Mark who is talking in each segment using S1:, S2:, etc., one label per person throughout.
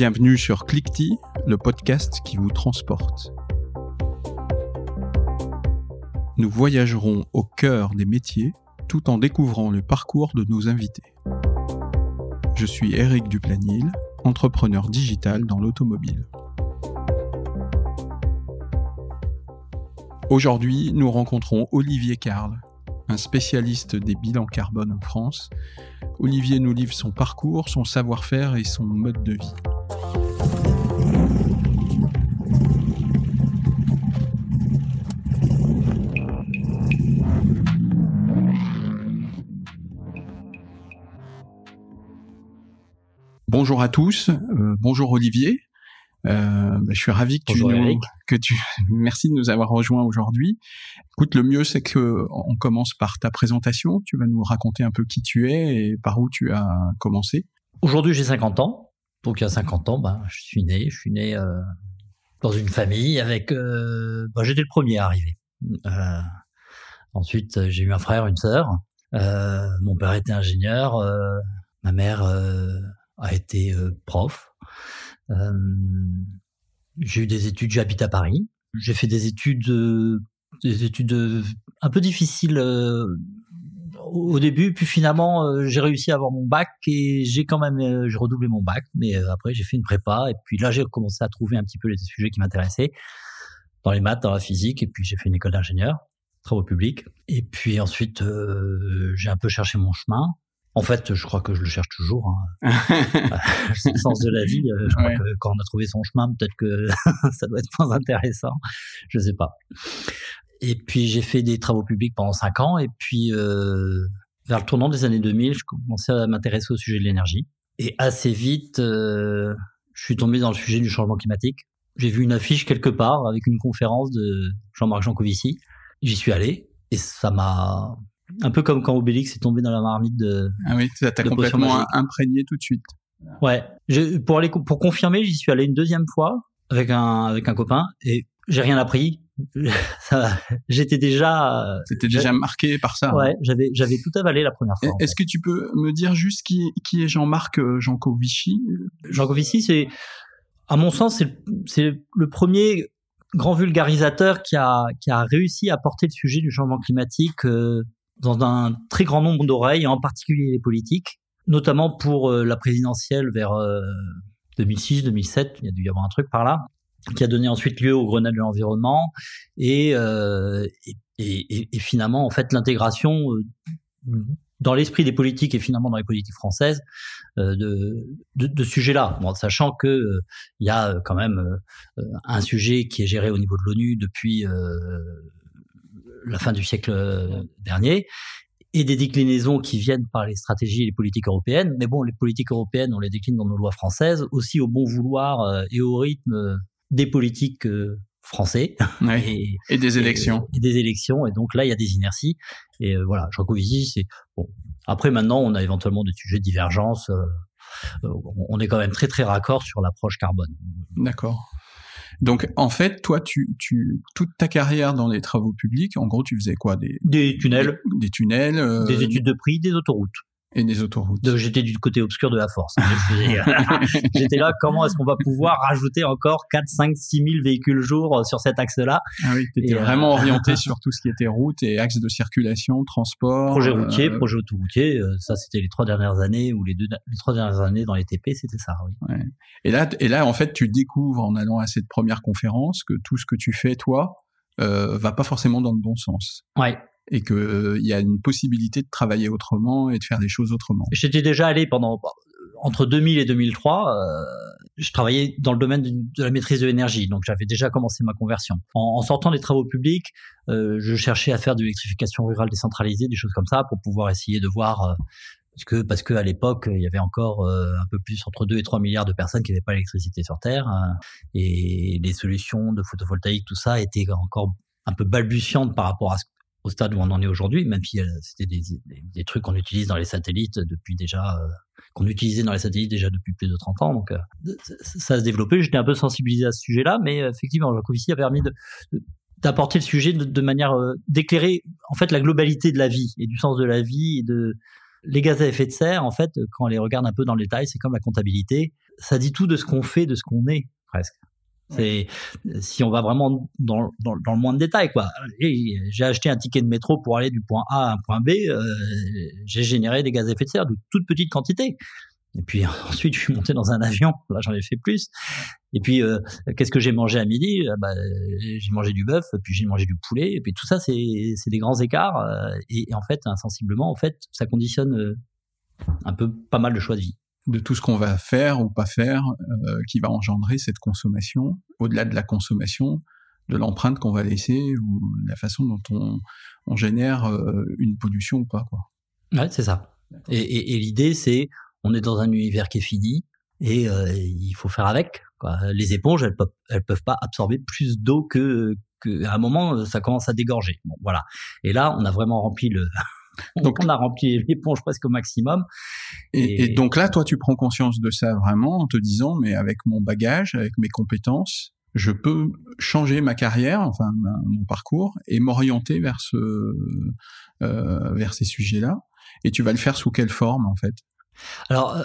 S1: Bienvenue sur Clickty, le podcast qui vous transporte. Nous voyagerons au cœur des métiers tout en découvrant le parcours de nos invités. Je suis Eric Duplanil, entrepreneur digital dans l'automobile. Aujourd'hui, nous rencontrons Olivier Carle, un spécialiste des bilans carbone en France. Olivier nous livre son parcours, son savoir-faire et son mode de vie. Bonjour à tous, euh, bonjour Olivier. Euh, bah, je suis ravi que tu, nous, que tu, merci de nous avoir rejoints aujourd'hui. Écoute, le mieux c'est que on commence par ta présentation. Tu vas nous raconter un peu qui tu es et par où tu as commencé.
S2: Aujourd'hui, j'ai 50 ans. Donc, il y a 50 ans, ben, je suis né. Je suis né euh, dans une famille avec. Ben, j'étais le premier à arriver. Ensuite, j'ai eu un frère, une sœur. Mon père était ingénieur. ma mère a été prof. Euh, j'ai eu des études, j'habite à Paris. J'ai fait des études, euh, des études euh, un peu difficiles au début, puis finalement j'ai réussi à avoir mon bac et j'ai quand même j'ai redoublé mon bac, mais après j'ai fait une prépa et puis là j'ai commencé à trouver un petit peu les sujets qui m'intéressaient dans les maths, dans la physique. Et puis j'ai fait une école d'ingénieur, travaux publics. Et puis ensuite j'ai un peu cherché mon chemin en fait, je crois que je le cherche toujours. Hein. C'est le sens de la vie. Euh, je crois que quand on a trouvé son chemin, peut-être que ça doit être moins intéressant. Je sais pas. Et puis j'ai fait des travaux publics pendant cinq ans. Et puis euh, vers le tournant des années 2000, je commençais à m'intéresser au sujet de l'énergie. Et assez vite, euh, je suis tombé dans le sujet du changement climatique. J'ai vu une affiche quelque part avec une conférence de Jean-Marc Jancovici. J'y suis allé et ça m'a un peu comme quand Obélix est tombé dans la marmite de.
S1: Ah oui, ça t'a complètement imprégné tout de suite.
S2: Ouais. pour aller pour confirmer, j'y suis allé une deuxième fois avec un avec un copain et j'ai rien appris. j'étais déjà.
S1: C'était déjà marqué par ça.
S2: Ouais, j'avais j'avais tout avalé la première fois.
S1: Est-ce que tu peux me dire juste qui qui est Jean-Marc euh, Jancovici?
S2: Jancovici, c'est à mon sens c'est le premier grand vulgarisateur qui a qui a réussi à porter le sujet du changement climatique euh, dans un très grand nombre d'oreilles, en particulier les politiques, notamment pour euh, la présidentielle vers 2006-2007, euh, il y a dû y avoir un truc par là, qui a donné ensuite lieu au Grenade de l'environnement et, euh, et, finalement en fait l'intégration dans l'esprit des politiques et finalement dans les politiques françaises de, de, de bon, sachant que il y a quand même un sujet qui est géré au niveau de l'ONU depuis la fin du siècle euh, dernier et des déclinaisons qui viennent par les stratégies et les politiques européennes. Mais bon, les politiques européennes, on les décline dans nos lois françaises, aussi au bon vouloir euh, et au rythme des politiques euh, français.
S1: Et, des élections.
S2: Et, des élections. Et donc là, il y a des inerties. Et voilà, Jancovici, c'est bon. Après, maintenant, on a éventuellement des sujets de divergence. on est quand même très très raccord sur l'approche carbone.
S1: D'accord. Donc en fait, toi, tu, tu, toute ta carrière dans les travaux publics, en gros, tu faisais quoi?
S2: Des, des tunnels,
S1: des, tunnels, euh,
S2: des études de prix, des autoroutes
S1: et des autoroutes.
S2: J'étais du côté obscur de la force. J'étais là, comment est-ce qu'on va pouvoir rajouter encore 4, 5, 6 000 véhicules jour sur cet axe-là?
S1: Ah oui, tu étais euh, vraiment orienté sur tout ce qui était route et axe de circulation, transport.
S2: Projet routier, euh, projet autoroutier, euh, ça c'était les trois dernières années ou les deux les trois dernières années dans les TP, c'était ça, oui.
S1: Ouais. Et là, et là, en fait, tu découvres en allant à cette première conférence que tout ce que tu fais, toi, euh, va pas forcément dans le bon sens.
S2: Ouais
S1: et qu'il euh, y a une possibilité de travailler autrement et de faire des choses autrement.
S2: J'étais déjà allé pendant entre 2000 et 2003, euh, je travaillais dans le domaine de, la maîtrise de l'énergie, donc j'avais déjà commencé ma conversion. En, sortant des travaux publics, euh, je cherchais à faire de l'électrification rurale décentralisée, des choses comme ça, pour pouvoir essayer de voir euh, parce que parce que l'époque il y avait encore euh, un peu plus entre 2 et 3 milliards de personnes qui n'avaient pas l'électricité sur terre hein, et les solutions de photovoltaïque tout ça étaient encore un peu balbutiantes par rapport à ce au stade où on en est aujourd'hui, même si euh, c'était des, trucs qu'on utilise dans les satellites depuis déjà, euh, qu'on utilisait dans les satellites déjà depuis plus de 30 ans. Donc, euh, ça se développait. J'étais un peu sensibilisé à ce sujet-là, mais effectivement, Jancovici a permis d'apporter le sujet de, manière d'éclairer en fait la globalité de la vie et du sens de la vie et de Les gaz à effet de serre, en fait, quand on les regarde un peu dans le détail, c'est comme la comptabilité. Ça dit tout de ce qu'on fait, de ce qu'on est, presque. C'est si on va vraiment dans, dans, dans le moins de détails quoi. J'ai acheté un ticket de métro pour aller du point A à un point B. Euh, j'ai généré des gaz à effet de serre de toute petite quantité. Et puis ensuite, je suis monté dans un avion. Là, j'en ai fait plus. Et puis, euh, qu'est-ce que j'ai mangé à midi? Euh, bah, J'ai mangé du bœuf, puis j'ai mangé du poulet. Et puis tout ça, c'est des grands écarts. Et, et, en fait, insensiblement, en fait, ça conditionne un peu pas mal de choix de vie
S1: de tout ce qu'on va faire ou pas faire euh, qui va engendrer cette consommation, au-delà de la consommation, de l'empreinte qu'on va laisser ou la façon dont on, on génère euh, une pollution ou pas. Quoi.
S2: Ouais, c'est ça. Et, et, et l'idée, c'est on est dans un univers qui est fini et euh, il faut faire avec. Quoi. Les éponges, elles peuvent, elles peuvent pas absorber plus d'eau que, que à un moment, ça commence à dégorger. Bon, voilà. Et là, on a vraiment rempli le donc on a rempli l'éponge presque au maximum.
S1: Et, donc là, toi, tu prends conscience de ça vraiment en te disant, mais avec mon bagage, avec mes compétences, je peux changer ma carrière, enfin mon parcours, et m'orienter vers ce, euh, vers ces sujets-là. Et tu vas le faire sous quelle forme en fait?
S2: Alors. Euh,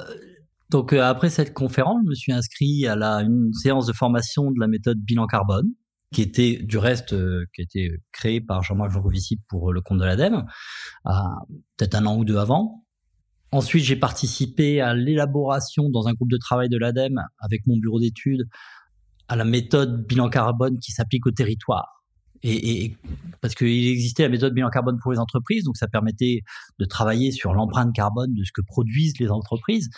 S2: donc euh, après cette conférence, je me suis inscrit à la, une séance de formation de la méthode bilan carbone qui était du reste euh, qui a été créé par Jean-Marc Jancovici pour le compte de l'ADEME, peut-être un an ou deux avant. Ensuite, j'ai participé à l'élaboration dans un groupe de travail de l'ADEME avec mon bureau d'études à la méthode bilan carbone qui s'applique au territoire et parce qu'il existait la méthode bilan carbone pour les entreprises, donc ça permettait de travailler sur l'empreinte carbone de ce que produisent les entreprises.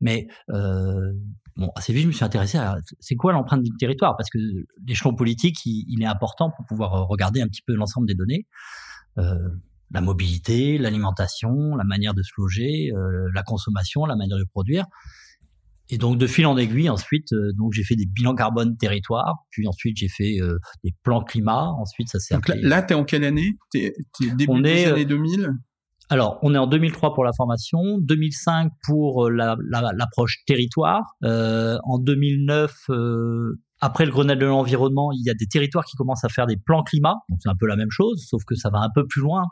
S2: Mais euh, bon, assez vite, je me suis intéressé à c'est quoi l'empreinte du territoire, parce que l'échelon politique, il, est important pour pouvoir regarder un petit peu l'ensemble des données. Euh, la mobilité, l'alimentation, la manière de se loger, euh, la consommation, la manière de produire. Et donc de fil en aiguille, ensuite, euh, donc j'ai fait des bilans carbone territoire, puis ensuite j'ai fait euh, des plans climat. Ensuite, ça s'est.
S1: Donc là, tu es en quelle année? T'es es début on des années 2000
S2: alors, on est en 2003 pour la formation, 2005 pour l'approche la, territoire. Euh, en 2009, après le Grenelle de l'environnement, il y a des territoires qui commencent à faire des plans climat. Donc c'est un peu la même chose, sauf que ça va un peu plus loin.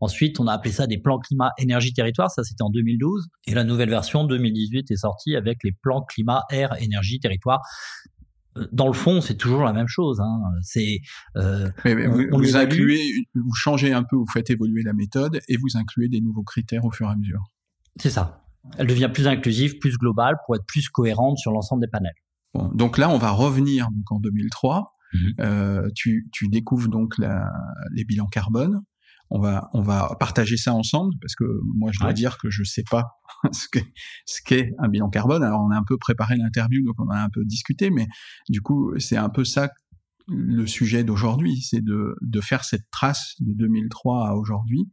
S2: Ensuite, on a appelé ça des plans climat énergie territoire, ça c'était en 2012. Et la nouvelle version 2018 est sortie avec les plans climat air énergie territoire. Dans le fond, c'est toujours la même chose. Hein. C'est
S1: euh, vous, incluez, vous changez un peu, vous faites évoluer la méthode et vous incluez des nouveaux critères au fur et à mesure.
S2: C'est ça. Elle devient plus inclusive, plus globale pour être plus cohérente sur l'ensemble des panels.
S1: donc là, on va revenir donc en 2003. Mmh euh, tu, tu, découvres donc la, les bilans carbone on va on va partager ça ensemble parce que moi je dois dire que je sais pas ce qu'est ce qu'est un bilan carbone. Alors on a un peu préparé l'interview donc on a un peu discuté mais du coup c'est un peu ça le sujet d'aujourd'hui, c'est de de faire cette trace de 2003 à aujourd'hui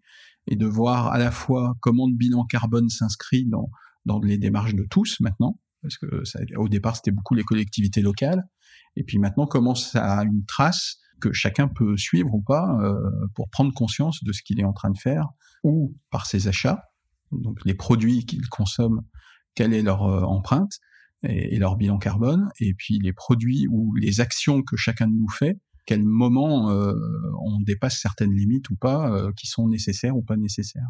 S1: et de voir à la fois comment le bilan carbone s'inscrit dans dans les démarches de tous maintenant parce que ça, au départ c'était beaucoup les collectivités locales et puis maintenant comment ça a une trace que chacun peut suivre ou pas euh, pour prendre conscience de ce qu'il est en train de faire ou par ses achats, donc les produits qu'il consomme, quelle est leur euh, empreinte et, leur bilan carbone, et puis les produits ou les actions que chacun de nous fait, quel moment euh, on dépasse certaines limites ou pas, qui sont nécessaires ou pas nécessaires.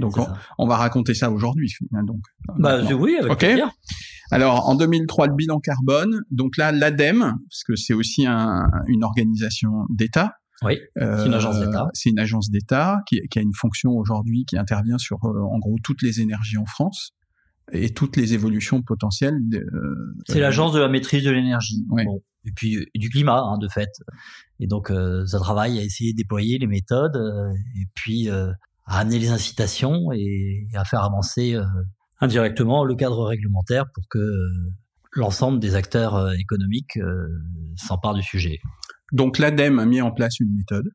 S1: donc on, va raconter ça aujourd'hui. Hein, donc.
S2: Bah oui, avec okay.
S1: Alors en 2003, le bilan carbone. Donc là, l'ADEME, parce que c'est aussi un, une organisation d'État.
S2: Oui, c'est une agence d'État. Euh,
S1: c'est une agence d'État qui, qui, a une fonction aujourd'hui qui intervient sur euh, en gros toutes les énergies en France et toutes les évolutions potentielles.
S2: Euh, c'est l'agence de la maîtrise de l'énergie. Bon. Et puis du climat, hein, de fait. Et donc ça travaille à essayer de déployer les méthodes et puis à amener les incitations et, à faire avancer indirectement le cadre réglementaire pour que euh, l'ensemble des acteurs euh, économiques euh, s'emparent du sujet.
S1: Donc l'ADEME a mis en place une méthode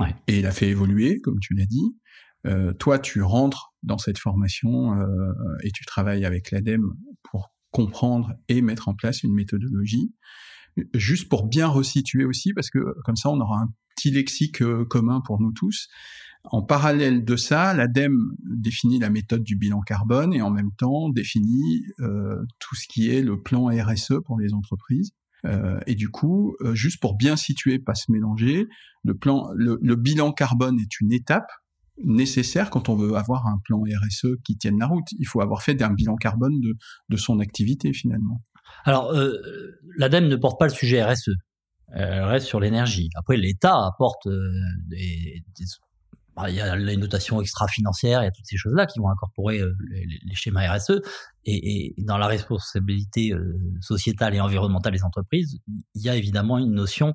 S1: ouais. et il a fait évoluer, comme tu l'as dit. Euh, toi, tu rentres dans cette formation euh, et tu travailles avec l'ADEME pour comprendre et mettre en place une méthodologie. Juste pour bien resituer aussi, parce que comme ça, on aura un petit lexique commun pour nous tous. En parallèle de ça, l'ADEME définit la méthode du bilan carbone et en même temps définit euh, tout ce qui est le plan RSE pour les entreprises. Euh, et du coup, euh, juste pour bien situer, pas se mélanger, le plan, le, bilan carbone est une étape nécessaire quand on veut avoir un plan RSE qui tienne la route. Il faut avoir fait un bilan carbone de, de son activité finalement.
S2: Alors, euh, l'ADEME ne porte pas le sujet RSE. Elle reste sur l'énergie. Après, l'État apporte euh, des, bah, il y a les notations extra-financières, il y a toutes ces choses-là qui vont incorporer euh, les, schémas RSE. Et, dans la responsabilité euh, sociétale et environnementale des entreprises, il y a évidemment une notion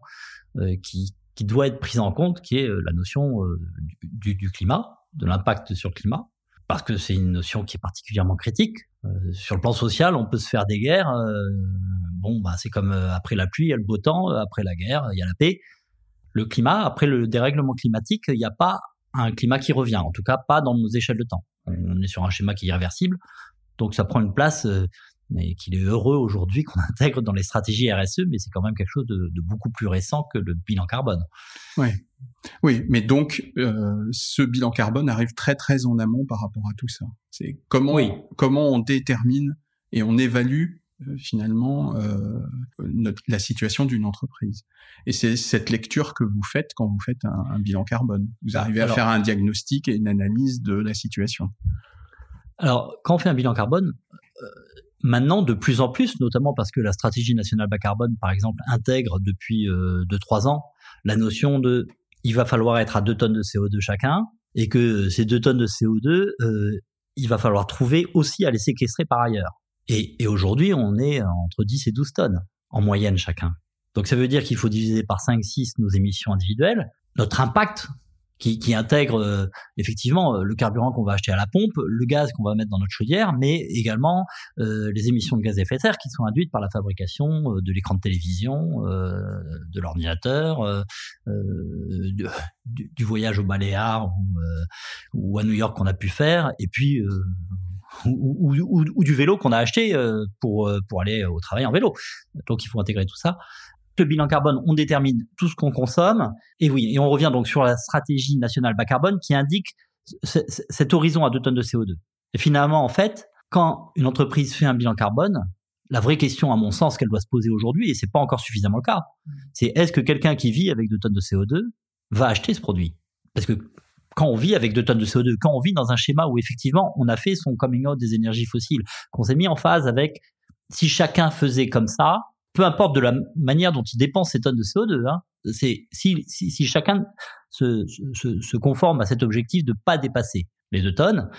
S2: qui, qui doit être prise en compte, qui est la notion du, climat, de l'impact sur le climat, parce que c'est une notion qui est particulièrement critique. sur le plan social, on peut se faire des guerres bon, bah, c'est comme euh, après la pluie, il y a le beau temps, euh, après la guerre, il y a la paix. Le climat, après le dérèglement climatique, il n'y a pas un climat qui revient, en tout cas pas dans nos échelles de temps. On est sur un schéma qui est irréversible, donc ça prend une place, euh, mais qu'il est heureux aujourd'hui qu'on intègre dans les stratégies RSE, mais c'est quand même quelque chose de, beaucoup plus récent que le bilan carbone.
S1: Oui, oui, mais donc ce bilan carbone arrive très très en amont par rapport à tout ça. C'est comment comment on détermine et on évalue euh, finalement euh, la situation d'une entreprise. Et c'est cette lecture que vous faites quand vous faites un, bilan carbone. Vous arrivez à faire un diagnostic et une analyse de la situation.
S2: Alors, quand on fait un bilan carbone, euh, maintenant, de plus en plus, notamment parce que la stratégie nationale bas carbone, par exemple, intègre depuis 2-3 ans la notion de il va falloir être à 2 tonnes de CO2 chacun, et que ces 2 tonnes de CO2, il va falloir trouver aussi à les séquestrer par ailleurs. Et, et aujourd'hui, on est entre 10 et 12 tonnes en moyenne chacun. Donc ça veut dire qu'il faut diviser par 5-6 nos émissions individuelles. Notre impact qui, qui intègre euh, effectivement euh, le carburant qu'on va acheter à la pompe, le gaz qu'on va mettre dans notre chaudière, mais également euh, les émissions de gaz à effet de serre qui sont induites par la fabrication de l'écran de télévision, de l'ordinateur, du, du, voyage au Baléares ou, ou, à New York qu'on a pu faire, et puis ou, ou, ou, du vélo qu'on a acheté euh, pour, euh, pour aller au travail en vélo. Donc il faut intégrer tout ça. Le bilan carbone, on détermine tout ce qu'on consomme. Et oui, et on revient donc sur la stratégie nationale bas carbone qui indique cet horizon à 2 tonnes de CO2. Et finalement, en fait, quand une entreprise fait un bilan carbone, la vraie question, à mon sens, qu'elle doit se poser aujourd'hui, et c'est pas encore suffisamment le cas, c'est est-ce que quelqu'un qui vit avec 2 tonnes de CO2 va acheter ce produit? Parce que quand on vit avec deux tonnes de CO2, quand on vit dans un schéma où effectivement on a fait son coming out des énergies fossiles, qu'on s'est mis en phase avec si chacun faisait comme ça, peu importe de la manière dont il dépense ces tonnes de CO2, hein, si, chacun se, conforme à cet objectif de pas dépasser les deux tonnes,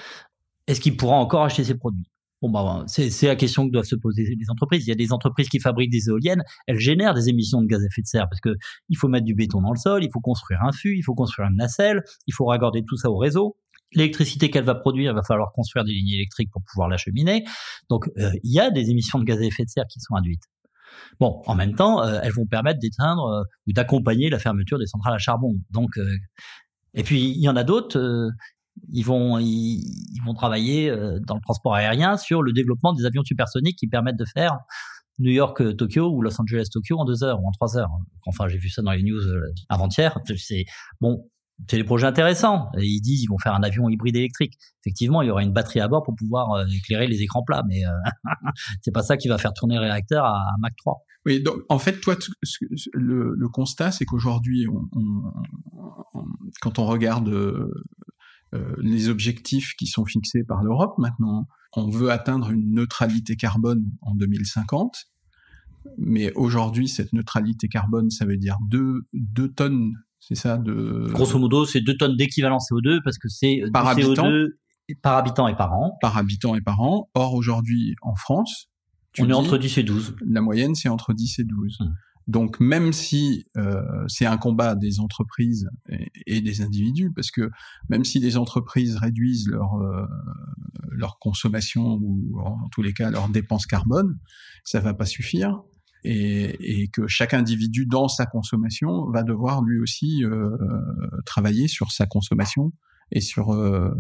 S2: est-ce qu'il pourra encore acheter ses produits? Bon, bah, c'est la question que doivent se poser les entreprises. Il y a des entreprises qui fabriquent des éoliennes, elles génèrent des émissions de gaz à effet de serre parce que il faut mettre du béton dans le sol, il faut construire un fût, il faut construire une nacelle, il faut raccorder tout ça au réseau. L'électricité qu'elle va produire, il va falloir construire des lignes électriques pour pouvoir l'acheminer. Donc, euh, il y a des émissions de gaz à effet de serre qui sont induites. Bon, en même temps, euh, elles vont permettre d'éteindre euh, ou d'accompagner la fermeture des centrales à charbon. Donc, et puis il y en a d'autres ils vont ils, vont travailler euh, dans le transport aérien sur le développement des avions supersoniques qui permettent de faire New York euh, Tokyo ou Los Angeles Tokyo en deux heures ou en trois heures. Enfin, j'ai vu ça dans les news euh, avant-hier. C'est bon, c'est des projets intéressants. ils disent ils vont faire un avion hybride électrique. Effectivement, il y aura une batterie à bord pour pouvoir éclairer les écrans plats, mais c'est pas ça qui va faire tourner le réacteur à, Mach 3.
S1: Oui, donc en fait, toi, le constat, c'est qu'aujourd'hui, quand on regarde euh, les objectifs qui sont fixés par l'Europe maintenant. On veut atteindre une neutralité carbone en 2050, mais aujourd'hui, cette neutralité carbone, ça veut dire 2 deux, tonnes, c'est ça de...
S2: Grosso modo, c'est 2 tonnes d'équivalent CO2 parce que c'est par habitant, CO2 par habitant et par an.
S1: Par habitant et par an. Or, aujourd'hui, en France,
S2: on est entre 10 et 12.
S1: La moyenne, c'est entre 10 et 12. Donc même si euh, c'est un combat des entreprises et, des individus, parce que même si les entreprises réduisent leur euh, leur consommation ou en tous les cas leurs dépenses carbone, ça va pas suffire. Et, et, que chaque individu dans sa consommation va devoir lui aussi euh, travailler sur sa consommation et sur euh,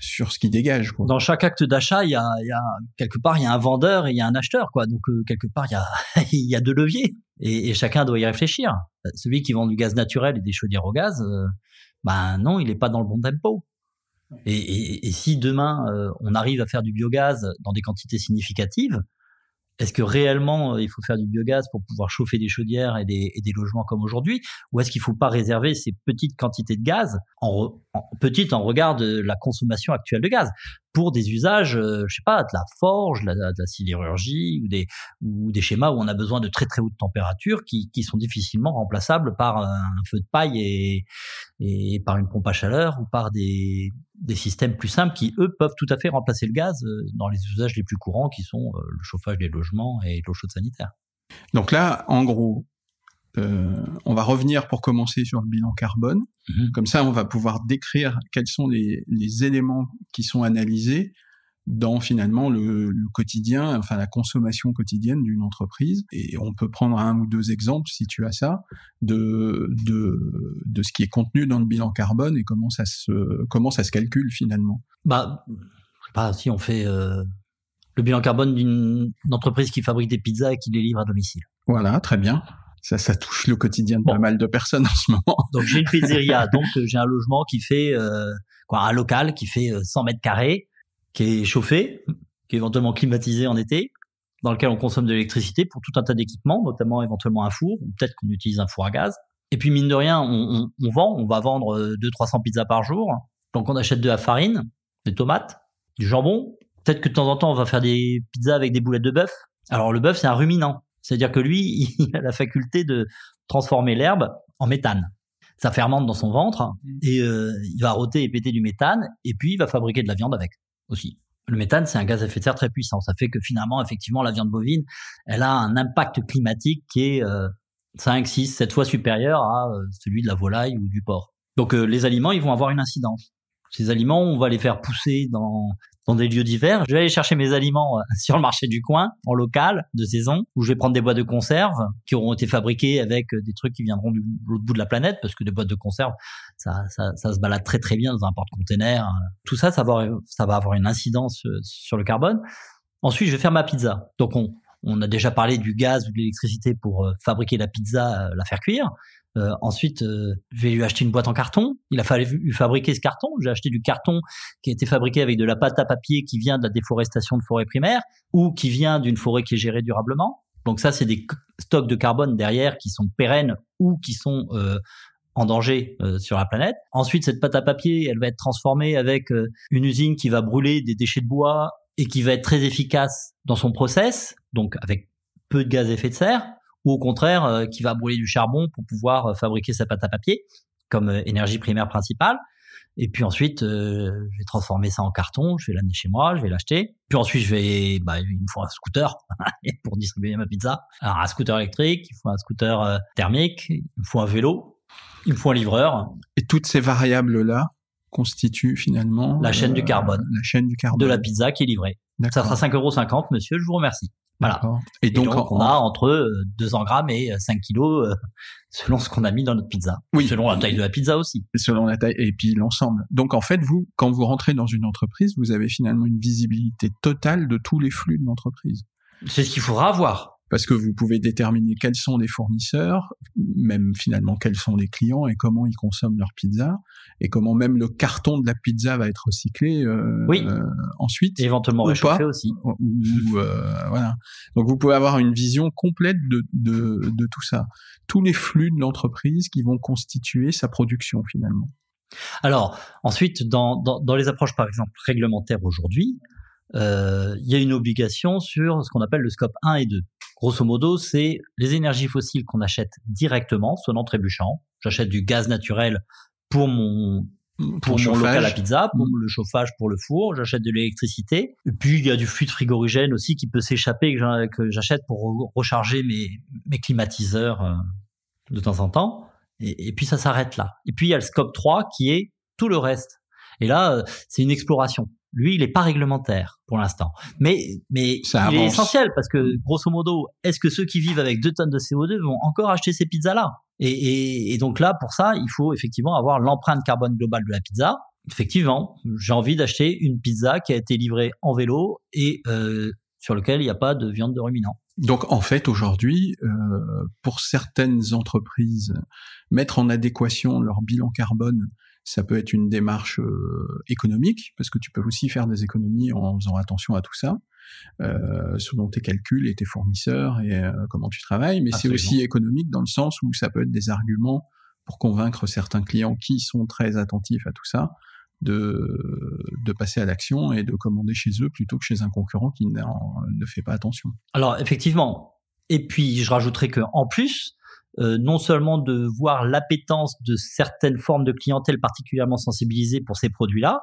S1: sur ce qui dégage. Quoi.
S2: Dans chaque acte d'achat, il y a, y a quelque part il y a un vendeur et il y a un acheteur, quoi. Donc euh, quelque part il y a il y a deux leviers et, et, chacun doit y réfléchir. Celui qui vend du gaz naturel et des chaudières au gaz, euh, ben non, il n'est pas dans le bon tempo. Et, et si demain on arrive à faire du biogaz dans des quantités significatives, est-ce que réellement euh, il faut faire du biogaz pour pouvoir chauffer des chaudières et des, logements comme aujourd'hui Ou est-ce qu'il ne faut pas réserver ces petites quantités de gaz, en, petites en regard de la consommation actuelle de gaz, pour des usages, euh, je sais pas, de la forge, de la, sidérurgie ou des, ou des schémas où on a besoin de très très hautes températures qui, sont difficilement remplaçables par un feu de paille et, et par une pompe à chaleur ou par des, des systèmes plus simples qui, eux, peuvent tout à fait remplacer le gaz euh, dans les usages les plus courants qui sont le chauffage des logements et l'eau chaude sanitaire.
S1: Donc là, en gros, euh, on va revenir pour commencer sur le bilan carbone. Mhm. Comme ça, on va pouvoir décrire quels sont les, éléments qui sont analysés dans finalement le, quotidien, enfin la consommation quotidienne d'une entreprise. Et on peut prendre un ou deux exemples, si tu as ça, de, de, ce qui est contenu dans le bilan carbone et comment ça se, comment ça se calcule finalement.
S2: Bah, pas, si on fait euh, le bilan carbone d'une entreprise qui fabrique des pizzas et qui les livre à domicile.
S1: Voilà, très bien ça, ça touche le quotidien de pas mal de personnes en ce moment.
S2: Donc j'ai une pizzeria, donc euh, j'ai un logement qui fait euh, quoi, un local qui fait 100 euh, mètres carrés, qui est chauffé, qui est éventuellement climatisé en été, dans lequel on consomme de l'électricité pour tout un tas d'équipements, notamment éventuellement un four, ou peut-être qu'on utilise un four à gaz. Et puis mine de rien, on, on, on vend, on va vendre 200-300 pizzas par jour. Donc on achète de la farine, des tomates, du jambon. Peut-être que de temps en temps on va faire des pizzas avec des boulettes de bœuf. Alors le bœuf c'est un ruminant. C'est-à-dire que lui, il a la faculté de transformer l'herbe en méthane. Ça fermente dans son ventre mmh. et euh, il va rôter et péter du méthane et puis il va fabriquer de la viande avec aussi. Le méthane, c'est un gaz à effet de serre très puissant. Ça fait que finalement, effectivement, la viande bovine, elle a un impact climatique qui est euh, 5, 6, 7 fois supérieur à euh, celui de la volaille ou du porc. Donc euh, les aliments, ils vont avoir une incidence. Ces aliments, on va les faire pousser dans dans des lieux divers. Je vais aller chercher mes aliments euh, sur le marché du coin, en local, de saison, où je vais prendre des boîtes de conserve qui auront été fabriquées avec euh, des trucs qui viendront du l'autre bout de la planète, parce que des boîtes de conserve, ça, ça, ça se balade très très bien dans un porte-container. Tout ça, ça va, ça va avoir une incidence euh, sur le carbone. Ensuite, je vais faire ma pizza. Donc, on, on a déjà parlé du gaz ou de l'électricité pour fabriquer la pizza, la faire cuire. Euh, ensuite, euh, je vais lui acheter une boîte en carton. Il a fallu fabriquer ce carton. J'ai acheté du carton qui a été fabriqué avec de la pâte à papier qui vient de la déforestation de forêt primaire ou qui vient d'une forêt qui est gérée durablement. Donc ça, c'est des stocks de carbone derrière qui sont pérennes ou qui sont euh, en danger euh, sur la planète. Ensuite, cette pâte à papier, elle va être transformée avec une usine qui va brûler des déchets de bois et qui va être très efficace dans son process, donc avec peu de gaz à effet de serre ou au contraire euh, qui va brûler du charbon pour pouvoir euh, fabriquer sa pâte à papier comme euh, énergie primaire principale. Et puis ensuite, je vais transformer ça en carton, je vais l'amener chez moi, je vais l'acheter. Puis ensuite, je vais, bah, il me faut un scooter pour distribuer ma pizza. Alors un scooter électrique, il faut un scooter thermique, il me faut un vélo, il me faut un livreur.
S1: Et toutes ces variables-là constituent finalement
S2: la chaîne du carbone.
S1: La chaîne du carbone.
S2: De la pizza qui est livrée. Ça sera 5,50 euros, monsieur, je vous remercie. Voilà.
S1: Et donc,
S2: on a entre 200 euh, grammes et 5 kilos euh, selon ce qu'on a mis dans notre pizza.
S1: Oui.
S2: Selon la taille de la pizza aussi.
S1: Selon la taille et puis l'ensemble. Donc en fait, vous, quand vous rentrez dans une entreprise, vous avez finalement une visibilité totale de tous les flux de l'entreprise.
S2: C'est ce qu'il faudra avoir
S1: parce que vous pouvez déterminer quels sont les fournisseurs, même finalement quels sont les clients et comment ils consomment leur pizza, et comment même le carton de la pizza va être recyclé euh,
S2: oui.
S1: euh, ensuite.
S2: Et éventuellement réchauffé aussi.
S1: Ou, euh, voilà. Donc vous pouvez avoir une vision complète de, de, de tout ça. Tous les flux de l'entreprise qui vont constituer sa production finalement.
S2: Alors, ensuite, dans, dans, dans les approches, par exemple, réglementaires aujourd'hui, euh, il y a une obligation sur ce qu'on appelle le scope 1 et 2. Grosso modo, c'est les énergies fossiles qu'on achète directement, sonnant trébuchant. J'achète du gaz naturel pour mon pour mon local à pizza, pour mmh. le chauffage, pour le four, j'achète de l'électricité. Et puis il y a du fluide frigorigène aussi qui peut s'échapper que j'achète pour recharger mes, mes climatiseurs euh, de temps en temps. Et, et puis ça s'arrête là. Et puis il y a le scope 3 qui est tout le reste. Et là, euh, c'est une exploration. Lui, il n'est pas réglementaire pour l'instant. Mais, mais il est essentiel parce que, grosso modo, est-ce que ceux qui vivent avec deux tonnes de CO2 vont encore acheter ces pizzas-là et, et, et, donc là, pour ça, il faut effectivement avoir l'empreinte carbone globale de la pizza. Effectivement, j'ai envie d'acheter une pizza qui a été livrée en vélo et euh, sur lequel il n'y a pas de viande de ruminant.
S1: Donc en fait aujourd'hui, euh, pour certaines entreprises, mettre en adéquation leur bilan carbone ça peut être une démarche euh, économique, parce que tu peux aussi faire des économies en faisant attention à tout ça. euh, selon tes calculs et tes fournisseurs et euh, comment tu travailles, mais c'est aussi économique dans le sens où ça peut être des arguments pour convaincre certains clients qui sont très attentifs à tout ça de, de passer à l'action et de commander chez eux plutôt que chez un concurrent qui ne fait pas attention.
S2: Alors effectivement, et puis je rajouterais que en plus, euh, non seulement de voir l'appétence de certaines formes de clientèle particulièrement sensibilisées pour ces produits-là,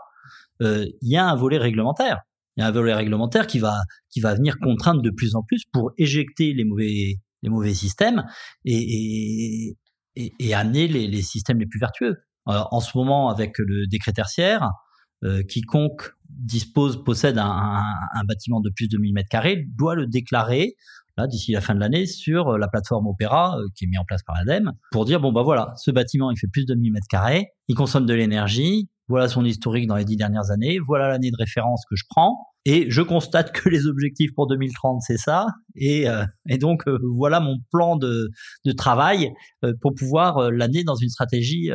S2: euh, il y a un volet réglementaire. Il y a un volet réglementaire qui va qui va venir contraindre de plus en plus pour éjecter les mauvais les mauvais systèmes et, et, amener les, les, systèmes les plus vertueux. En ce moment, avec le décret tertiaire, euh, quiconque dispose possède un, un, bâtiment de plus de 1000 mètres carrés doit le déclarer d'ici la fin de l'année sur euh, la plateforme Opera euh, qui est mise en place par l'ADEME pour dire bon bah voilà ce bâtiment il fait plus de 1000 mètres carrés il consomme de l'énergie voilà son historique dans les dix dernières années voilà l'année de référence que je prends et je constate que les objectifs pour 2030 c'est ça et, euh, et donc voilà mon plan de, de travail pour pouvoir l'année dans une stratégie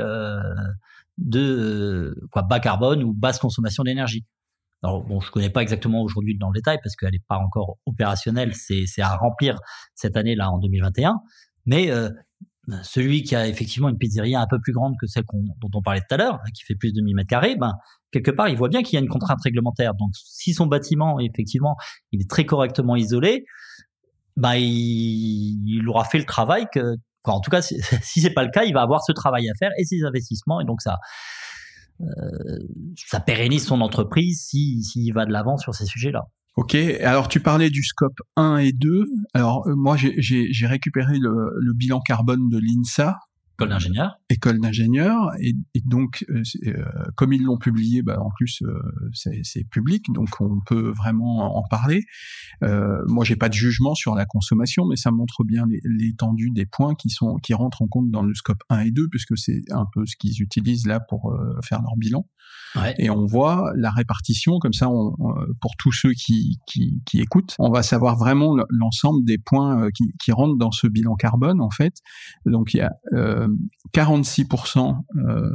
S2: de quoi bas carbone ou basse consommation d'énergie alors bon, je connais pas exactement aujourd'hui dans le détail parce qu'elle n'est pas encore opérationnelle. C'est à remplir cette année là en 2021. Mais euh, celui qui a effectivement une pizzeria un peu plus grande que celle dont on parlait tout à l'heure, qui fait plus de 1000 mètres carrés, ben quelque part il voit bien qu'il y a une contrainte réglementaire. Donc si son bâtiment effectivement il est très correctement isolé, ben il, aura fait le travail que, en tout cas si, si c'est pas le cas, il va avoir ce travail à faire et ses investissements et donc ça ça pérennise son entreprise s'il si, va de l'avant sur ces sujets-là.
S1: Ok, alors tu parlais du scope 1 et 2. Alors euh, moi j'ai récupéré le, le, bilan carbone de l'INSA
S2: École d'ingénieur.
S1: École d'ingénieur. Et, donc, euh, euh, comme ils l'ont publié, bah, en plus, euh, c'est public, donc on peut vraiment en parler. Euh, moi, j'ai pas de jugement sur la consommation, mais ça montre bien l'étendue des points qui sont qui rentrent en compte dans le scope 1 et 2, puisque c'est un peu ce qu'ils utilisent là pour euh, faire leur bilan. Ouais. Et on voit la répartition, comme ça, on, pour tous ceux qui, qui, qui, écoutent, on va savoir vraiment l'ensemble des points qui, qui rentrent dans ce bilan carbone, en fait. Donc, il y a 46% euh,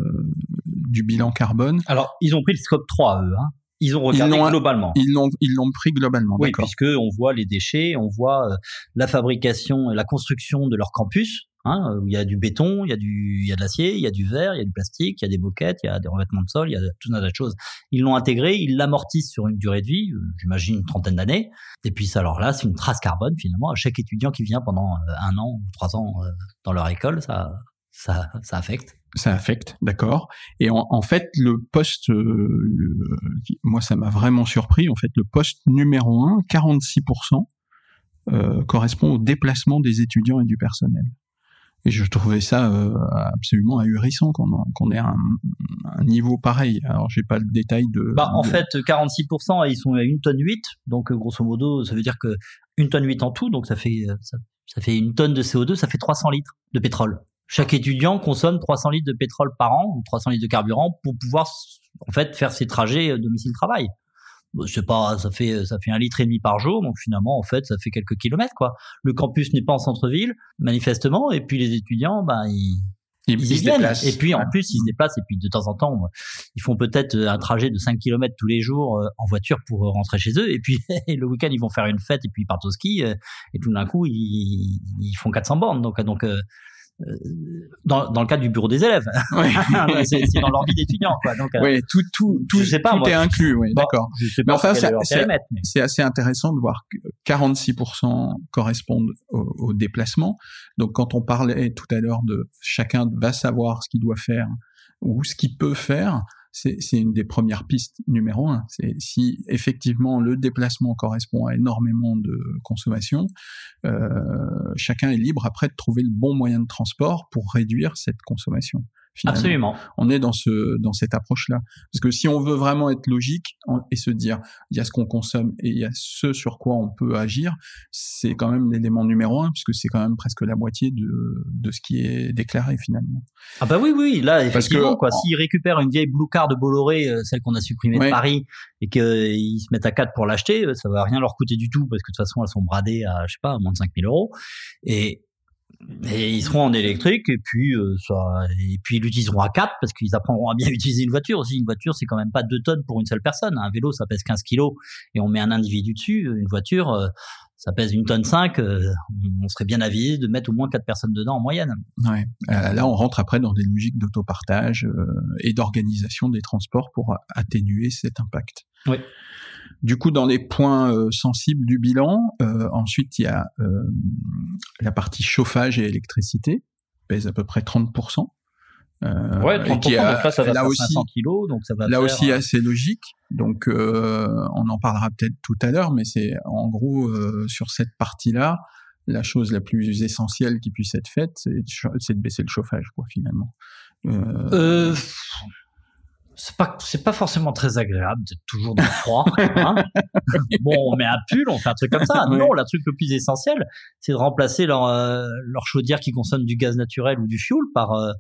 S1: du bilan carbone.
S2: Alors, ils ont pris le scope 3, eux. Hein. Ils ont regardé globalement.
S1: Ils l'ont, ils l'ont pris globalement.
S2: Oui, puisque on voit les déchets, on voit euh, la fabrication et la construction de leur campus. Hein, où il y a du béton, il y a du, il y a de l'acier, il y a du verre, il y a du plastique, il y a des moquettes, il y a des revêtements de sol, il y a tout un tas de choses. Ils l'ont intégré, ils l'amortissent sur une durée de vie, euh, j'imagine une trentaine d'années. Et puis ça, alors là, c'est une trace carbone finalement. À chaque étudiant qui vient pendant un an ou trois ans dans leur école, ça, ça, ça affecte.
S1: Ça affecte, d'accord. Et en, fait, le poste, euh, moi, ça m'a vraiment surpris. En fait, le poste numéro 1, 46%, euh, correspond au déplacement des étudiants et du personnel. Et je trouvais ça euh, absolument ahurissant qu'on ait un, un, niveau pareil. Alors, j'ai pas le détail de.
S2: Bah, en fait, 46%, ils sont à une tonne 8. Donc, grosso modo, ça veut dire que une tonne 8 en tout. Donc, ça fait, ça, ça fait une tonne de CO2, ça fait 300 litres de pétrole chaque étudiant consomme 300 litres de pétrole par an ou 300 litres de carburant pour pouvoir en fait faire ses trajets euh, domicile-travail. Je sais pas, ça fait ça fait un litre et demi par jour, donc finalement en fait ça fait quelques kilomètres quoi. Le campus n'est pas en centre-ville manifestement, et puis les étudiants, ben ils ils, ils, viennent. Et puis en plus, ils se déplacent et puis de temps en temps, ils font peut-être un trajet de 5 km tous les jours euh, en voiture pour rentrer chez eux. Et puis le week-end, ils vont faire une fête et puis ils partent au ski. Euh, et tout d'un coup, ils, ils font 400 bornes. Donc, donc dans, dans le cadre du bureau des élèves. Oui. c'est dans leur vie d'étudiant, quoi. Donc,
S1: euh, oui, tout, tout, tout, pas, tout est inclus, oui, d'accord. Mais enfin, c'est assez intéressant de voir que 46% correspondent au, au, déplacement. Donc, quand on parlait tout à l'heure de chacun va savoir ce qu'il doit faire ou ce qu'il peut faire, c'est une des premières pistes numéro un. C'est si effectivement le déplacement correspond à énormément de consommation, euh, chacun est libre après de trouver le bon moyen de transport pour réduire cette consommation.
S2: Absolument.
S1: On est dans ce dans cette approche-là. Parce que si on veut vraiment être logique et se dire il y a ce qu'on consomme et il y a ce sur quoi on peut agir, c'est quand même l'élément numéro un puisque c'est quand même presque la moitié de de ce qui est déclaré finalement.
S2: Ah bah oui oui là effectivement quoi. S'ils récupèrent une vieille blue car de Bolloré, euh, celle qu'on a supprimée de Paris, et qu'ils se mettent à quatre pour l'acheter, euh, ça va rien leur coûter du tout parce que de toute façon elles sont bradées à je sais pas à moins de 5000 euros. Et Et ils seront en électrique et puis euh, ça, et puis ils l'utiliseront à quatre parce qu'ils apprendront à bien utiliser une voiture aussi. Une voiture, c'est quand même pas deux tonnes pour une seule personne. Un vélo, ça pèse 15 kilos et on met un individu dessus. Une voiture, euh, ça pèse une tonne 5. Euh, on serait bien avisé de mettre au moins quatre personnes dedans en moyenne.
S1: Ouais. là, on rentre après dans des logiques d'autopartage et d'organisation des transports pour atténuer cet impact.
S2: Oui.
S1: Du coup, dans les points euh, sensibles du bilan, euh, ensuite il y a euh, la partie chauffage et électricité, pèse à peu près 30%.
S2: Euh, ouais, 30%, qui a, donc là, ça va là aussi, 500 kilos, donc ça va
S1: là
S2: faire,
S1: aussi assez logique. Donc, on en parlera peut-être tout à l'heure, mais c'est en gros sur cette partie-là, la chose la plus essentielle qui puisse être faite, c'est de baisser le chauffage, quoi, finalement.
S2: C'est pas c'est pas forcément très agréable d'être toujours dans le froid. Hein bon, on met un pull, on fait un truc comme ça. Non, le truc le plus essentiel, c'est de remplacer leur euh, leur chaudière qui consomme du gaz naturel ou du fioul par euh,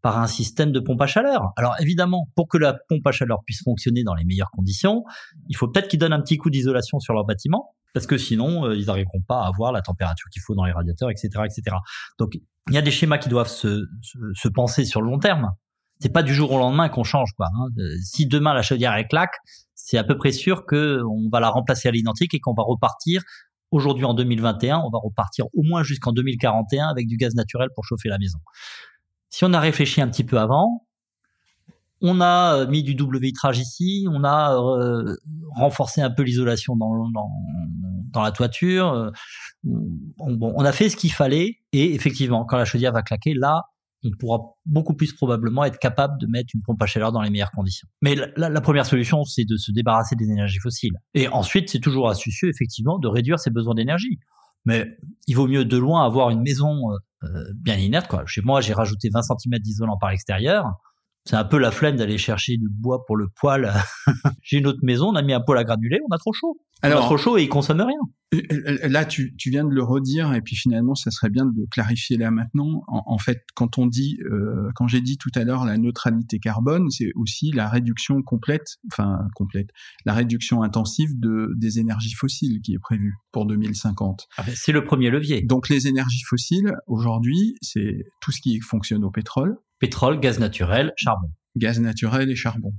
S2: par un système de pompe à chaleur. Alors évidemment, pour que la pompe à chaleur puisse fonctionner dans les meilleures conditions, il faut peut-être qu'ils donnent un petit coup d'isolation sur leur bâtiment, parce que sinon, euh, ils n'arriveront pas à avoir la température qu'il faut dans les radiateurs, etc., etc. Donc, il y a des schémas qui doivent se, se, se penser sur le long terme c'est pas du jour au lendemain qu'on change quoi. Hein. Si demain la chaudière est claque, c'est à peu près sûr que on va la remplacer à l'identique et qu'on va repartir. Aujourd'hui en 2021, on va repartir au moins jusqu'en 2041 avec du gaz naturel pour chauffer la maison. Si on a réfléchi un petit peu avant, on a euh, mis du double vitrage ici, on a euh, renforcé un peu l'isolation dans, la toiture. Euh, bon, on a fait ce qu'il fallait et effectivement, quand la chaudière va claquer, là, on pourra beaucoup plus probablement être capable de mettre une pompe à chaleur dans les meilleures conditions. Mais la, première solution, c'est de se débarrasser des énergies fossiles. Et ensuite, c'est toujours astucieux, effectivement, de réduire ses besoins d'énergie. Mais il vaut mieux de loin avoir une maison euh, euh, bien inerte. Quoi. Chez moi, j'ai rajouté 20 cm d'isolant par l'extérieur. C'est un peu la flemme d'aller chercher du bois pour le poêle. j'ai une autre maison, on a mis un poêle à granulés, on a trop chaud. Alors, trop chaud et il consomme rien.
S1: Euh, euh, là, tu, tu, viens de le redire et puis finalement, ça serait bien de le clarifier là maintenant. En, fait, quand on dit, euh, quand j'ai dit tout à l'heure la neutralité carbone, c'est aussi la réduction complète, enfin complète, la réduction intensive de des énergies fossiles qui est prévue pour 2050.
S2: Ah ben, c'est le premier levier.
S1: Donc les énergies fossiles aujourd'hui, c'est tout ce qui fonctionne au pétrole.
S2: Pétrole, gaz naturel, charbon.
S1: Gaz naturel et charbon.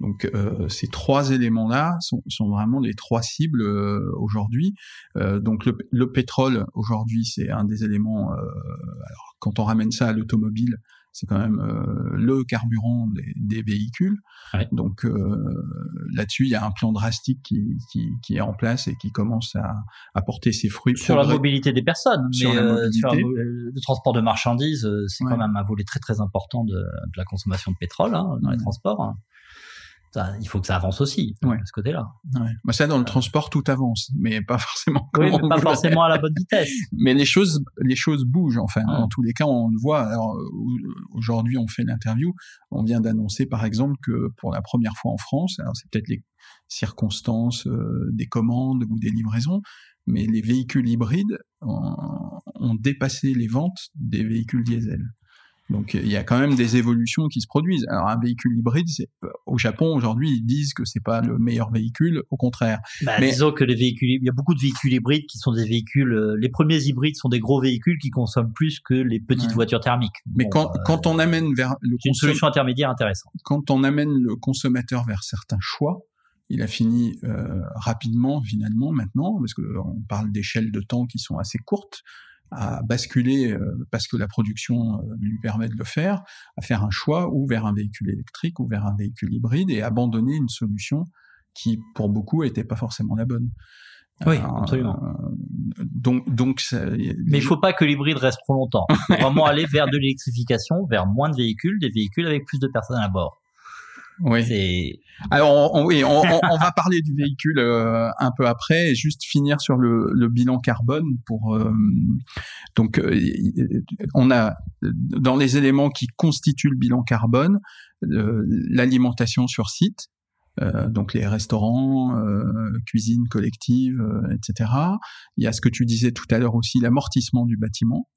S1: Donc euh, ces trois éléments-là sont, vraiment les trois cibles euh, aujourd'hui. Euh, donc le, le pétrole aujourd'hui c'est un des éléments. Alors quand on ramène ça à l'automobile, c'est quand même euh, le carburant des, des véhicules.
S2: Ouais.
S1: Donc là-dessus il y a un plan drastique qui, qui, qui, est en place et qui commence à, à porter ses fruits.
S2: Sur la mobilité des personnes, sur, la mobilité. sur le transport de marchandises, c'est ouais. quand même un volet très très important de, de la consommation de pétrole hein, dans les transports. Ça, il faut que ça avance aussi
S1: ouais.
S2: de ce côté-là.
S1: Ouais. Bah ça, dans le transport, tout avance, mais pas forcément.
S2: Oui, mais pas forcément à la bonne vitesse.
S1: mais les choses, les choses bougent. Enfin, en tous les cas, on le voit. Alors aujourd'hui, on fait l'interview. On vient d'annoncer, par exemple, que pour la première fois en France, alors c'est peut-être les circonstances euh, des commandes ou des livraisons, mais les véhicules hybrides ont, ont dépassé les ventes des véhicules diesel. Donc il y a quand même des évolutions qui se produisent. Alors un véhicule hybride, au Japon aujourd'hui, ils disent que c'est pas le meilleur véhicule, au contraire.
S2: Bah, Mais disons que les véhicules, il y a beaucoup de véhicules hybrides qui sont des véhicules. Euh, les premiers hybrides sont des gros véhicules qui consomment plus que les petites ouais. voitures thermiques.
S1: Mais bon, quand, euh, quand on amène vers
S2: le une solution intermédiaire intéressante.
S1: Quand on amène le consommateur vers certains choix, il a fini euh, rapidement finalement maintenant parce que on parle d'échelles de temps qui sont assez courtes à basculer, euh, parce que la production euh, lui permet de le faire, à faire un choix ou vers un véhicule électrique ou vers un véhicule hybride et abandonner une solution qui, pour beaucoup, n'était pas forcément la bonne.
S2: Oui, euh, absolument.
S1: donc, donc, ça,
S2: mais il faut pas que l'hybride reste trop longtemps. Il faut vraiment aller vers de l'électrification, vers moins de véhicules, des véhicules avec plus de personnes à bord.
S1: Oui. Alors, on, va parler du véhicule euh, un peu après et juste finir sur le, bilan carbone. Pour euh, donc, euh, on a dans les éléments qui constituent le bilan carbone euh, l'alimentation sur site. Euh, donc les restaurants, cuisine collective, etc. Il y a ce que tu disais tout à l'heure aussi, l'amortissement du bâtiment.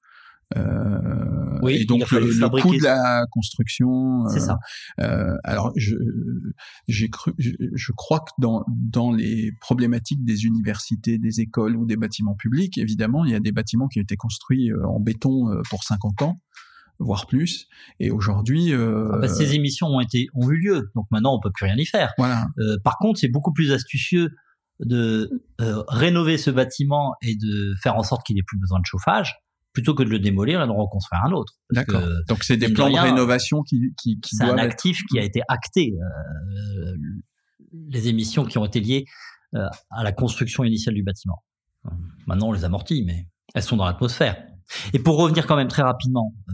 S1: Euh, oui, et donc le, coût de la construction.
S2: C'est ça.
S1: Euh, alors je j'ai cru, je, crois que dans dans les problématiques des universités, des écoles ou des bâtiments publics, évidemment, il y a des bâtiments qui ont été construits en béton pour 50 ans voire plus. Et aujourd'hui, euh...
S2: Ah bah, ces émissions ont été ont eu lieu, donc maintenant on peut plus rien y faire.
S1: Voilà.
S2: Euh, par contre, c'est beaucoup plus astucieux de euh, rénover ce bâtiment et de faire en sorte qu'il ait plus besoin de chauffage plutôt que de le démolir et de reconstruire un autre.
S1: D'accord. Donc c'est des plans de, rénovation qui, qui,
S2: qui C'est un actif qui a été acté. Euh, les émissions qui ont été liées euh, à la construction initiale du bâtiment. Maintenant, on les amortit, mais elles sont dans l'atmosphère. Et pour revenir quand même très rapidement, euh,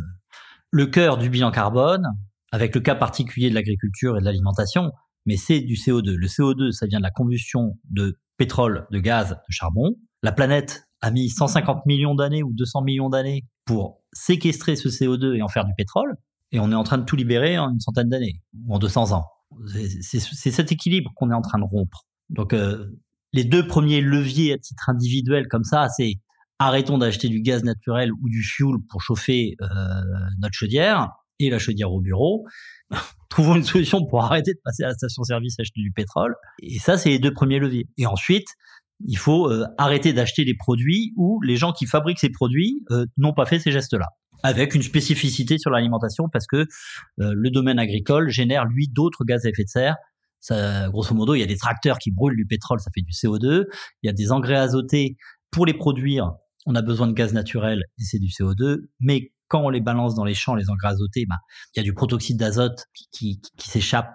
S2: le cœur du bilan carbone, avec le cas particulier de l'agriculture et de l'alimentation, mais c'est du CO2. Le CO2, ça vient de la combustion de pétrole, de gaz, de charbon. La planète a mis 150 millions d'années ou 200 millions d'années pour séquestrer ce CO2 et en faire du pétrole. Et on est en train de tout libérer en une centaine d'années ou en 200 ans. C'est cet équilibre qu'on est en train de rompre. Donc, euh, les deux premiers leviers à titre individuel comme ça, c'est arrêtons d'acheter du gaz naturel ou du fuel pour chauffer euh, notre chaudière et la chaudière au bureau. Trouvons une solution pour arrêter de passer à la station-service acheter du pétrole. Et ça, c'est les deux premiers leviers. Et ensuite, il faut euh, arrêter d'acheter des produits où les gens qui fabriquent ces produits euh, n'ont pas fait ces gestes-là. Avec une spécificité sur l'alimentation parce que le domaine agricole génère, lui, d'autres gaz à effet de serre grosso modo, il y a des tracteurs qui brûlent du pétrole, ça fait du CO2. Il y a des engrais azotés pour les produire on a besoin de gaz naturel et c'est du CO2, mais quand on les balance dans les champs, les engrais azotés, bah, il y a du protoxyde d'azote qui, s'échappe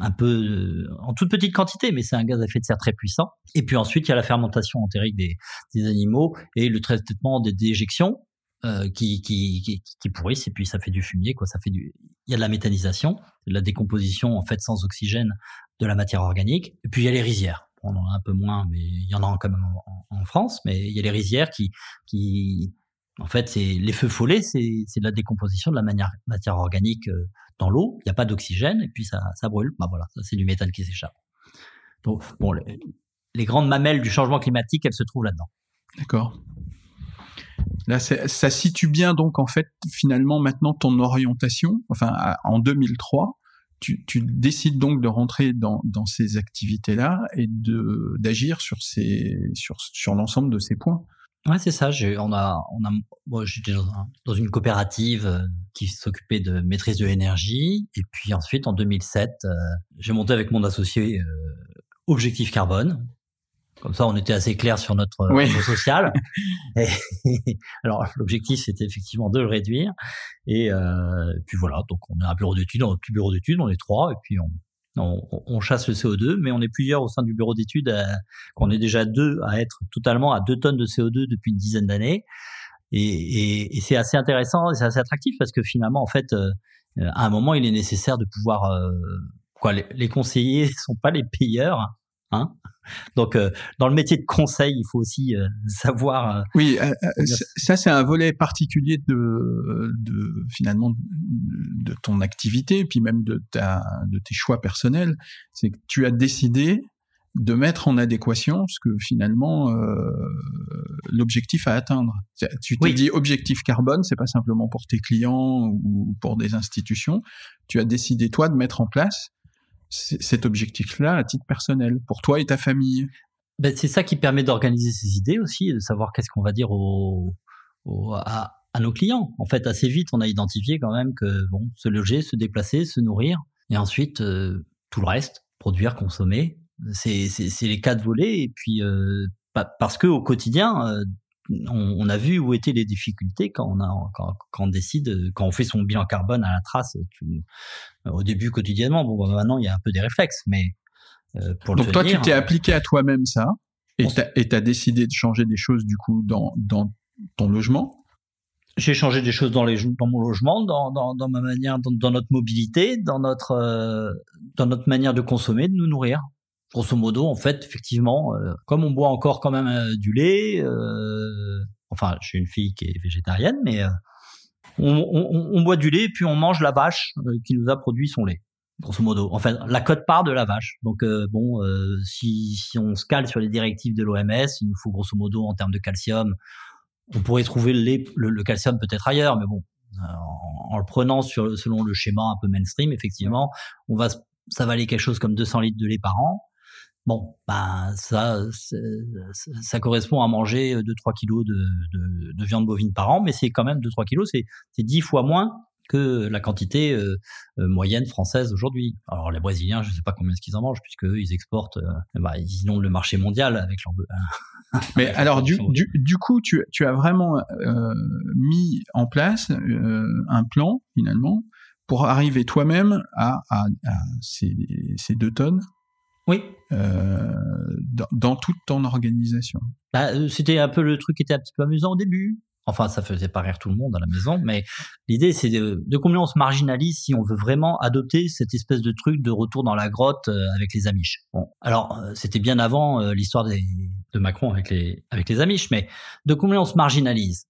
S2: un peu euh, en toute petite quantité, mais c'est un gaz à effet de serre très puissant. Et puis ensuite, il y a la fermentation entérique des, animaux et le traitement des déjections euh, qui, qui, qui, pourrissent et puis ça fait du fumier, quoi. Ça fait du, il y a de la méthanisation, de la décomposition en fait sans oxygène de la matière organique. Et puis il y a les rizières on en a un peu moins, mais il y en a quand même en, France. Mais il y a les rizières qui, qui en fait, c'est les feux follets, c'est de la décomposition de la matière, organique euh, dans l'eau. Il n'y a pas d'oxygène et puis ça, ça brûle. Bah voilà, ça c'est du métal qui s'échappe. Donc bon, les, grandes mamelles du changement climatique, elles se trouvent là-dedans.
S1: D'accord. Là, ça situe bien donc en fait finalement maintenant ton orientation. Enfin, en 2003, tu, décides donc de rentrer dans, ces activités-là et d'agir sur ces sur sur l'ensemble de ces points.
S2: Ouais, c'est ça. on a, on a, moi, j'étais dans, une coopérative euh, qui s'occupait de maîtrise de l'énergie. Et puis ensuite, en 2007, euh, j'ai monté avec mon associé euh, Objectif Carbone, comme ça, on était assez clair sur notre oui. social. alors, l'objectif, c'était effectivement de le réduire. Et euh, puis voilà, donc on a un bureau d'études, un petit bureau d'études, on est trois, et puis on, on, chasse le CO2, mais on est plusieurs au sein du bureau d'études, qu'on est déjà deux à être totalement à deux tonnes de CO2 depuis une dizaine d'années. Et, et, c'est assez intéressant, c'est assez attractif parce que finalement, en fait, euh, à un moment, il est nécessaire de pouvoir euh, quoi, les, les conseillers sont pas les payeurs, hein, donc, euh, dans le métier de conseil, il faut aussi euh, savoir. Euh,
S1: oui, ça c'est un volet particulier de, de finalement de ton activité, et puis même de ta de tes choix personnels. C'est que tu as décidé de mettre en adéquation ce que finalement l'objectif à atteindre. Tu t'es dit objectif carbone, c'est pas simplement pour tes clients ou pour des institutions. Tu as décidé toi de mettre en place cet objectif-là à titre personnel, pour toi et ta famille?
S2: Ben, C'est ça qui permet d'organiser ses idées aussi, de savoir qu'est-ce qu'on va dire au, à, nos clients. En fait, assez vite, on a identifié quand même que bon, se loger, se déplacer, se nourrir, et ensuite euh, tout le reste, produire, consommer, c'est les quatre volets. Et puis euh, parce que au quotidien, euh, on, a vu où étaient les difficultés quand on, a, quand, on décide, quand on fait son bilan carbone à la trace, au début quotidiennement. Bon, bah, maintenant, il y a un peu des réflexes, mais
S1: euh, pour Donc toi, tu t'es appliqué à toi-même ça, et tu as décidé de changer des choses du coup dans, dans ton logement?
S2: J'ai changé des choses dans, les, dans mon logement, dans, dans, dans ma manière, dans, notre mobilité, dans notre, euh, dans notre manière de consommer, de nous nourrir grosso modo, en fait, effectivement, euh, comme on boit encore quand même euh, du lait, euh, enfin, suis une fille qui est végétarienne, mais on, boit du lait, puis on mange la vache qui nous a produit son lait, grosso modo. Enfin, la cote part de la vache. Donc, bon, si, si on se cale sur les directives de l'OMS, il nous faut grosso modo, en termes de calcium, On pourrait trouver le, calcium peut-être ailleurs, mais bon, en, le prenant sur, selon le schéma un peu mainstream, effectivement, on va ça valait quelque chose comme 200 litres de lait par an. Bon, ben ça, ça correspond à manger 2-3 kilos de, de, de, viande bovine par an, mais c'est quand même 2-3 kilos, c'est 10 fois moins que la quantité euh, euh, moyenne française aujourd'hui. Alors les Brésiliens, je ne sais pas combien ce qu'ils en mangent, puisque ils exportent, euh, bah, ils ont le marché mondial avec leur.
S1: Mais alors du, du, du, coup, tu, tu as vraiment mis en place un plan finalement pour arriver toi-même à, à, à ces, ces deux tonnes?
S2: Oui.
S1: Euh, dans, dans, toute ton organisation.
S2: Bah, euh, c'était un peu le truc qui était un petit peu amusant au début. Enfin, ça faisait pas rire tout le monde à la maison, mais l'idée, c'est de, de, combien on se marginalise si on veut vraiment adopter cette espèce de truc de retour dans la grotte euh, avec les Amish. Bon, alors, euh, c'était bien avant l'histoire de Macron avec les, avec les Amish, mais de combien on se marginalise?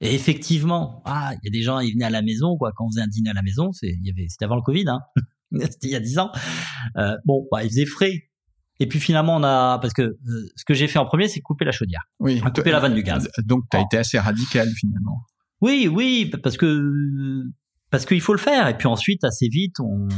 S2: Et effectivement, ah, il y a des gens, ils venaient à la maison, quoi. Quand on faisait un dîner à la maison, c'est, il y avait, c'était avant le Covid, hein. c'était il y a dix ans. Euh, bon, bah, il faisait frais. Et puis finalement, on a parce que euh, ce que j'ai fait en premier, c'est couper la chaudière,
S1: oui,
S2: couper la vanne du gaz.
S1: Donc, tu as été assez radical finalement.
S2: Oui, oui, parce que parce qu'il faut le faire. Et puis ensuite, assez vite, on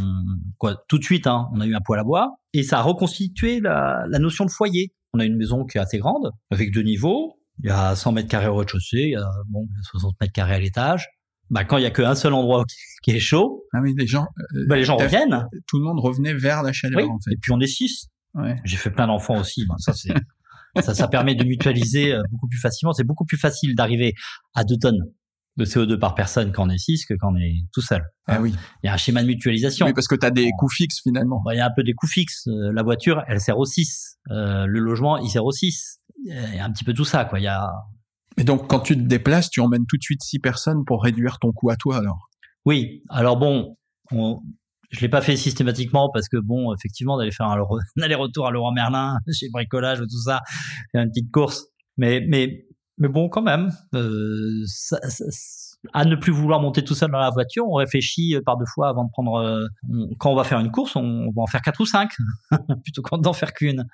S2: quoi, tout de suite, hein, on a eu un poêle à bois et ça a reconstitué la, la notion de foyer. On a une maison qui est assez grande, avec deux niveaux. Il y a 100 mètres carrés au rez-de-chaussée, il y a bon 60 mètres carrés à l'étage bah, quand il y a qu'un seul endroit qui est chaud,
S1: ah oui, les gens,
S2: euh, bah, les gens reviennent.
S1: Tout le monde revenait vers la chaleur. en fait.
S2: Et puis on est six. Ouais. J'ai fait plein d'enfants aussi. ça, c'est, ça, ça permet de mutualiser euh, beaucoup plus facilement. C'est beaucoup plus facile d'arriver à deux tonnes de CO2 par personne quand on est six que quand on est tout seul.
S1: Ah oui.
S2: Il y a un schéma de mutualisation.
S1: Oui, parce que tu as des coûts fixes finalement.
S2: Bah, il y a un peu des coûts fixes. Euh, la voiture, elle sert au 6. Euh, le logement, il sert au 6. Il y a un petit peu tout ça, quoi. Il y a,
S1: et donc, quand tu te déplaces, tu emmènes tout de suite six personnes pour réduire ton coût à toi, alors?
S2: Oui. Alors bon, on, je l'ai pas fait systématiquement parce que bon, effectivement, d'aller faire un, aller-retour à Laurent Merlin chez Bricolage ou tout ça, faire une petite course. Mais mais mais bon, quand même, euh, à ne plus vouloir monter tout seul dans la voiture, on réfléchit par deux fois avant de prendre. Euh, quand on va faire une course, on, on va en faire quatre ou cinq plutôt qu'en d'en faire qu'une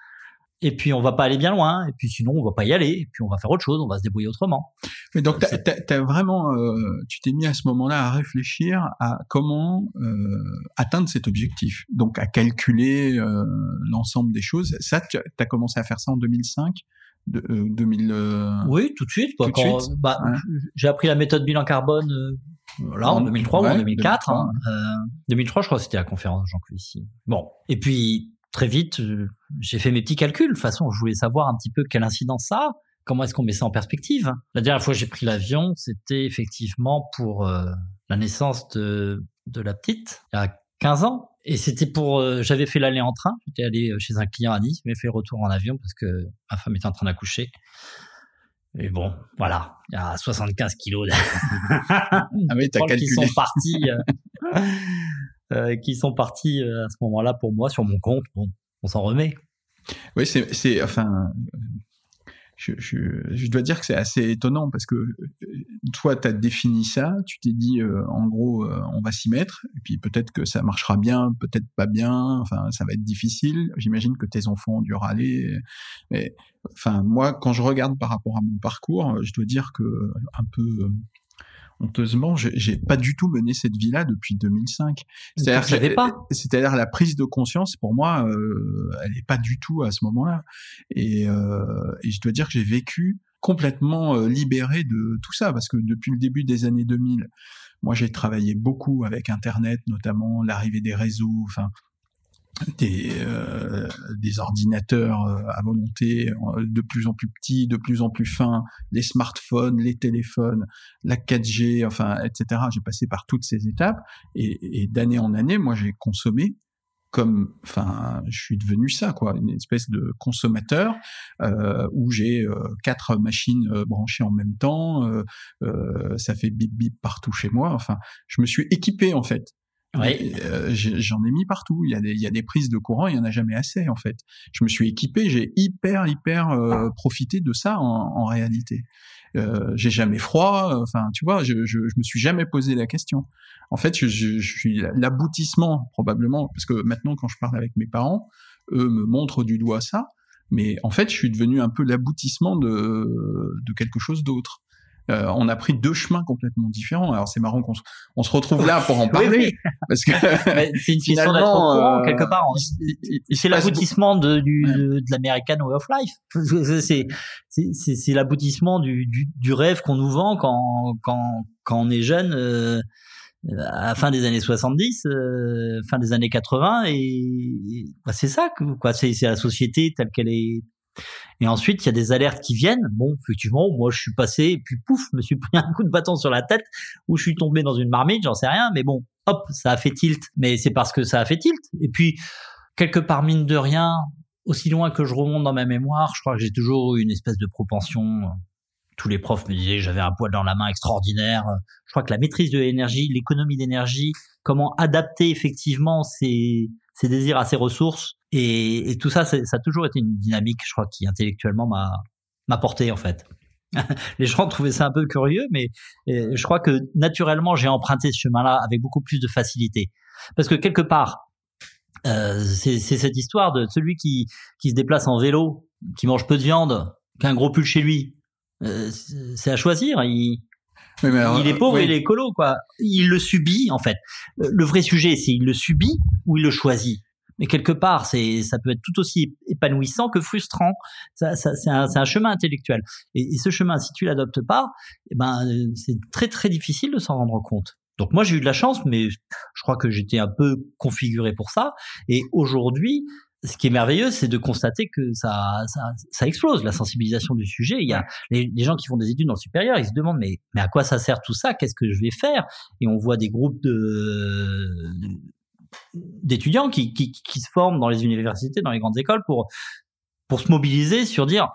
S2: et puis on va pas aller bien loin, et puis sinon on va pas y aller, et puis on va faire autre chose, on va se débrouiller autrement.
S1: Mais donc t'as, as, vraiment, euh, tu t'es mis à ce moment-là à réfléchir à comment euh, atteindre cet objectif, donc à calculer euh, l'ensemble des choses. Ça, tu as commencé à faire ça en 2005 de, 2000
S2: Oui, tout de suite. Quoi, quand, Bah, J'ai appris la méthode bilan carbone là en 2003 ou en 2004. 2003, hein. 2003 je crois que c'était la conférence Jean ici. Bon, et puis très vite, euh, j'ai fait mes petits calculs. De toute façon, je voulais savoir un petit peu quelle incidence ça a. Comment est-ce qu'on met ça en perspective? La dernière fois que j'ai pris l'avion, c'était effectivement pour euh, la naissance de, de la petite, il y a 15 ans. Et c'était pour, euh, j'avais fait l'aller en train. J'étais allé chez un client à Nice, mais fait le retour en avion parce que ma femme était en train d'accoucher. Et bon, voilà, il y a 75 kilos
S1: ah oui, t'as calculé.
S2: qui sont partis. Euh, qui sont partis euh, à ce moment-là pour moi sur mon compte. Bon, on s'en remet.
S1: Oui, c'est, enfin, je, je, je, dois dire que c'est assez étonnant parce que toi, tu as défini ça, tu t'es dit, euh, en gros, on va s'y mettre, et puis peut-être que ça marchera bien, peut-être pas bien, enfin, ça va être difficile. J'imagine que tes enfants ont dû râler. Mais, enfin, moi, quand je regarde par rapport à mon parcours, je dois dire que un peu honteusement, j'ai pas du tout mené cette vie-là depuis 2005.
S2: C'est-à-dire pas.
S1: C'est-à-dire la prise de conscience pour moi, euh, elle est pas du tout à ce moment-là. Et, euh, et, je dois dire que j'ai vécu complètement euh, libéré de tout ça parce que depuis le début des années 2000, moi j'ai travaillé beaucoup avec Internet, notamment l'arrivée des réseaux. Enfin, des, euh, des ordinateurs euh, à volonté euh, de plus en plus petits, de plus en plus fins, les smartphones, les téléphones, la 4G, enfin, etc. J'ai passé par toutes ces étapes et, et d'année en année, moi, j'ai consommé comme, enfin, je suis devenu ça, quoi, une espèce de consommateur euh, où j'ai quatre machines branchées en même temps, euh, ça fait bip bip partout chez moi. Enfin, je me suis équipé en fait
S2: oui.
S1: Euh, j'en ai mis partout. Il y, a des, il y a des prises de courant, il y en a jamais assez en fait. Je me suis équipé, j'ai hyper hyper euh, profité de ça en, en réalité. Euh, j'ai jamais froid. Enfin, tu vois, je, je, je, me suis jamais posé la question. En fait, je, je, suis l'aboutissement probablement parce que maintenant quand je parle avec mes parents, eux me montrent du doigt ça. Mais en fait, je suis devenu un peu l'aboutissement de, de quelque chose d'autre. Euh, on a pris deux chemins complètement différents. Alors c'est marrant qu'on se, on se retrouve là pour en parler parce que
S2: c'est une finalement euh, quelque part. C'est l'aboutissement de, du, de l'American Way of Life. C'est c'est l'aboutissement du, du, du, rêve qu'on nous vend quand quand quand on est jeune. Euh, à la fin des années 70, euh, fin des années 80, et, bah, c'est ça, quoi. C'est la société telle qu'elle est et ensuite, il y a des alertes qui viennent. Bon, effectivement, moi, je suis passé, et puis pouf, je me suis pris un coup de bâton sur la tête, ou je suis tombé dans une marmite, j'en sais rien, mais bon, hop, ça a fait tilt. Mais c'est parce que ça a fait tilt. Et puis, quelque part, mine de rien, aussi loin que je remonte dans ma mémoire, je crois que j'ai toujours eu une espèce de propension. Tous les profs me disaient j'avais un poids dans la main extraordinaire. Je crois que la maîtrise de l'énergie, l'économie d'énergie, comment adapter effectivement ses désirs à ses ressources, et, et tout ça, ça a toujours été une dynamique, je crois, qui intellectuellement m'a m'a porté en fait. les gens trouvaient ça un peu curieux, mais je crois que naturellement, j'ai emprunté ce chemin-là avec beaucoup plus de facilité. Parce que quelque part, euh, c'est cette histoire de celui qui, qui se déplace en vélo, qui mange peu de viande, qui a un gros pull chez lui. Euh, c'est à choisir. Il, il est pauvre, il est écolo, quoi. Il le subit, en fait. Le vrai sujet, c'est il le subit ou il le choisit? Mais quelque part, c'est, ça peut être tout aussi épanouissant que frustrant. Ça, ça, c'est, un, un chemin intellectuel. Et, ce chemin, si tu l'adoptes pas, eh ben, c'est très très difficile de s'en rendre compte. Donc moi, j'ai eu de la chance, mais je crois que j'étais un peu configuré pour ça. Et aujourd'hui, ce qui est merveilleux, c'est de constater que ça, ça, ça, explose la sensibilisation du sujet. Il y a les, les, gens qui font des études dans le supérieur, ils se demandent mais, mais à quoi ça sert tout ça? Qu'est-ce que je vais faire? Et on voit des groupes de, d'étudiants qui, qui, qui, se forment dans les universités, dans les grandes écoles pour, pour se mobiliser sur dire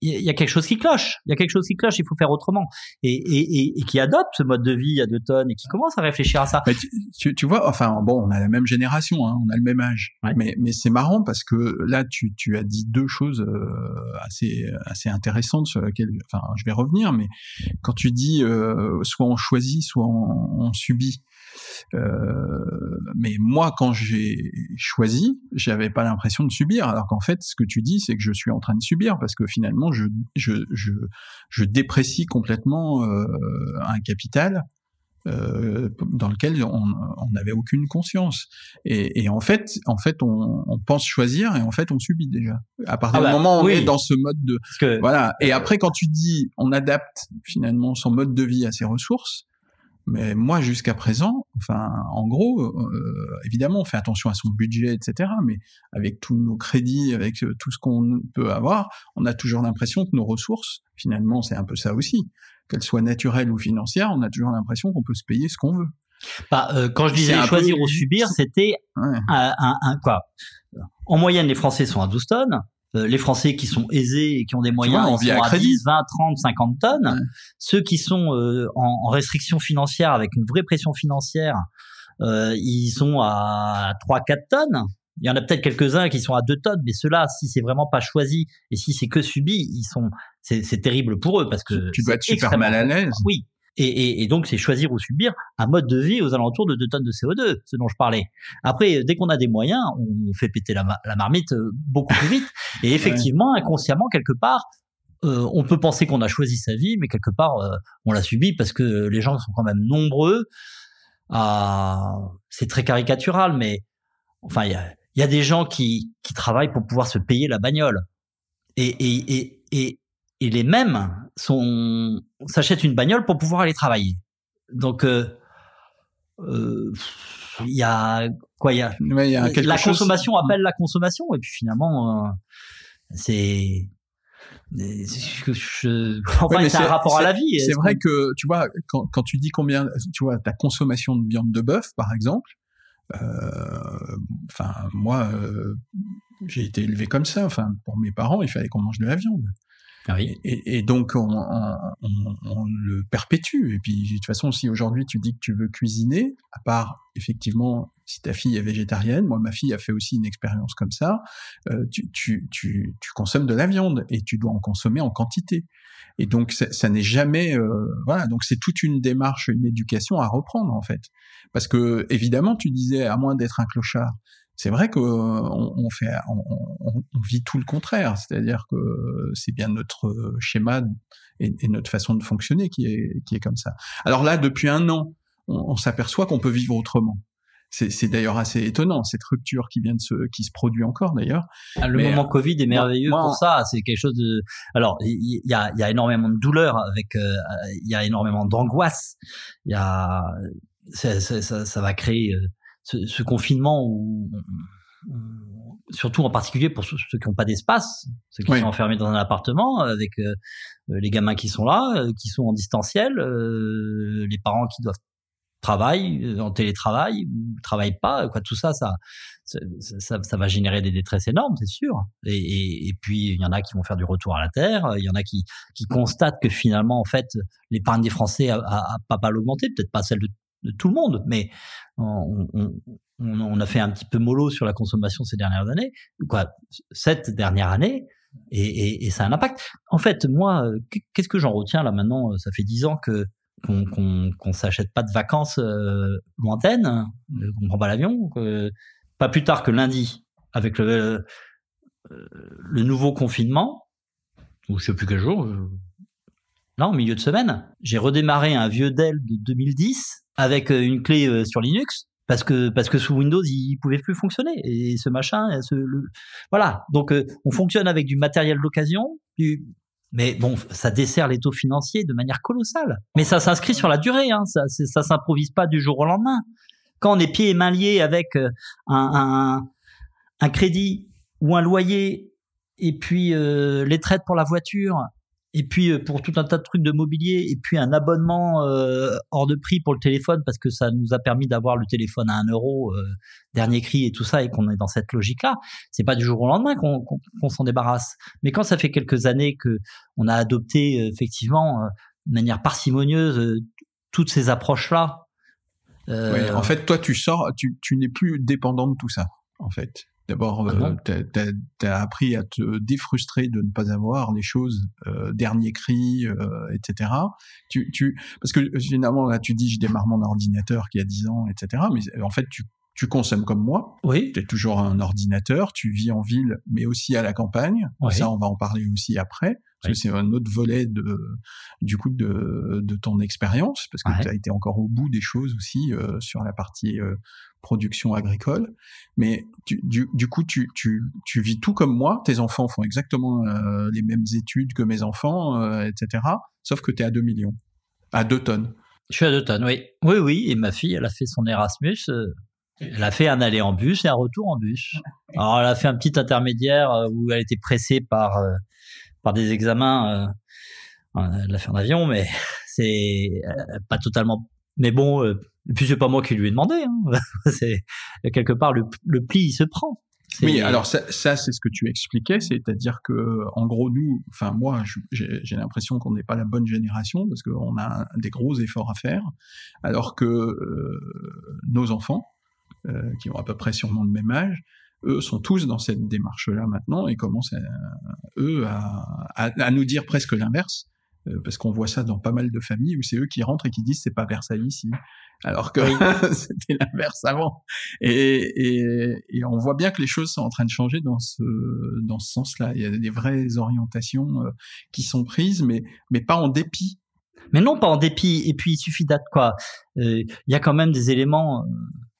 S2: il y a quelque chose qui cloche, il y a quelque chose qui cloche, il faut faire autrement. Et, et, et, qui adopte ce mode de vie à deux tonnes et qui commence à réfléchir à ça.
S1: tu, tu, vois, enfin bon, on a la même génération, hein, on a le même âge. Mais, mais c'est marrant parce que là, tu, tu as dit deux choses euh, assez, assez intéressantes sur lesquelles, enfin, je vais revenir. Mais quand tu dis euh, soit on choisit, soit on, on subit. Euh, mais moi, quand j'ai choisi, j'avais pas l'impression de subir, alors qu'en fait, ce que tu dis, c'est que je suis en train de subir, parce que finalement, je, je, je, je déprécie complètement euh, un capital euh, dans lequel on n'avait aucune conscience. Et, et, en fait, en fait, on, on, pense choisir et en fait, on subit déjà. À partir ah du bah, moment où on est dans ce mode de voilà. Et après, quand tu dis, on adapte finalement son mode de vie à ses ressources, mais moi, jusqu'à présent, enfin, en gros, euh, évidemment, on fait attention à son budget, etc. Mais avec tous nos crédits, avec euh, tout ce qu'on peut avoir, on a toujours l'impression que nos ressources, finalement, c'est un peu ça aussi, qu'elles soient naturelles ou financières, on a toujours l'impression qu'on peut se payer ce qu'on veut.
S2: Bah, euh, quand je disais choisir ou subir, c'était un, un, un, quoi? En moyenne, les Français sont à 12 tonnes. Euh, les Français qui sont aisés et qui ont des moyens, ils sont à, 10, 20, 30, 50 tonnes. Ceux qui sont euh, en, en, restriction financière avec une vraie pression financière, euh, ils sont à 3, 4 tonnes. Il y en a peut-être quelques-uns qui sont à 2 tonnes, mais ceux-là, si c'est vraiment pas choisi et si c'est que subi, ils sont, c'est terrible pour eux parce que
S1: tu dois être super mal à l'aise.
S2: Oui, et, et, et, donc, c'est choisir ou subir un mode de vie aux alentours de 2 tonnes de CO2, ce dont je parlais. Après, dès qu'on a des moyens, on fait péter la, la marmite euh, beaucoup plus vite. Et effectivement, inconsciemment, quelque part, euh, on peut penser qu'on a choisi sa vie, mais quelque part, euh, on l'a subi parce que les gens sont quand même nombreux. À... C'est très caricatural, mais enfin, il y a, y a, des gens qui, qui travaillent pour pouvoir se payer la bagnole. Et, et, et, et, et les mêmes sont s'achètent une bagnole pour pouvoir aller travailler. Donc euh, euh, il y a quoi il y a, la consommation appelle la consommation et puis finalement euh, c'est enfin, c'est un rapport à la vie.
S1: C'est vrai que tu vois quand, quand tu dis combien tu vois ta consommation de viande de bœuf par exemple. Enfin moi j'ai été élevé comme ça. Enfin pour mes parents il fallait qu'on mange de la viande. Et, donc on, le perpétue. Et puis de toute façon, si aujourd'hui tu dis que tu veux cuisiner, à part effectivement si ta fille est végétarienne, moi ma fille a fait aussi une expérience comme ça, euh, tu, tu, tu, tu, consommes de la viande et tu dois en consommer en quantité. Et donc ça, ça n'est jamais euh, voilà donc c'est toute une démarche, une éducation à reprendre en fait, parce que évidemment tu disais à moins d'être un clochard, c'est vrai qu'on on fait, on, vit tout le contraire. C'est-à-dire que c'est bien notre schéma et, notre façon de fonctionner qui est, qui est comme ça. Alors là, depuis un an, on, s'aperçoit qu'on peut vivre autrement. C'est d'ailleurs assez étonnant cette rupture qui vient de se qui se produit encore d'ailleurs.
S2: Ah, le moment euh, Covid est merveilleux pour ça. C'est quelque chose de. Alors il y, a, y a énormément de douleur avec. Euh, il y a énormément d'angoisse. Il y a ça, ça, ça, va créer euh, ce, ce confinement où, surtout en particulier pour ceux, qui n'ont pas d'espace, ceux qui sont enfermés dans un appartement avec les gamins qui sont là, qui sont en distanciel, les parents qui doivent travail euh, en télétravail ou travaille pas quoi tout ça ça ça, ça, va générer des détresses énormes c'est sûr. Et, et, puis il y en a qui vont faire du retour à la terre il y en a qui qui constatent que finalement en fait l'épargne des Français a, a, pas mal augmenté peut-être pas celle de, tout le monde mais on, a fait un petit peu mollo sur la consommation ces dernières années quoi cette dernière année et, et, ça a un impact en fait moi qu'est-ce que j'en retiens là maintenant ça fait dix ans que qu'on qu s'achète pas de vacances euh, lointaines, euh, qu'on prend pas l'avion. Pas plus tard que lundi, avec le, euh, le nouveau confinement, ou je sais plus quel jour, non, milieu de semaine, j'ai redémarré un vieux Dell de 2010 avec une clé sur Linux parce que parce que sous Windows il pouvait plus fonctionner et ce machin ce, voilà donc on fonctionne avec du matériel d'occasion mais bon, ça dessert les taux financiers de manière colossale. Mais ça s'inscrit sur la durée, hein. ça, ça s'improvise pas du jour au lendemain. Quand on est pieds et mains liés avec euh, un, un, un crédit ou un loyer, et puis euh, les traites pour la voiture, et puis euh, pour tout un tas de trucs de mobilier, et puis un abonnement euh, hors de prix pour le téléphone parce que ça nous a permis d'avoir le téléphone à un euro, euh, dernier cri et tout ça, et qu'on est dans cette logique-là. C'est pas du jour au lendemain qu'on s'en débarrasse. Mais quand ça fait quelques années que on a adopté effectivement de manière parcimonieuse toutes ces approches-là.
S1: en fait, toi, tu sors, tu, tu n'es plus dépendant de tout ça, en fait. D'abord, euh, tu as, appris à te défrustrer de ne pas avoir les choses euh, dernier cri, euh, etc. Tu, tu, parce que finalement, là, tu dis, je démarre mon ordinateur qui a 10 ans, etc. Mais en fait, tu tu consommes comme moi.
S2: Oui.
S1: Tu es toujours un ordinateur, tu vis en ville, mais aussi à la campagne. Ça, on va en parler aussi après. Parce que c'est un autre volet de, du coup, de, de ton expérience, parce que tu as été encore au bout des choses aussi euh, sur la partie euh, production agricole. Mais du, du, coup, tu, tu, tu vis tout comme moi. Tes enfants font exactement euh, les mêmes études que mes enfants, etc. Sauf que tu es à 2 millions, à 2 tonnes.
S2: Je suis à 2 tonnes, oui. Oui, oui. Et ma fille, elle a fait son Erasmus elle a fait un aller en bus et un retour en bus. Alors elle a fait un petit intermédiaire euh, où elle était pressée par euh, par des examens. Euh, elle l'a fait en avion, mais c'est pas totalement. Mais bon, et puis c'est pas moi qui lui ai demandé. Hein. c'est quelque part le, pli il se prend.
S1: Oui, alors ça, ça c'est ce que tu expliquais, c'est-à-dire que en gros nous, enfin moi, j'ai l'impression qu'on n'est pas la bonne génération parce qu'on a des gros efforts à faire, alors que nos enfants, euh, qui ont à peu près sûrement le même âge, eux sont tous dans cette démarche-là maintenant et commencent eux à, nous dire presque l'inverse, euh, parce qu'on voit ça dans pas mal de familles où c'est eux qui rentrent et qui disent c'est pas Versailles ici, alors que c'était l'inverse avant. Et, on voit bien que les choses sont en train de changer dans ce dans ce sens-là. Il y a des vraies orientations euh, qui sont prises, mais mais pas en dépit.
S2: Mais non, pas en dépit. Et puis il suffit d'être quoi. Il y a quand même des éléments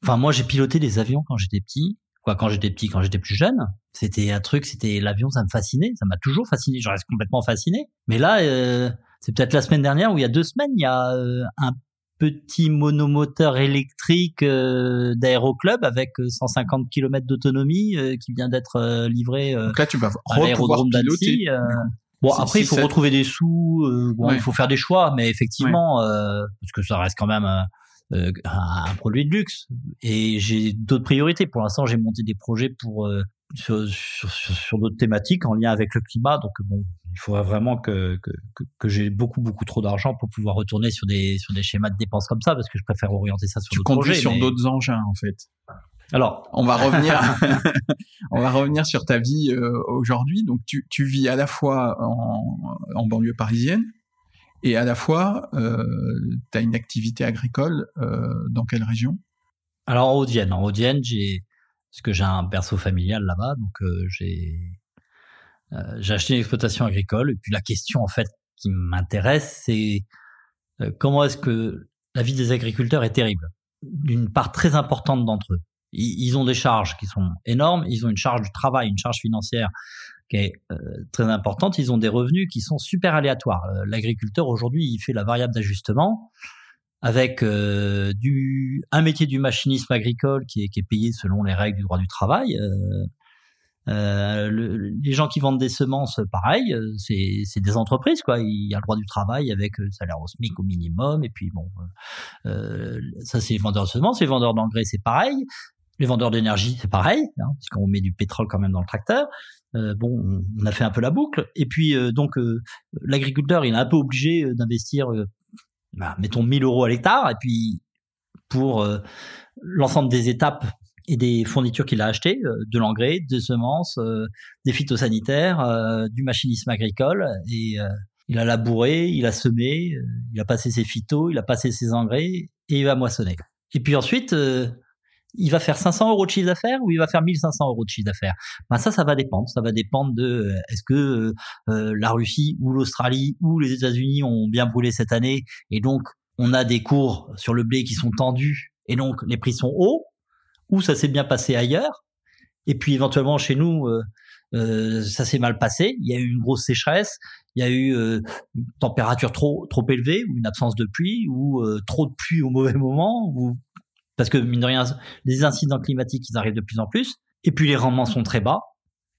S2: Enfin, moi, j'ai piloté des avions quand j'étais petit. Quoi, quand j'étais petit, quand j'étais plus jeune, c'était un truc, c'était l'avion, ça me fascinait, ça m'a toujours fasciné. Je reste complètement fasciné. Mais là, euh, c'est peut-être la semaine dernière ou il y a deux semaines, il y a euh, un petit monomoteur électrique euh, d'aéroclub avec 150 km d'autonomie qui vient d'être livré
S1: Donc là, tu vas à l'aérodrome d'Annecy.
S2: Bon, après, il faut retrouver des sous. bon, il faut faire des choix, mais effectivement, parce que ça reste quand même euh, un, produit de luxe. Et j'ai d'autres priorités. Pour l'instant, j'ai monté des projets pour euh, sur, sur, sur d'autres thématiques en lien avec le climat. Donc bon, il faudrait vraiment que, que, que, j'ai beaucoup beaucoup trop d'argent pour pouvoir retourner sur des sur des schémas de dépenses comme ça parce que je préfère orienter ça sur d'autres projets.
S1: sur d'autres engins en fait.
S2: Alors,
S1: on va revenir, on va revenir sur ta vie euh, aujourd'hui. Donc, tu, tu vis à la fois en, en banlieue parisienne, et à la fois, euh, tu as une activité agricole euh, dans quelle région?
S2: Alors en Haute-Vienne. En Haute-Vienne, j'ai parce que j'ai un berceau familial là-bas, donc j'ai j'ai acheté une exploitation agricole. Et puis la question en fait qui m'intéresse, c'est comment est-ce que la vie des agriculteurs est terrible? D'une part très importante d'entre eux, ils ont des charges qui sont énormes, ils ont une charge du travail, une charge financière qui est euh, très importante, ils ont des revenus qui sont super aléatoires. Euh, l'agriculteur aujourd'hui, il fait la variable d'ajustement avec euh, du un métier du machinisme agricole qui est, qui est payé selon les règles du droit du travail. Euh, le, les gens qui vendent des semences, pareil, c'est des entreprises, quoi. Il y a le droit du travail avec le salaire au SMIC au minimum, et puis bon, euh, ça c'est les vendeurs de semences, les vendeurs d'engrais, c'est pareil. Les vendeurs d'énergie, c'est pareil, hein, parce met du pétrole quand même dans le tracteur. Euh, bon, on a fait un peu la boucle. Et puis euh, donc euh, l'agriculteur, il est un peu obligé d'investir, bah, mettons 1000 euros à l'hectare. Et puis pour l'ensemble des étapes et des fournitures qu'il a achetées, de l'engrais, des semences, des phytosanitaires, du machinisme agricole. Et il a labouré, il a semé, il a passé ses phytos, il a passé ses engrais et il va moissonner. Et puis ensuite, il va faire 500 euros de chiffre d'affaires ou il va faire 1500 euros de chiffre d'affaires? Ben ça ça va dépendre. Ça va dépendre de euh, est-ce que euh, euh, la Russie ou l'Australie ou les États-Unis ont bien brûlé cette année et donc on a des cours sur le blé qui sont tendus et donc les prix sont hauts ou ça s'est bien passé ailleurs et puis éventuellement chez nous ça s'est mal passé. Il y a eu une grosse sécheresse il y a eu une température trop trop élevée ou une absence de pluie ou trop de pluie au mauvais moment ou parce que mine de rien, les incidents climatiques, ils arrivent de plus en plus, et puis les rendements sont très bas.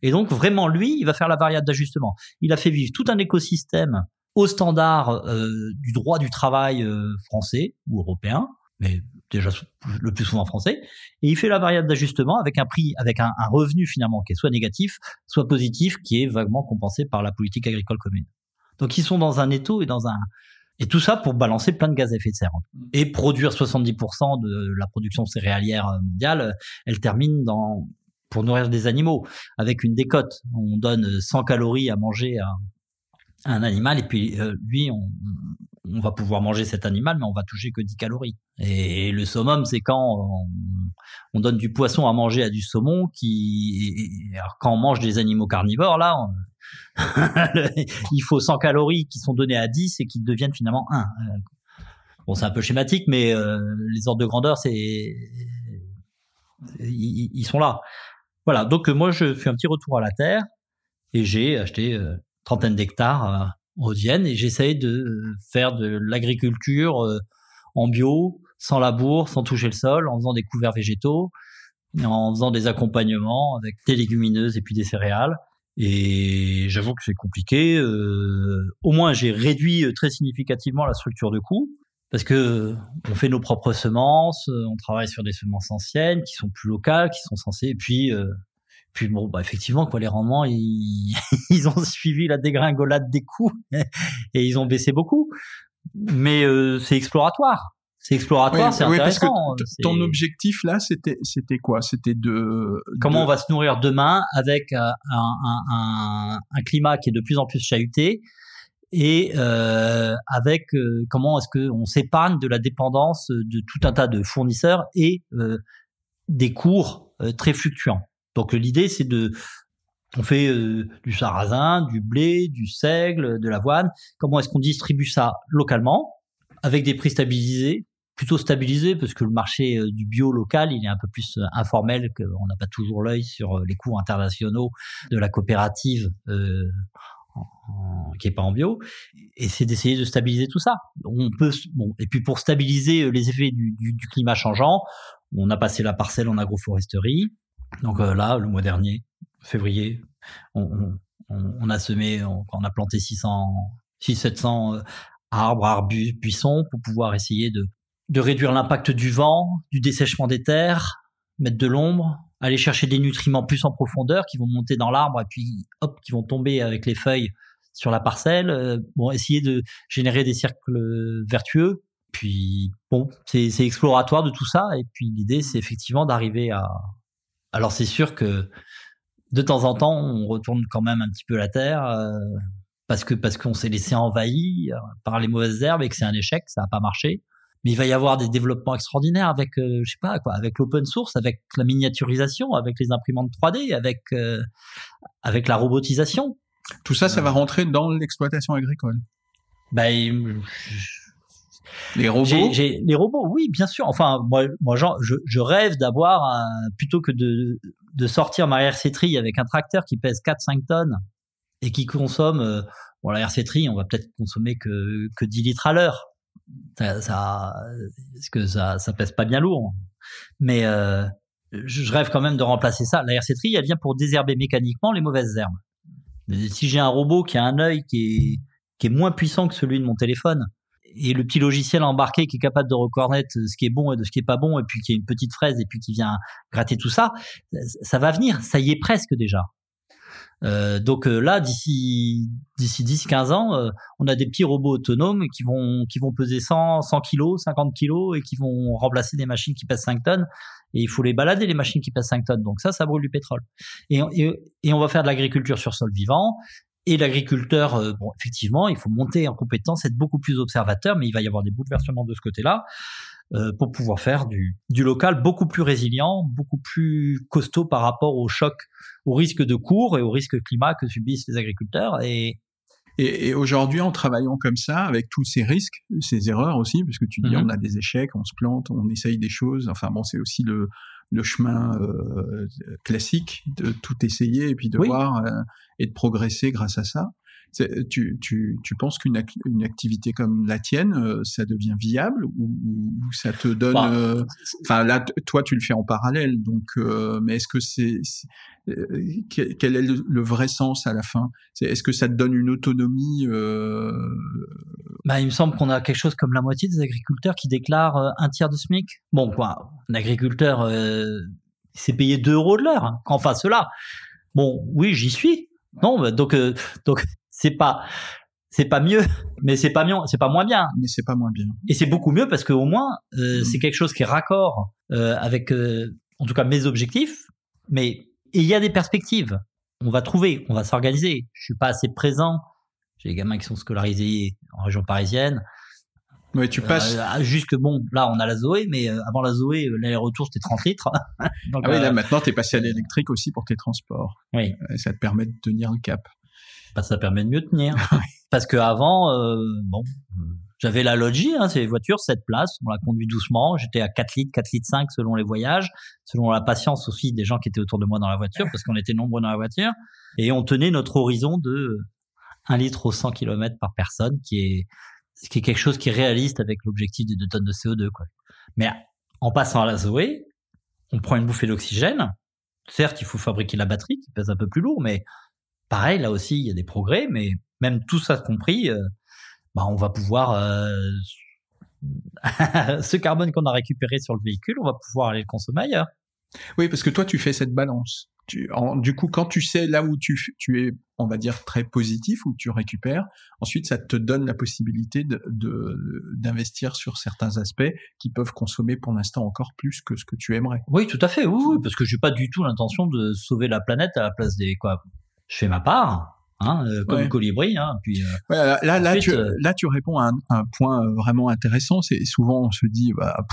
S2: Et donc vraiment, lui, il va faire la variable d'ajustement. Il a fait vivre tout un écosystème au standard euh, du droit du travail euh, français ou européen, mais déjà le plus souvent français, et il fait la variable d'ajustement avec un prix, avec un, un, revenu finalement qui est soit négatif, soit positif, qui est vaguement compensé par la politique agricole commune. Donc ils sont dans un étau et dans un, et tout ça pour balancer plein de gaz à effet de serre. Mm. Et produire 70% de la production céréalière mondiale, elle termine dans pour nourrir des animaux avec une décote. On donne 100 calories à manger à, un animal et puis euh, lui on, on, va pouvoir manger cet animal mais on va toucher que 10 calories. Et le summum c'est quand on, on, donne du poisson à manger à du saumon qui alors quand on mange des animaux carnivores là il faut 100 calories qui sont données à 10 et qui deviennent finalement 1. Euh, bon, c'est un peu schématique, mais euh, les ordres de grandeur, c'est ils, sont là. Voilà. Donc moi, je fais un petit retour à la terre et j'ai acheté euh, trentaine d'hectares en Vienne et j'essaye de faire de l'agriculture en bio, sans labour, sans toucher le sol, en faisant des couverts végétaux, en faisant des accompagnements avec des légumineuses et puis des céréales. Et j'avoue que c'est compliqué. Euh, au moins, j'ai réduit euh, très significativement la structure de coût parce que on fait nos propres semences, euh, on travaille sur des semences anciennes qui sont plus locales, qui sont censées. Et puis, puis bon, bah effectivement, quoi, les rendements, ils, ils ont suivi la dégringolade des coûts et ils ont baissé beaucoup. Mais c'est exploratoire c'est exploratoire, c'est intéressant.
S1: ton objectif là, c'était c'était quoi? C'était de
S2: comment on va se nourrir demain avec euh, un, un, un, climat qui est de plus en plus chahuté et euh, avec euh, comment est-ce que on s'épargne de la dépendance de tout un tas de fournisseurs et euh, des cours très fluctuants. Donc l'idée c'est de on fait du sarrasin, du blé, du seigle, de l'avoine. Comment est-ce qu'on distribue ça localement? Avec des prix stabilisés plutôt stabilisé parce que le marché euh, du bio local, il est un peu plus euh, informel, qu'on n'a pas toujours l'œil sur euh, les coûts internationaux de la coopérative euh, qui est pas en bio. Et c'est d'essayer de stabiliser tout ça. On peut, bon, et puis pour stabiliser les effets du, climat changeant, on a passé la parcelle en agroforesterie. Donc là, le mois dernier, février, on, a semé, on, on a planté 600, 600 700 arbres, arbustes, buissons pour pouvoir essayer de de réduire l'impact du vent, du dessèchement des terres, mettre de l'ombre, aller chercher des nutriments plus en profondeur qui vont monter dans l'arbre et puis hop qui vont tomber avec les feuilles sur la parcelle. Euh, bon, essayer de générer des cercles vertueux. Puis bon, c'est exploratoire de tout ça. Et puis l'idée, c'est effectivement d'arriver à. Alors c'est sûr que de temps en temps, on retourne quand même un petit peu la terre. Euh, parce que parce qu'on s'est laissé envahir par les mauvaises herbes et que c'est un échec, ça n'a pas marché. Mais il va y avoir des développements extraordinaires avec, je sais pas quoi, avec l'open source, avec la miniaturisation, avec les imprimantes 3D, avec avec la robotisation.
S1: Tout ça, ça va rentrer dans l'exploitation agricole.
S2: Ben,
S1: les robots
S2: Les robots, oui, bien sûr. Enfin, moi, moi je, je rêve d'avoir, plutôt que de, de sortir ma RC avec un tracteur qui pèse 4-5 tonnes et qui consomme, euh, bon, la RC on va peut-être consommer que, que 10 litres à l'heure. Ça, ça, parce que ça, ça pèse pas bien lourd. Mais euh, je rêve quand même de remplacer ça. La RC elle vient pour désherber mécaniquement les mauvaises herbes. Si j'ai un robot qui a un œil qui est, qui est moins puissant que celui de mon téléphone, et le petit logiciel embarqué qui est capable de reconnaître ce qui est bon et de ce qui est pas bon, et puis qui est une petite fraise, et puis qui vient gratter tout ça, ça va venir, ça y est presque déjà. Euh, donc euh, là, d'ici d'ici 10-15 ans, euh, on a des petits robots autonomes qui vont qui vont peser 100 100 kilos, 50 kilos et qui vont remplacer des machines qui pèsent 5 tonnes. Et il faut les balader les machines qui pèsent 5 tonnes. Donc ça, ça brûle du pétrole. Et, et, et on va faire de l'agriculture sur sol vivant. Et l'agriculteur, euh, bon, effectivement, il faut monter en compétence, être beaucoup plus observateur, mais il va y avoir des bouleversements de ce côté-là pour pouvoir faire du, du local beaucoup plus résilient, beaucoup plus costaud par rapport au choc, au risque de cours et au risque climat que subissent les agriculteurs. Et,
S1: et, aujourd'hui, en travaillant comme ça, avec tous ces risques, ces erreurs aussi, parce que tu dis mm-hmm. on a des échecs, on se plante, on essaye des choses. Enfin bon, c'est aussi le, le chemin euh, classique de tout essayer et puis de voir euh, et de progresser grâce à ça. Tu, tu, tu penses qu'une une activité comme la tienne, euh, ça devient viable ou, ou ça te donne, bah, euh, enfin là, toi tu le fais en parallèle, donc, euh, mais est-ce que c'est, quel est le, vrai sens à la fin? Est-ce que ça te donne une autonomie
S2: bah, il me semble qu'on a quelque chose comme la moitié des agriculteurs qui déclarent un tiers de SMIC. Bon, quoi, un agriculteur, euh, s'est payé 2 euros de l'heure. Hein, enfin, cela. Bon, oui, j'y suis. Non, bah, donc, donc c'est pas c'est pas mieux, mais c'est pas mieux, c'est pas moins bien.
S1: Mais c'est pas moins bien.
S2: Et c'est beaucoup mieux parce qu'au moins euh, mm. c'est quelque chose qui est raccord euh, avec, euh, en tout cas mes objectifs. Mais il y a des perspectives. On va trouver, on va s'organiser. Je suis pas assez présent. J'ai des gamins qui sont scolarisés en région parisienne.
S1: Oui, tu passes.
S2: juste que bon, là on a la Zoé, mais avant la Zoé, l'aller-retour c'était 30 litres.
S1: Donc, ah oui, là maintenant t'es passé à l'électrique aussi pour tes transports.
S2: Oui.
S1: ça te permet de tenir le cap.
S2: Bah, ça permet de mieux tenir. Parce que avant, euh, bon, j'avais la Logi, hein, c'est les voitures 7 places, on la conduit doucement, j'étais à 4 litres, 4 litres 5 selon les voyages, selon la patience aussi des gens qui étaient autour de moi dans la voiture, parce qu'on était nombreux dans la voiture, et on tenait notre horizon de 1 litre au 100 km par personne, qui est, qui est quelque chose qui est réaliste avec l'objectif de 2 tonnes de CO2. Quoi. Mais en passant à la Zoé, on prend une bouffée d'oxygène, certes il faut fabriquer la batterie qui pèse un peu plus lourd, mais pareil, là aussi, il y a des progrès, mais même tout ça compris, euh, bah, on va pouvoir euh, ce carbone qu'on a récupéré sur le véhicule, on va pouvoir aller le consommer ailleurs.
S1: Oui, parce que toi, tu fais cette balance. du coup, quand tu sais là où tu, tu es, on va dire, très positif, où tu récupères, ensuite, ça te donne la possibilité de, d'investir sur certains aspects qui peuvent consommer pour l'instant encore plus que ce que tu aimerais.
S2: Oui, tout à fait, oui, parce que j'ai pas du tout l'intention de sauver la planète à la place des, quoi, je fais ma part. Hein, euh, comme colibri. Hein, puis,
S1: euh, là, là, tu, euh, là, tu réponds à un, point vraiment intéressant. C'est souvent on se dit, bah,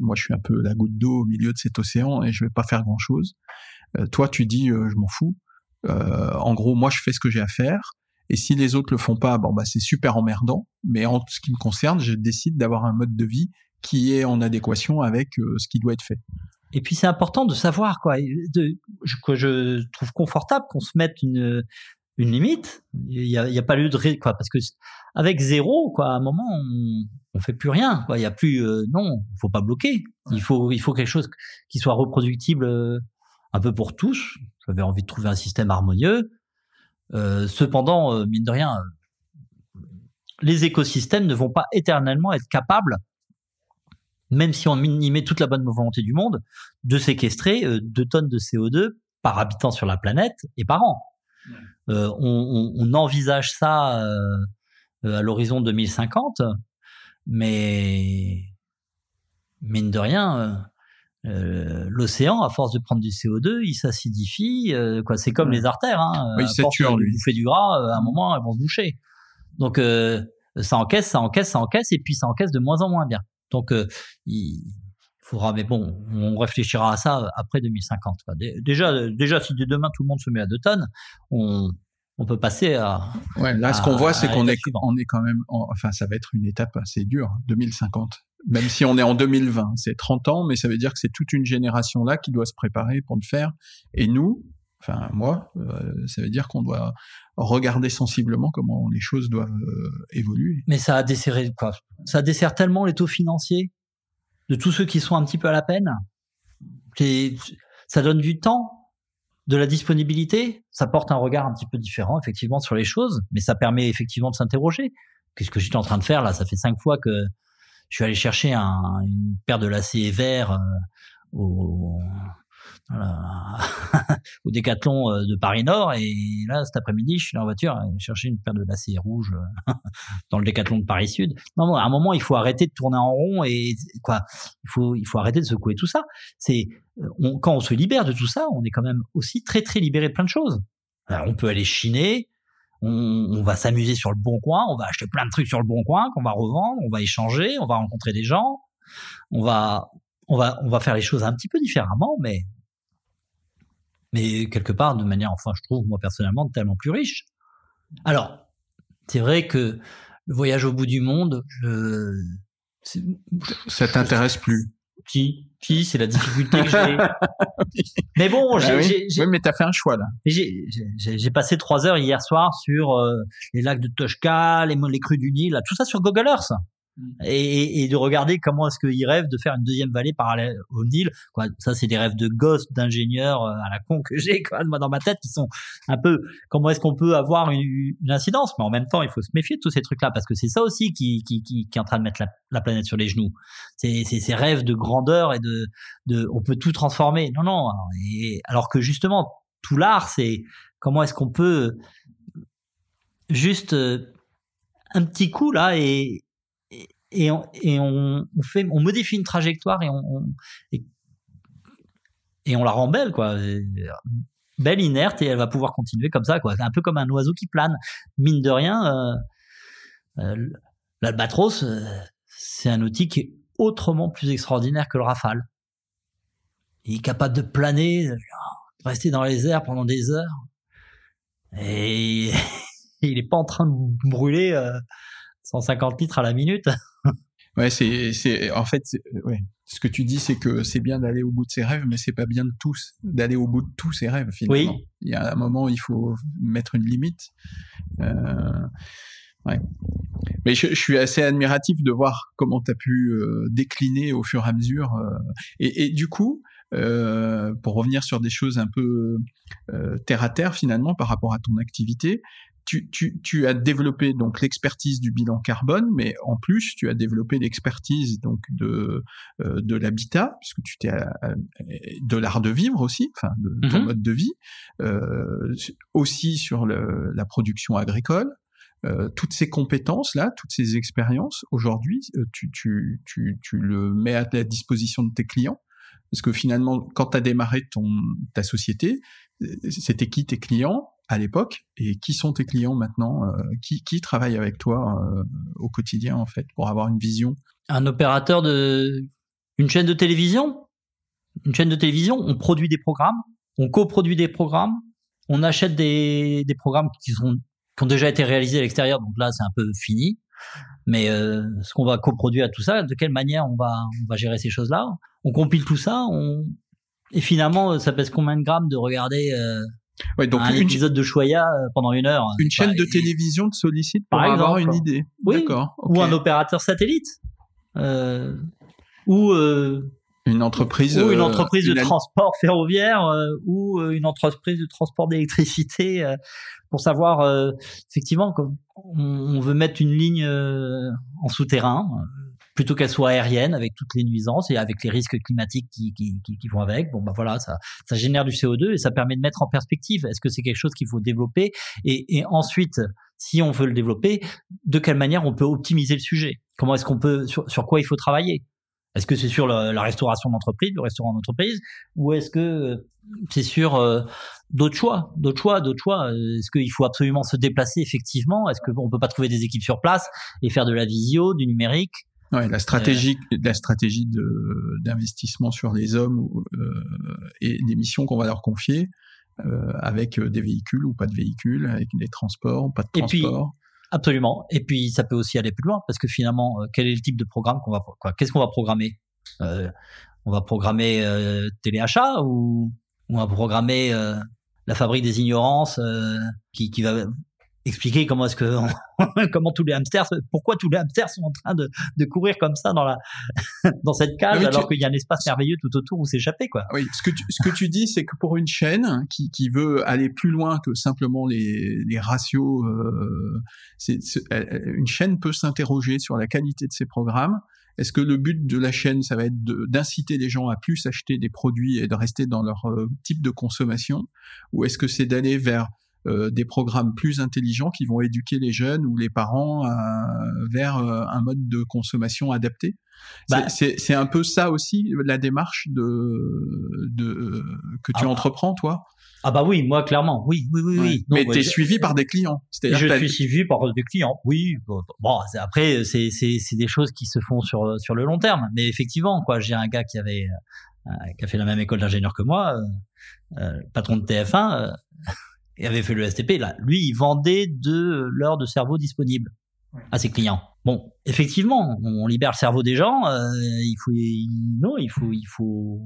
S1: moi, je suis un peu la goutte d'eau au milieu de cet océan et je vais pas faire grand chose. toi, tu dis, je m'en fous. en gros, moi, je fais ce que j'ai à faire. Et si les autres le font pas, bon, bah, c'est super emmerdant. Mais en ce qui me concerne, je décide d'avoir un mode de vie qui est en adéquation avec ce qui doit être fait.
S2: Et puis c'est important de savoir quoi, de, que je trouve confortable qu'on se mette une une limite. Il y a, pas lieu de quoi parce que avec zéro quoi, à un moment on, on fait plus rien quoi. Il y a plus euh, non, il faut pas bloquer. Il faut il faut quelque chose qui soit reproductible euh, un peu pour tous. J'avais envie de trouver un système harmonieux. Euh, cependant, mine de rien, les écosystèmes ne vont pas éternellement être capables même si on y met toute la bonne volonté du monde, de séquestrer 2 euh, tonnes de CO2 par habitant sur la planète et par an. Euh, on, envisage ça euh, à l'horizon 2050, mais mine de rien, l'océan, à force de prendre du CO2, il s'acidifie. quoi, c'est comme les artères. Hein,
S1: oui, c'est sûr.
S2: Lui. Bouffer du gras, à un moment, elles vont se boucher. Donc ça encaisse, ça encaisse, ça encaisse, et puis ça encaisse de moins en moins bien. Donc, il faudra, mais bon, on réfléchira à ça après 2050. Déjà, déjà, si demain tout le monde se met à 2 tonnes, on, on peut passer à.
S1: Ouais, là, ce qu'on voit, c'est qu'on est, on est quand même, enfin, ça va être une étape assez dure, 2050. Même si on est en 2020, c'est 30 ans, mais ça veut dire que c'est toute une génération là qui doit se préparer pour le faire. Et nous, enfin moi, euh, ça veut dire qu'on doit regarder sensiblement comment les choses doivent euh, évoluer.
S2: Mais ça a desserré quoi Ça dessert tellement les taux financiers de tous ceux qui sont un petit peu à la peine. Ça donne du temps de la disponibilité, ça porte un regard un petit peu différent effectivement sur les choses, mais ça permet effectivement de s'interroger. Qu'est-ce que j'étais en train de faire là? Ça fait cinq fois que je suis allé chercher un, une paire de lacets verts euh, au, au décathlon euh, de Paris Nord et là cet après-midi je suis en voiture et chercher une paire de lacets rouges euh, dans le décathlon de Paris Sud. Non, non, à un moment il faut arrêter de tourner en rond et quoi, il faut il faut arrêter de secouer tout ça. C'est quand on se libère de tout ça, on est quand même aussi très très libéré de plein de choses. On peut aller chiner, on va s'amuser sur le bon coin, on va acheter plein de trucs sur le bon coin qu'on va revendre, on va échanger, on va rencontrer des gens, on va on va on va faire les choses un petit peu différemment, mais mais quelque part de manière, enfin, je trouve moi personnellement tellement plus riche. Alors, c'est vrai que le voyage au bout du monde, je,
S1: ça t'intéresse plus
S2: Si, si, c'est la difficulté que j'ai. mais bon,
S1: j'ai, ah oui. oui, mais t'as fait un choix là.
S2: J'ai passé trois heures hier soir sur euh, les lacs de Toshka, les, les crues du Nil, tout ça sur Google Earth. Et, et, de regarder comment est-ce qu'ils rêvent de faire une deuxième vallée parallèle au Nil. Quoi, ça, c'est des rêves de gosse, d'ingénieur euh, à la con que j'ai quoi, moi dans ma tête, qui sont un peu comment est-ce qu'on peut avoir une, incidence, mais en même temps, il faut se méfier de tous ces trucs-là parce que c'est ça aussi qui, qui, qui, qui, est en train de mettre la, la planète sur les genoux. C'est ces rêves de grandeur et de, de, on peut tout transformer. Non, non. Et, alors que justement, tout l'art, c'est comment est-ce qu'on peut juste euh, un petit coup là et, et on, modifie une trajectoire et on, la rend belle, quoi. Belle, inerte, et elle va pouvoir continuer comme ça, quoi. Un peu comme un oiseau qui plane. Mine de rien, euh, euh, l'albatros, euh, c'est un outil qui est autrement plus extraordinaire que le rafale. Il est capable de planer, de rester dans les airs pendant des heures. Et il n'est pas en train de brûler 150 litres à la minute.
S1: Ouais, c'est, c'est, en fait, ouais. Ce que tu dis, c'est que c'est bien d'aller au bout de ses rêves, mais c'est pas bien de tous, d'aller au bout de tous ses rêves, finalement. Oui. Il y a un moment où il faut mettre une limite. Euh, ouais. Mais je, je, suis assez admiratif de voir comment tu as pu euh, décliner au fur et à mesure. Euh, et, et, du coup, euh, pour revenir sur des choses un peu euh, terre à terre finalement par rapport à ton activité, tu, tu, tu, as développé donc l'expertise du bilan carbone, mais en plus tu as développé l'expertise donc de euh, de l'habitat, puisque tu t'es euh, de l'art de vivre aussi, enfin de ton mm-hmm. mode de vie, euh, aussi sur le, la production agricole. Euh, toutes ces compétences là, toutes ces expériences aujourd'hui, euh, tu, tu, tu, tu le mets à la disposition de tes clients. Parce que finalement, quand tu as démarré ton, ta société, c'était qui tes clients? À l'époque et qui sont tes clients maintenant euh, qui, qui travaille avec toi euh, au quotidien en fait pour avoir une vision?
S2: Un opérateur de une chaîne de télévision? Une chaîne de télévision, on produit des programmes, on coproduit des programmes, on achète des, des programmes qui, sont, qui ont déjà été réalisés à l'extérieur, donc là c'est un peu fini. Mais euh, ce qu'on va coproduire à tout ça, de quelle manière on va, on va gérer ces choses-là? On compile tout ça, et finalement ça pèse combien de grammes de regarder euh, Ouais, donc un une... épisode de Choya euh, pendant une heure.
S1: Une chaîne bah, de télévision te sollicite pour avoir une idée.
S2: Oui. Okay. Ou un opérateur satellite. Euh, ou euh,
S1: une entreprise.
S2: Ou une euh, entreprise de transport ferroviaire ou une entreprise de transport d'électricité pour savoir effectivement on veut mettre une ligne en souterrain plutôt qu'elle soit aérienne avec toutes les nuisances et avec les risques climatiques qui, qui, qui, vont avec. Bon, bah voilà, ça, ça génère du CO2 et ça permet de mettre en perspective. Est-ce que c'est quelque chose qu'il faut développer et, et ensuite, si on veut le développer, de quelle manière on peut optimiser le sujet? Comment est-ce qu'on peut sur, sur quoi il faut travailler? Est-ce que c'est sur la, restauration d'entreprise, le restaurant d'entreprise, ou est-ce que euh, c'est sur euh, d'autres choix, d'autres choix, d'autres choix? Est-ce qu'il faut absolument se déplacer effectivement? Est-ce qu'on peut pas trouver des équipes sur place et faire de la visio, du numérique?
S1: Ouais, la stratégie, la stratégie d'investissement sur les hommes et des missions qu'on va leur confier, avec des véhicules ou pas de véhicules, avec des transports ou pas de transports.
S2: Absolument. Et puis ça peut aussi aller plus loin parce que finalement, euh, quel est le type de programme qu'on va quoi Qu'est-ce qu'on va programmer? Euh, On va programmer euh, téléachat ou, on va programmer euh, la fabrique des ignorances qui, qui va expliquer comment est-ce que comment tous les hamsters pourquoi tous les hamsters sont en train de, de courir comme ça dans la dans cette cage ah alors qu'il y a un espace merveilleux tout autour où s'échapper quoi.
S1: Oui, ce que tu, ce que tu dis c'est que pour une chaîne qui, qui veut aller plus loin que simplement les, les ratios euh, c'est, une chaîne peut s'interroger sur la qualité de ses programmes. Est-ce que le but de la chaîne, ça va être d'inciter les gens à plus acheter des produits et de rester dans leur euh, type de consommation, ou est-ce que c'est d'aller vers euh, des programmes plus intelligents qui vont éduquer les jeunes ou les parents vers euh, un mode de consommation adapté. Bah, c'est un peu ça aussi la démarche de, de que tu ah. entreprends toi?
S2: Ah bah oui, moi clairement, oui, oui, oui, oui.
S1: Mais tu es suivi par des clients.
S2: Je suis suivi par des clients, oui. Bon, après c'est c'est des choses qui se font sur sur le long terme, mais effectivement quoi, j'ai un gars qui avait euh, qui a fait la même école d'ingénieur que moi, euh, patron de TF1 et avait fait le STP, là, lui, il vendait de l'heure de cerveau disponible à ses clients. Bon, effectivement, on libère le cerveau des gens. Euh, il faut, non, il faut, il faut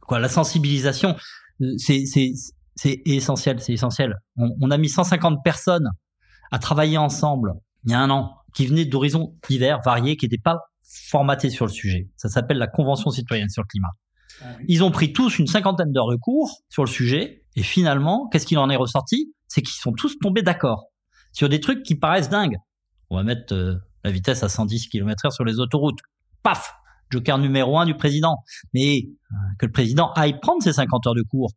S2: quoi La sensibilisation, euh, c'est c'est c'est essentiel, c'est essentiel. On, on, a mis 150 personnes à travailler ensemble il y a un an, qui venaient d'horizons divers, variés, qui n'étaient pas formatés sur le sujet. Ça s'appelle la Convention citoyenne sur le climat. Ah Ils ont pris tous une cinquantaine d'heures de cours sur le sujet, et finalement, qu'est-ce qu'il en est ressorti? C'est qu'ils sont tous tombés d'accord sur des trucs qui paraissent dingues. On va mettre euh, la vitesse à 110 km/h sur les autoroutes. Paf Joker numéro un du président. Mais euh, que le président aille prendre ses 50 heures de cours,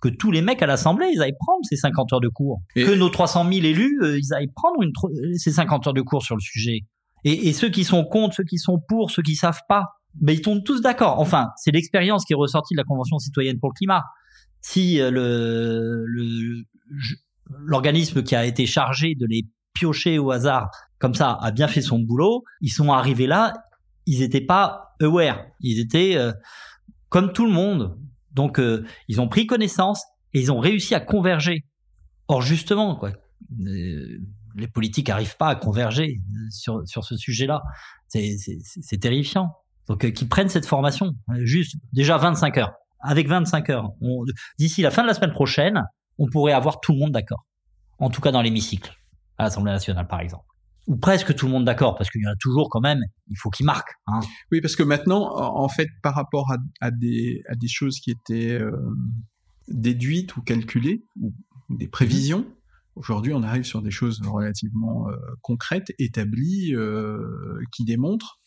S2: que tous les mecs à l'Assemblée, ils aillent prendre ces 50 heures de cours, que nos 300 000 élus, euh, ils aillent prendre une, ces 50 heures de cours sur le sujet. Et, et, ceux qui sont contre, ceux qui sont pour, ceux qui savent pas, ben ils tombent tous d'accord. Enfin, c'est l'expérience qui est ressortie de la Convention citoyenne pour le climat si euh, le l'organisme qui a été chargé de les piocher au hasard comme ça a bien fait son boulot, ils sont arrivés là, ils n'étaient pas aware, ils étaient euh, comme tout le monde. Donc euh, ils ont pris connaissance et ils ont réussi à converger. Or justement, quoi, les politiques n'arrivent pas à converger sur, sur ce sujet-là. C'est terrifiant. Donc qu'ils prennent cette formation, juste déjà 25 heures avec 25 heures. D'ici la fin de la semaine prochaine, on pourrait avoir tout le monde d'accord. En tout cas dans l'hémicycle, à l'Assemblée nationale par exemple. Ou presque tout le monde d'accord, parce qu'il y en a toujours quand même, il faut qu'ils marquent. Hein.
S1: Oui, parce que maintenant, en fait, par rapport à, des, à des choses qui étaient euh, déduites ou calculées, ou des prévisions, aujourd'hui on arrive sur des choses relativement euh, concrètes, établies, euh, qui démontrent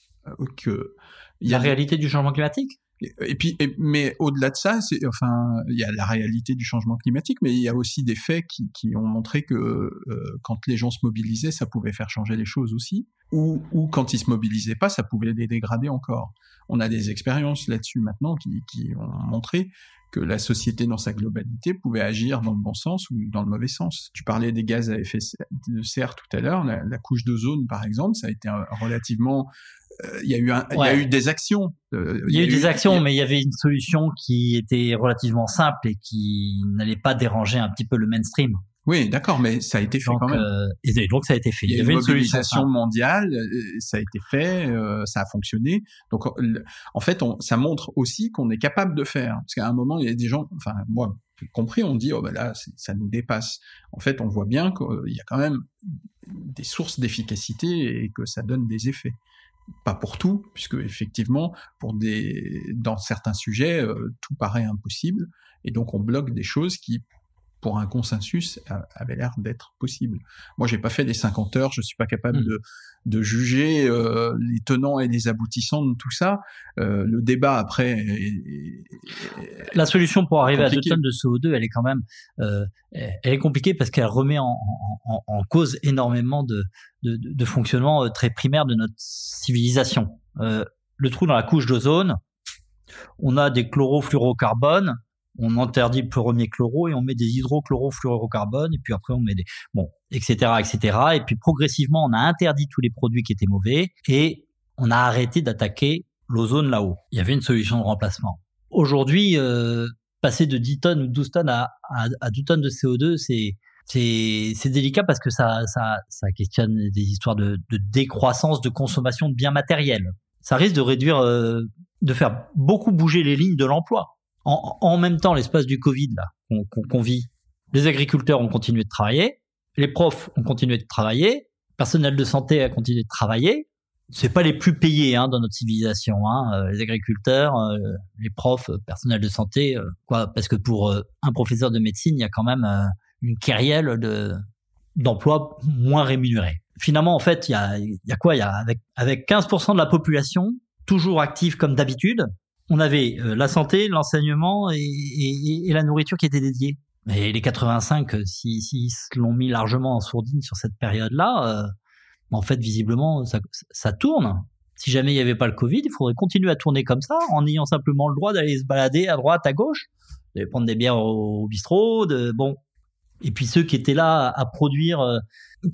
S1: que...
S2: Il y a la réalité du changement climatique?
S1: Et puis, mais au-delà de ça, c'est, enfin, il y a la réalité du changement climatique, mais il y a aussi des faits qui, qui ont montré que euh, quand les gens se mobilisaient, ça pouvait faire changer les choses aussi, ou, ou quand ils se mobilisaient pas, ça pouvait les dégrader encore. On a des expériences là-dessus maintenant qui, qui ont montré que la société dans sa globalité pouvait agir dans le bon sens ou dans le mauvais sens. Tu parlais des gaz à effet de serre tout à l'heure, la, la couche d'ozone par exemple, ça a été relativement euh, il y a eu il y a eu des actions.
S2: Euh, il y, a eu des actions, mais il y avait une solution qui était relativement simple et qui n'allait pas déranger un petit peu le mainstream.
S1: Oui, d'accord, mais ça a été fait quand même.
S2: Euh, et donc ça a été fait.
S1: Il y, avait une mobilisation mondiale, ça a été fait, ça a fonctionné. Donc en fait, on, ça montre aussi qu'on est capable de faire. Parce qu'à un moment, il y a des gens, enfin moi compris, on dit oh ben là ça nous dépasse. En fait, on voit bien qu'il y a quand même des sources d'efficacité et que ça donne des effets pas pour tout, puisque effectivement, pour des, dans certains sujets, euh, tout paraît impossible, et donc on bloque des choses qui, pour un consensus, avaient l'air d'être possibles. Moi, j'ai pas fait des 50 heures, je suis pas capable mmh. de, de juger euh, les tenants et les aboutissants de tout ça. Euh, le débat après.
S2: la solution pour arriver à 2 tonnes de CO2, elle est quand même, euh, elle est compliquée parce qu'elle remet en, en, en, cause énormément de, de, de, fonctionnement euh, très primaire de notre civilisation. Euh, le trou dans la couche d'ozone, on a des chlorofluorocarbones on interdit le premier chloro et on met des hydrochlorofluorocarbones et puis après on met des bon etc etc et puis progressivement on a interdit tous les produits qui étaient mauvais et on a arrêté d'attaquer l'ozone là-haut. Il y avait une solution de remplacement. Aujourd'hui, euh, passer de 10 tonnes ou 12 tonnes à, à, 2 tonnes de CO2, c'est c'est délicat parce que ça, ça, ça questionne des histoires de, de, décroissance de consommation de biens matériels. Ça risque de réduire, euh, de faire beaucoup bouger les lignes de l'emploi. En, en, même temps, l'espace du Covid là qu'on vit, les agriculteurs ont continué de travailler, les profs ont continué de travailler, le personnel de santé a continué de travailler. C'est pas les plus payés hein, dans notre civilisation, hein, euh, les agriculteurs, euh, les profs, personnel de santé, quoi, parce que pour un professeur de médecine, il y a quand même une carrière de d'emplois moins rémunérés. Finalement, en fait, il y a, y a quoi? Il y a avec avec 15% de la population toujours active comme d'habitude, on avait euh, la santé, l'enseignement et, et, et, la nourriture qui étaient dédiées. Mais les 85, euh, s'ils si, si l'ont mis largement en sourdine sur cette période-là, euh, en fait, visiblement, ça, tourne. Si jamais il n'y avait pas le Covid, il faudrait continuer à tourner comme ça, en ayant simplement le droit d'aller se balader à droite, à gauche, de prendre des bières au, au bistrot, de bon, et puis ceux qui étaient là à produire euh,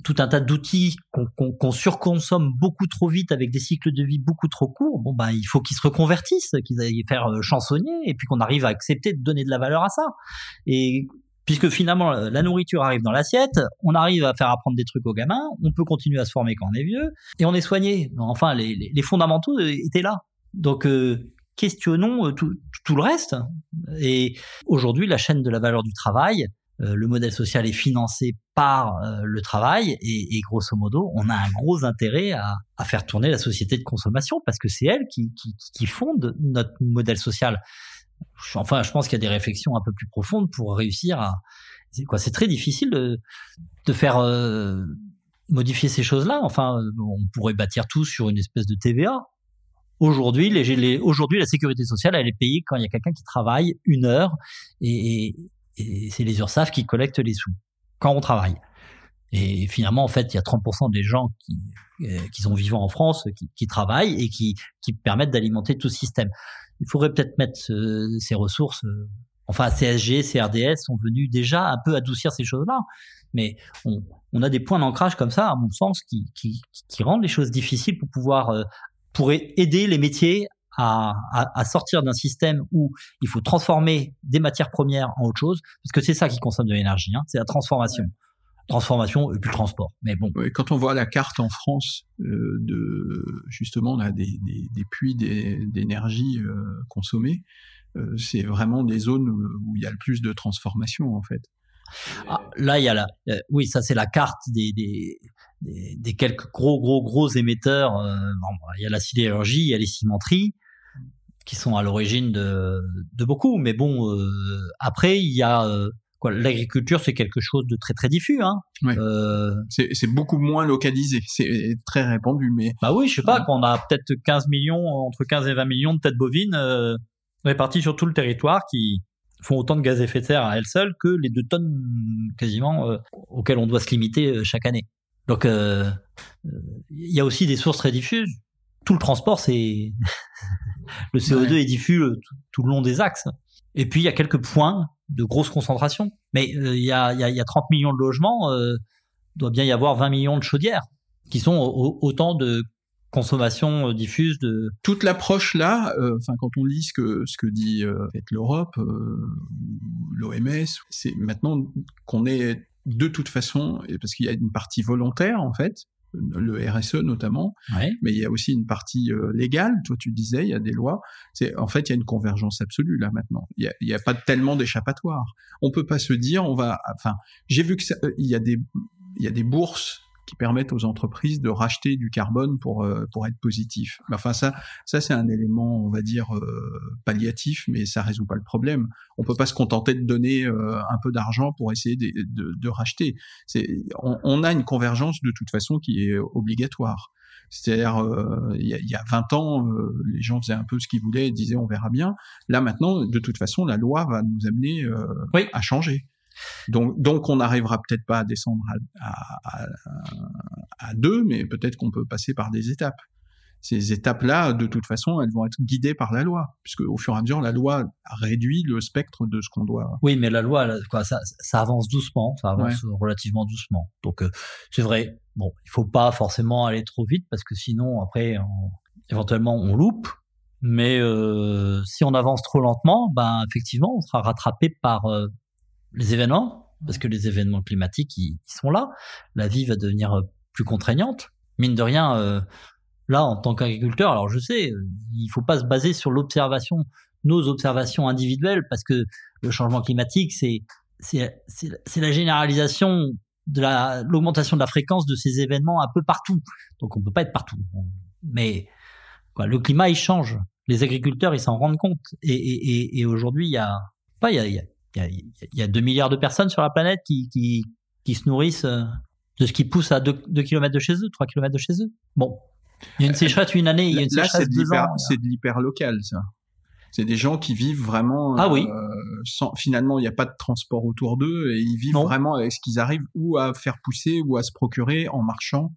S2: tout un tas d'outils qu'on surconsomme beaucoup trop vite avec des cycles de vie beaucoup trop courts, bon bah il faut qu'ils se reconvertissent, qu'ils aillent faire euh, chansonnier et puis qu'on arrive à accepter de donner de la valeur à ça. Et puisque finalement la nourriture arrive dans l'assiette, on arrive à faire apprendre des trucs aux gamins, on peut continuer à se former quand on est vieux et on est soigné. Enfin, les, les fondamentaux étaient là. Donc euh, questionnons tout, tout, le reste. Et aujourd'hui, la chaîne de la valeur du travail, euh, le modèle social est financé par euh, le travail et, grosso modo, on a un gros intérêt à, faire tourner la société de consommation parce que c'est elle qui, fonde notre modèle social. Enfin, je pense qu'il y a des réflexions un peu plus profondes pour réussir à. C'est quoi C'est très difficile de, faire euh, modifier ces choses-là. Enfin, on pourrait bâtir tout sur une espèce de TVA. Aujourd'hui, aujourd'hui, la sécurité sociale, elle est payée quand il y a quelqu'un qui travaille une heure et c'est les URSAF qui collectent les sous quand on travaille. Et finalement, en fait, il y a 30% des gens qui, euh, qui sont vivants en France qui, travaillent et qui, qui permettent d'alimenter tout système. Il faudrait peut-être mettre euh, ces ressources. Euh, enfin, CSG, CRDS sont venus déjà un peu adoucir ces choses-là. Mais on, a des points d'ancrage comme ça, à mon sens, qui, qui, rendent les choses difficiles pour pouvoir aider les métiers à, à, à sortir d'un système où il faut transformer des matières premières en autre chose, parce que c'est ça qui consomme de l'énergie, hein, c'est la transformation. Transformation et puis le transport. Mais bon.
S1: quand on voit la carte en France euh, de justement on a des, des, des puits d'énergie euh, consommés, euh, c'est vraiment des zones où il y a le plus de transformation en fait.
S2: Ah, là, il y a la, euh, oui, ça c'est la carte des, des, des, des, quelques gros, gros, gros émetteurs. Euh, bon, il y a la sidérurgie, il y a les cimenteries qui sont à l'origine de, de beaucoup. Mais bon, euh, après, il y a euh, quoi L'agriculture, c'est quelque chose de très très diffus. Hein.
S1: Euh, c'est beaucoup moins localisé, c'est très répandu. Mais
S2: bah oui, je sais pas, quand on a peut-être 15 millions, entre 15 et 20 millions de têtes bovines euh, réparties sur tout le territoire, qui font autant de gaz à effet de serre à elles seules que les deux tonnes quasiment euh, auxquelles on doit se limiter chaque année. Donc, il y a aussi des sources très diffuses tout le transport, c'est le CO2 est diffus euh, tout, le long des axes. Et puis il y a quelques points de grosse concentration. Mais euh, il y, a, y, a, y, a, 30 millions de logements, euh, doit bien y avoir 20 millions de chaudières, qui sont autant de consommation euh, diffuse de
S1: toute l'approche là enfin quand on lit ce que ce que dit l'Europe l'OMS c'est maintenant qu'on est de toute façon parce qu'il y a une partie volontaire en fait le RSE notamment, mais il y a aussi une partie euh, légale. Toi, tu disais, il y a des lois. C'est en fait, il y a une convergence absolue là maintenant. Il n'y a, a, pas tellement d'échappatoire. On peut pas se dire, on va. Enfin, j'ai vu que euh, il y a des il y a des bourses qui permettent aux entreprises de racheter du carbone pour euh, pour être positif. Enfin ça ça c'est un élément on va dire euh, palliatif mais ça résout pas le problème. On peut pas se contenter de donner euh, un peu d'argent pour essayer de, de, de racheter. C'est on, on, a une convergence de toute façon qui est obligatoire. C'est-à-dire, il y, a, y, a 20 ans, les gens faisaient un peu ce qu'ils voulaient et disaient on verra bien. Là maintenant, de toute façon, la loi va nous amener oui. à changer. Donc, donc on n'arrivera peut-être pas à descendre à, à, à deux, mais peut-être qu'on peut passer par des étapes. Ces étapes-là, de toute façon, elles vont être guidées par la loi, puisque au fur et à mesure, la loi réduit le spectre de ce qu'on doit.
S2: Oui, mais la loi, quoi, ça, ça avance doucement, ça avance relativement doucement. Donc, euh, c'est vrai. Bon, il faut pas forcément aller trop vite parce que sinon, après, on, éventuellement on loupe, mais euh, si on avance trop lentement, ben effectivement, on sera rattrapé par euh, les événements, parce que les événements climatiques, ils, sont là. La vie va devenir euh, plus contraignante. Mine de rien, euh, là, en tant qu'agriculteur, alors je sais, il faut pas se baser sur l'observation, nos observations individuelles, parce que le changement climatique, c'est c'est la généralisation de l'augmentation de la fréquence de ces événements un peu partout. Donc on peut pas être partout. Mais quoi, le climat il change. Les agriculteurs ils s'en rendent compte. Et, et, et, aujourd'hui il y a pas il y a, il y, a, il y a 2 milliards de personnes sur la planète qui, qui, qui se nourrissent euh, de ce qui pousse à 2, 2 km de chez eux, 3 km de chez eux. Bon. Il y a une euh, sécheresse une année, il y a une sécheresse deux ans.
S1: C'est de l'hyper local, ça. C'est des gens qui vivent vraiment.
S2: Ah oui.
S1: Euh, sans, finalement, il n'y a pas de transport autour d'eux et ils vivent vraiment avec ce qu'ils arrivent ou à faire pousser ou à se procurer en marchant.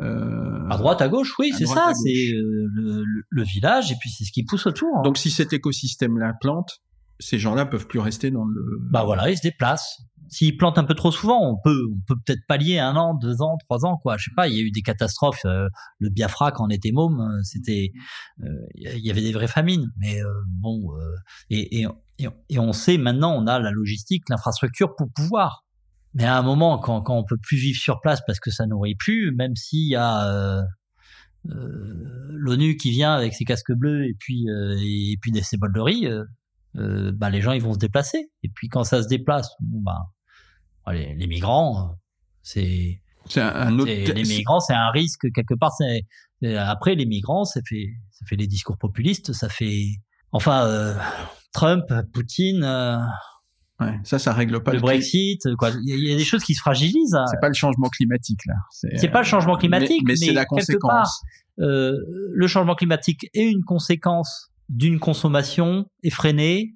S2: Euh, à droite, à gauche, oui, c'est ça. C'est euh, le, le, village et puis c'est ce qui pousse autour. Hein.
S1: Donc, si cet écosystème-là plante, ces gens-là peuvent plus rester dans le.
S2: Bah voilà, ils se déplacent s'ils plantent un peu trop souvent, on peut on peut peut-être pallier un an, deux ans, trois ans, quoi. Je sais pas. Il y a eu des catastrophes. Euh, le Biafra, quand on était môme, euh, c'était euh, il y avait des vraies famines. Mais bon, et, et, et, on sait maintenant, on a la logistique, l'infrastructure pour pouvoir. Mais à un moment, quand, quand on peut plus vivre sur place parce que ça nourrit plus, même s'il y a l'ONU qui vient avec ses casques bleus et puis et puis des ses bols de riz, bah les gens ils vont se déplacer. Et puis quand ça se déplace, bon bah les, migrants, c'est un, autre. Les migrants, c'est un risque quelque part. après les migrants, ça fait ça fait les discours populistes, ça fait enfin euh, Trump, Poutine. Euh,
S1: ouais, ça, ça règle pas
S2: le, Brexit. Quoi, il y, a des choses qui se fragilisent. Hein.
S1: C'est pas le changement climatique là.
S2: C'est pas le changement climatique, mais, c'est la conséquence. euh, le changement climatique est une conséquence d'une consommation effrénée,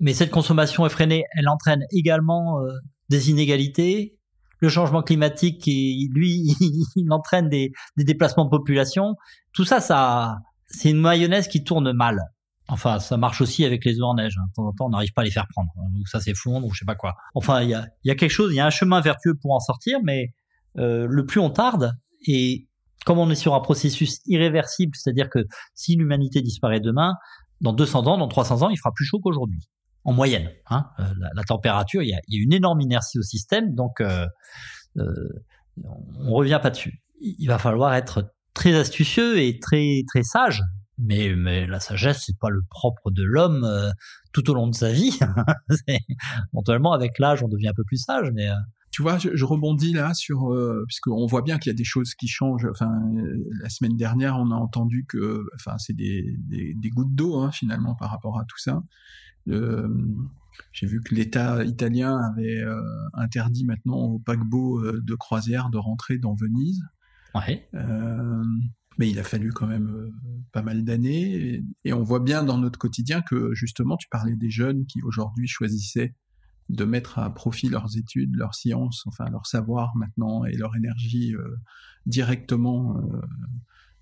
S2: mais cette consommation effrénée, elle entraîne également euh, des inégalités, le changement climatique qui, lui, il entraîne des, déplacements de population. Tout ça, ça, c'est une mayonnaise qui tourne mal. Enfin, ça marche aussi avec les œufs en neige. Hein. De temps en temps, on n'arrive pas à les faire prendre. Donc ça s'effondre ou je sais pas quoi. Enfin, il y a, y a quelque chose, il y a un chemin vertueux pour en sortir, mais euh, le plus on tarde, et comme on est sur un processus irréversible, c'est-à-dire que si l'humanité disparaît demain, dans 200 ans, dans 300 ans, il fera plus chaud qu'aujourd'hui en moyenne. Hein, euh, la, température, il y, a, une énorme inertie au système, donc euh, euh, on revient pas dessus. Il va falloir être très astucieux et très très sage. Mais, mais la sagesse, c'est pas le propre de l'homme tout au long de sa vie. Éventuellement, avec l'âge, on devient un peu plus sage, mais
S1: tu vois, je, rebondis là sur, euh, puisqu'on voit bien qu'il y a des choses qui changent. Enfin, la semaine dernière, on a entendu que, enfin, c'est des, des, gouttes d'eau hein, finalement par rapport à tout ça. Euh, j'ai vu que l'État italien avait euh, interdit maintenant aux paquebots euh, de croisière de rentrer dans Venise.
S2: Ouais.
S1: mais il a fallu quand même pas mal d'années. Et, et, on voit bien dans notre quotidien que justement, tu parlais des jeunes qui aujourd'hui choisissaient de mettre à profit leurs études, leurs sciences, enfin leur savoir maintenant et leur énergie euh, directement euh,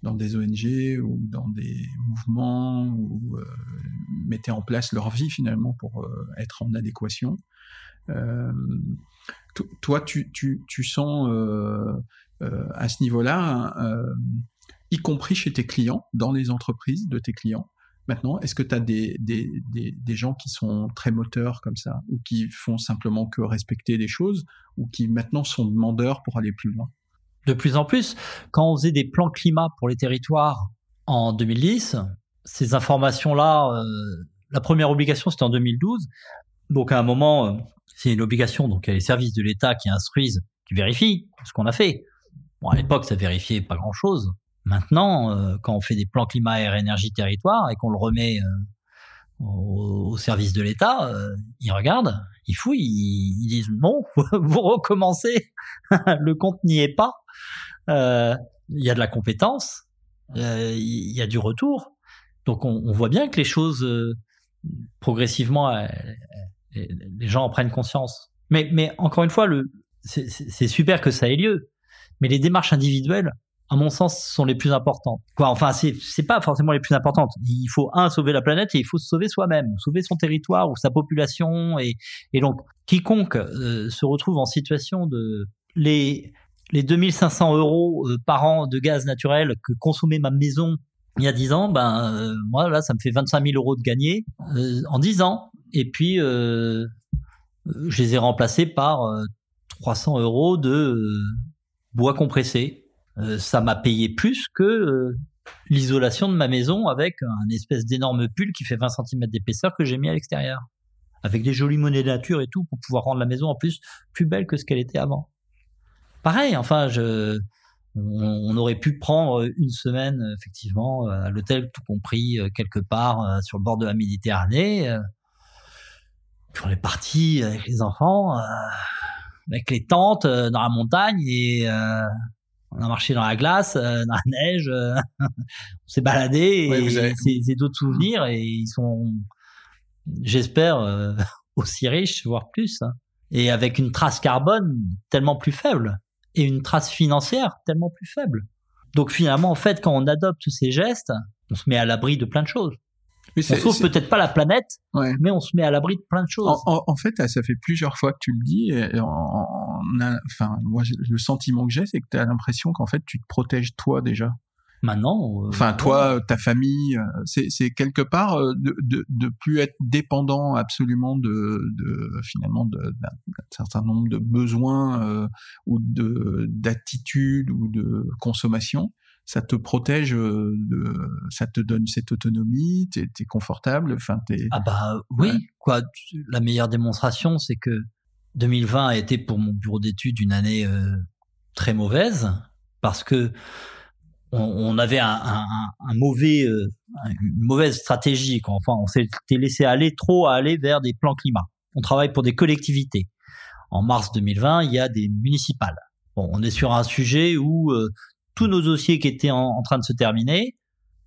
S1: dans des ONG ou dans des mouvements ou euh, mettaient en place leur vie finalement pour être en adéquation. toi, tu, tu, tu sens à ce niveau-là, y compris chez tes clients, dans les entreprises de tes clients, Maintenant, est-ce que tu as des, des, des, gens qui sont très moteurs comme ça, ou qui font simplement que respecter des choses, ou qui maintenant sont demandeurs pour aller plus loin?
S2: De plus en plus, quand on faisait des plans climat pour les territoires en 2010, ces informations-là, euh, la première obligation c'était en 2012, donc à un moment, euh, c'est une obligation, donc il y a les services de l'État qui instruisent, qui vérifient ce qu'on a fait. Bon, à l'époque, ça vérifiait pas grand-chose. Maintenant, euh, quand on fait des plans climat, air, énergie, territoire et qu'on le remet euh, au, service de l'État, euh, ils regardent, ils fouillent, ils, disent bon, vous recommencez, le compte n'y est pas. Il y a de la compétence, il y a du retour. Donc on, on, voit bien que les choses progressivement, les gens en prennent conscience. Mais, mais encore une fois, le, c'est super que ça ait lieu. Mais les démarches individuelles, à mon sens, sont les plus importantes. Enfin, c'est c'est pas forcément les plus importantes. Il faut un sauver la planète et il faut se sauver soi-même, sauver son territoire ou sa population et donc quiconque euh, se retrouve en situation de les les 2500 euros euh, par an de gaz naturel que consommait ma maison il y a 10 ans, ben moi là, ça me fait 25 000 euros de gagné en 10 ans. Et puis je les ai remplacés par 300 euros de bois compressé. Ça m'a payé plus que l'isolation de ma maison avec un espèce d'énorme pull qui fait 20 cm d'épaisseur que j'ai mis à l'extérieur. Avec des jolies monnaies de nature et tout pour pouvoir rendre la maison en plus plus belle que ce qu'elle était avant. Pareil, enfin, je, on, aurait pu prendre une semaine, effectivement, à l'hôtel, tout compris, euh, quelque part euh, sur le bord de la Méditerranée. Euh. Puis on est parti avec les enfants, avec les tentes dans la montagne et on a marché dans la glace, euh, dans la neige, euh, on s'est baladé et c'est d'autres souvenirs et ils sont, j'espère, euh, aussi riches, voire plus, hein. et avec une trace carbone tellement plus faible et une trace financière tellement plus faible. Donc finalement, en fait, quand on adopte ces gestes, on se met à l'abri de plein de choses on sauve peut-être pas la planète, mais on se met à l'abri de plein de choses.
S1: En, fait, ça fait plusieurs fois que tu le dis. Et enfin, moi, le sentiment que j'ai, c'est que tu as l'impression qu'en fait, tu te protèges toi déjà.
S2: Maintenant.
S1: Euh, enfin, toi, ta famille, euh, c'est quelque part euh, de, de, de, plus être dépendant absolument de, de finalement d'un certain nombre de besoins ou de d'attitudes ou de consommation ça te protège, euh, ça te donne cette autonomie, t'es es confortable. Enfin,
S2: es... Ah bah oui, quoi. La meilleure démonstration, c'est que 2020 a été pour mon bureau d'études une année euh, très mauvaise parce que on, avait un, un, un mauvais, euh, une mauvaise stratégie. Quoi. Enfin, on s'était laissé aller trop à aller vers des plans climat. On travaille pour des collectivités. En mars 2020, il y a des municipales. Bon, on est sur un sujet où tous nos dossiers qui étaient en, train de se terminer,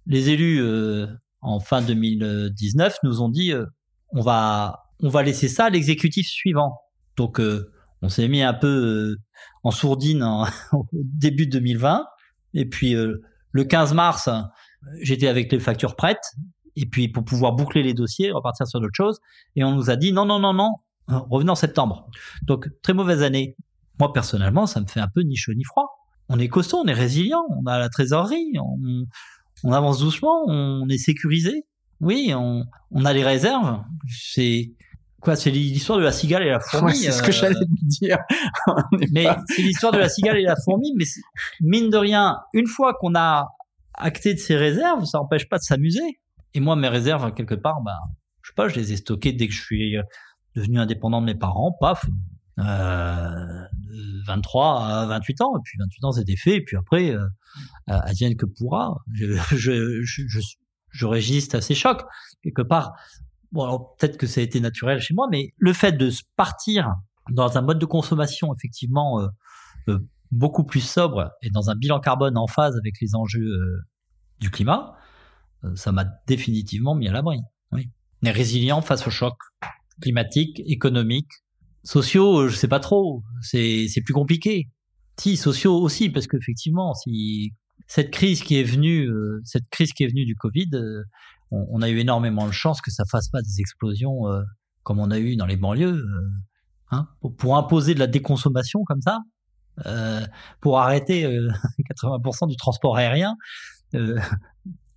S2: les élus euh, en fin 2019 nous ont dit euh, on va on va laisser ça à l'exécutif suivant. Donc euh, on s'est mis un peu en sourdine au début de 2020 et puis le 15 mars j'étais avec les factures prêtes et puis pour pouvoir boucler les dossiers repartir sur d'autres choses et on nous a dit non non non non revenez en septembre. Donc très mauvaise année. Moi personnellement ça me fait un peu ni chaud ni froid on est costaud, on est résilient, on a la trésorerie, on, avance doucement, on est sécurisé. Oui, on, a les réserves. C'est quoi C'est l'histoire de la cigale et la fourmi.
S1: c'est ce que euh, j'allais dire.
S2: mais c'est l'histoire de la cigale et la fourmi. Mais mine de rien, une fois qu'on a acté de ces réserves, ça n'empêche pas de s'amuser. Et moi, mes réserves, quelque part, ben, je sais pas, je les ai stockées dès que je suis devenu indépendant de mes parents. Paf, euh, 23 à 28 ans. Et puis 28 ans, c'était fait. Et puis après, euh, advienne que pourra. Je, je, je, je, résiste à ces chocs. Quelque part, bon, alors peut-être que ça a été naturel chez moi, mais le fait de partir dans un mode de consommation effectivement euh, euh, beaucoup plus sobre et dans un bilan carbone en phase avec les enjeux euh, du climat, ça m'a définitivement mis à l'abri. Oui. Est résilient face aux chocs climatiques, économiques, Sociaux, euh, je sais pas trop. C'est plus compliqué. Si sociaux aussi, parce qu'effectivement, si cette crise qui est venue, euh, cette crise qui est venue du Covid, euh, on, a eu énormément de chance que ça fasse pas des explosions comme on a eu dans les banlieues. Hein, pour, imposer de la déconsommation comme ça, pour arrêter 80% du transport aérien,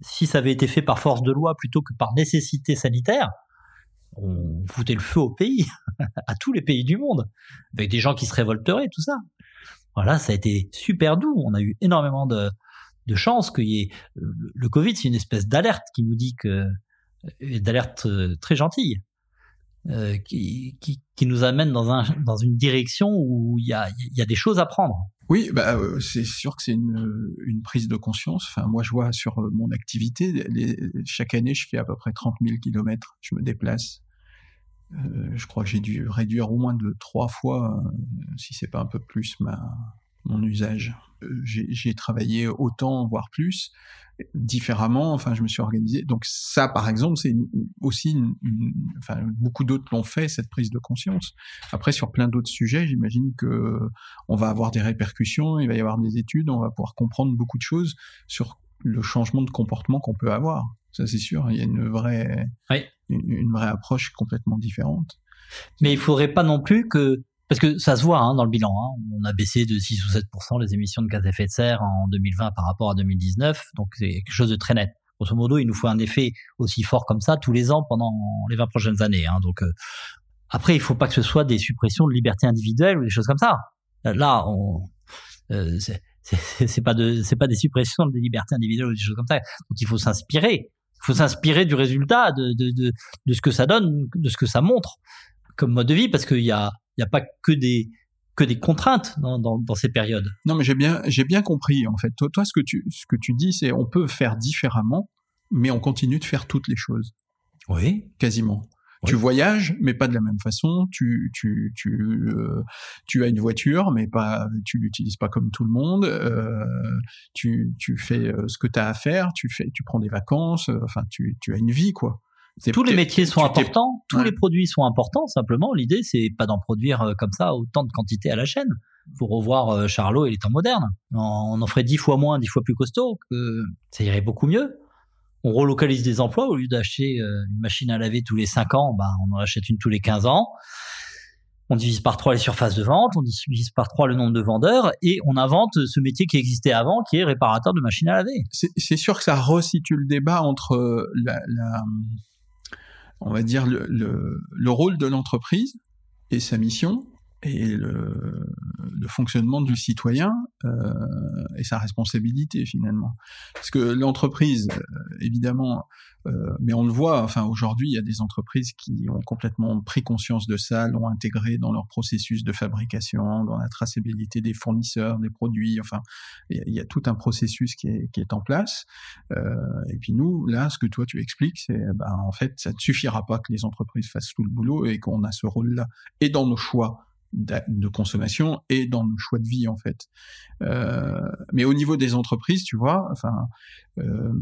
S2: si ça avait été fait par force de loi plutôt que par nécessité sanitaire, on foutait le feu au pays, à tous les pays du monde, avec des gens qui se révolteraient, tout ça. Voilà, ça a été super doux. On a eu énormément de, de chance qu'il le Covid, c'est une espèce d'alerte qui nous dit que euh, d'alerte euh, très gentille. Euh, qui, qui, nous amène dans, un, dans une direction où il y a, y a des choses à prendre.
S1: Oui, bah, c'est sûr que c'est une, une, prise de conscience. Enfin, moi, je vois sur mon activité, chaque année, je fais à peu près 30 000 kilomètres. Je me déplace. Euh, je crois que j'ai dû réduire au moins de trois fois, euh, si c'est pas un peu plus, ma, mon usage. Euh, j'ai travaillé autant, voire plus, différemment. Enfin, je me suis organisé. Donc ça, par exemple, c'est aussi, une, enfin, beaucoup d'autres l'ont fait cette prise de conscience. Après, sur plein d'autres sujets, j'imagine que on va avoir des répercussions, il va y avoir des études, on va pouvoir comprendre beaucoup de choses sur le changement de comportement qu'on peut avoir. Ça, c'est sûr. Il y a une vraie, une, vraie approche complètement différente.
S2: Mais il faudrait pas non plus que, parce que ça se voit hein, dans le bilan, hein, on a baissé de 6 ou 7% les émissions de gaz à effet de serre en 2020 par rapport à 2019, donc c'est quelque chose de très net. Grosso modo, il nous faut un effet aussi fort comme ça tous les ans pendant les 20 prochaines années. Hein. Donc après, il faut pas que ce soit des suppressions de liberté individuelle ou des choses comme ça. Là, on, euh, c'est pas de, c'est pas des suppressions de libertés individuelles ou des choses comme ça. Donc il faut s'inspirer. Il faut s'inspirer du résultat, de, de, de, de, ce que ça donne, de ce que ça montre comme mode de vie, parce qu'il y a, il y a pas que des que des contraintes dans, dans, dans ces périodes.
S1: Non, mais j'ai bien, j'ai bien compris en fait. Toi, toi, ce que tu, ce que tu dis, c'est on peut faire différemment, mais on continue de faire toutes les choses.
S2: Oui,
S1: quasiment. Tu voyages, mais pas de la même façon. Tu tu tu euh, tu as une voiture, mais pas tu l'utilises pas comme tout le monde. Euh, tu tu fais euh, ce que tu as à faire. Tu fais tu prends des vacances. Enfin, tu tu as une vie quoi.
S2: Tous les métiers sont importants, tous les produits sont importants. Simplement, l'idée c'est pas d'en produire comme ça autant de quantité à la chaîne. Faut revoir Charlot et les temps modernes. On en ferait dix fois moins, dix fois plus costaud, que ça irait beaucoup mieux on relocalise des emplois au lieu d'acheter euh, une machine à laver tous les 5 ans, bah, on en achète une tous les 15 ans. On divise par 3 les surfaces de vente, on divise par 3 le nombre de vendeurs et on invente ce métier qui existait avant qui est réparateur de machines à laver.
S1: C'est sûr que ça resitue le débat entre euh, on va dire le rôle de l'entreprise et sa mission et le, le, fonctionnement du citoyen euh, et sa responsabilité finalement. Parce que l'entreprise, euh, évidemment, euh, mais on le voit, enfin aujourd'hui, il y a des entreprises qui ont complètement pris conscience de ça, l'ont intégré dans leur processus de fabrication, dans la traçabilité des fournisseurs, des produits, enfin, il y, a tout un processus qui est, qui est en place. Euh, et puis nous, là, ce que toi tu expliques, c'est, ben, en fait, ça ne suffira pas que les entreprises fassent tout le boulot et qu'on a ce rôle-là. Et dans nos choix de consommation et dans nos choix de vie en fait. Euh, mais au niveau des entreprises, tu vois, enfin, euh,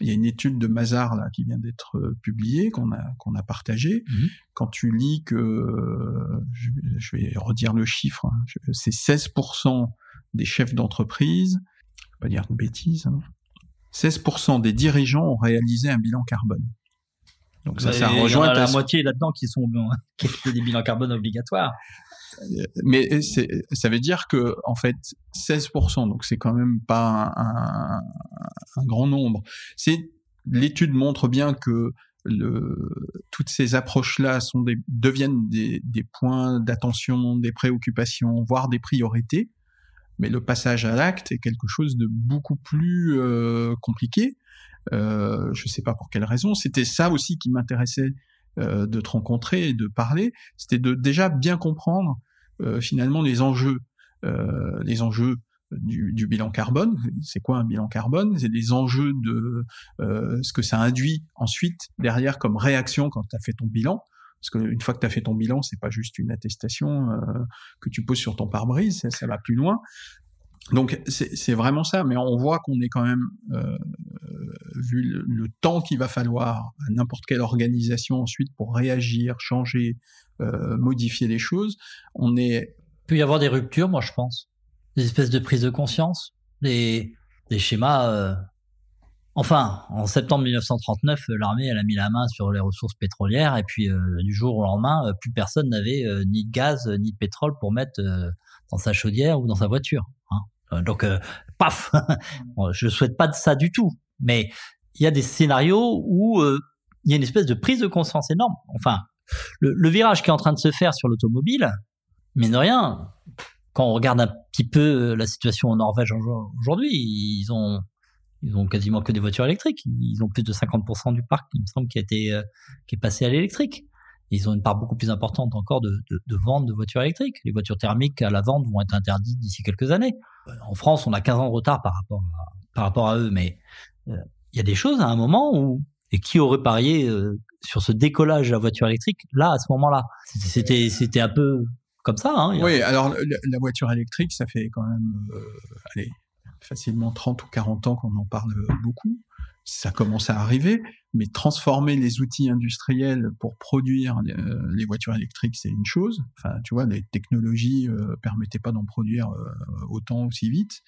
S1: il y a une étude de Mazar là qui vient d'être euh, publiée qu'on a qu'on a partagée. Mhm. Quand tu lis que, je, vais redire le chiffre, hein, c'est 16% des chefs d'entreprise, je vais pas dire de bêtises, hein, 16% des dirigeants ont réalisé un bilan carbone.
S2: Donc ça, ça rejoint la moitié là-dedans qui sont qui ont des bilans carbone obligatoires
S1: mais ça veut dire que en fait 16%, donc c'est quand même pas un, un, grand nombre. C'est l'étude montre bien que le, toutes ces approches-là sont des, deviennent des, des points d'attention, des préoccupations, voire des priorités. Mais le passage à l'acte est quelque chose de beaucoup plus euh, compliqué. Euh, je ne sais pas pour quelle raison. C'était ça aussi qui m'intéressait euh, de te rencontrer et de parler, c'était de déjà bien comprendre euh, finalement les enjeux, euh, les enjeux du, du, bilan carbone. C'est quoi un bilan carbone? C'est des enjeux de ce que ça induit ensuite derrière comme réaction quand tu as fait ton bilan. Parce qu'une fois que tu as fait ton bilan, c'est pas juste une attestation que tu poses sur ton pare-brise, ça, ça, va plus loin. Donc c'est vraiment ça, mais on voit qu'on est quand même, euh, vu le, temps qu'il va falloir à n'importe quelle organisation ensuite pour réagir, changer, euh, modifier les choses, on est...
S2: Il peut y avoir des ruptures, moi je pense, des espèces de prise de conscience, des, des schémas... Euh... Enfin, en septembre 1939, l'armée elle a mis la main sur les ressources pétrolières et puis du jour au lendemain, plus personne n'avait ni de gaz ni de pétrole pour mettre dans sa chaudière ou dans sa voiture. Hein. Euh, donc, euh, paf Je souhaite pas de ça du tout. Mais il y a des scénarios où euh, il y a une espèce de prise de conscience énorme. Enfin, le, virage qui est en train de se faire sur l'automobile, mais de rien, quand on regarde un petit peu la situation en Norvège aujourd'hui, ils ont ils ont quasiment que des voitures électriques. Ils ont plus de 50% du parc, il me semble, qui a été qui est passé à l'électrique ils ont une part beaucoup plus importante encore de, vente de voitures électriques. Les voitures thermiques à la vente vont être interdites d'ici quelques années. Euh, en France, on a 15 ans de retard par rapport à, par rapport à eux, mais euh, il y a des choses à un moment où et qui aurait parié euh, sur ce décollage de la voiture électrique là à ce moment-là? C'était c'était un peu comme ça. Hein,
S1: oui, alors la, voiture électrique, ça fait quand même allez, facilement 30 ou 40 ans qu'on en parle beaucoup ça commence à arriver, mais transformer les outils industriels pour produire euh, les voitures électriques, c'est une chose. Enfin, tu vois, les technologies euh, permettaient pas d'en produire euh, autant aussi vite.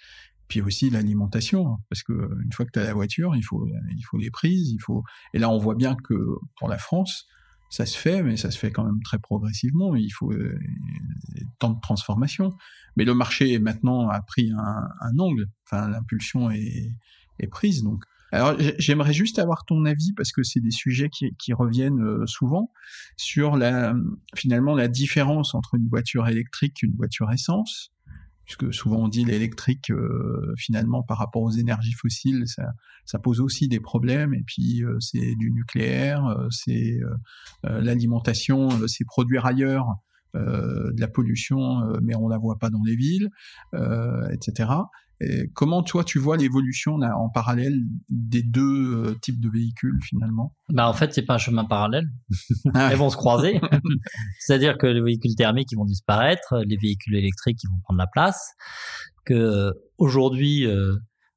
S1: Puis aussi l'alimentation, hein, parce que une fois que tu as la voiture, il faut il faut les prises, il faut. Et là, on voit bien que pour la France, ça se fait, mais ça se fait quand même très progressivement. Il faut euh, tant de transformation. Mais le marché maintenant a pris un, un angle. Enfin, l'impulsion est, est prise, donc Alors j'aimerais juste avoir ton avis parce que c'est des sujets qui, reviennent euh, souvent sur la finalement la différence entre une voiture électrique et une voiture essence puisque souvent on dit l'électrique euh, finalement par rapport aux énergies fossiles ça, ça pose aussi des problèmes et puis euh, c'est du nucléaire c'est l'alimentation c'est produire ailleurs de la pollution mais on la voit pas dans les villes etc comment toi tu vois l'évolution en parallèle des deux euh, types de véhicules finalement?
S2: Bah en fait c'est pas un chemin parallèle, ah. elles vont se croiser. C'est-à-dire que les véhicules thermiques ils vont disparaître, les véhicules électriques ils vont prendre la place. Que euh, aujourd'hui euh,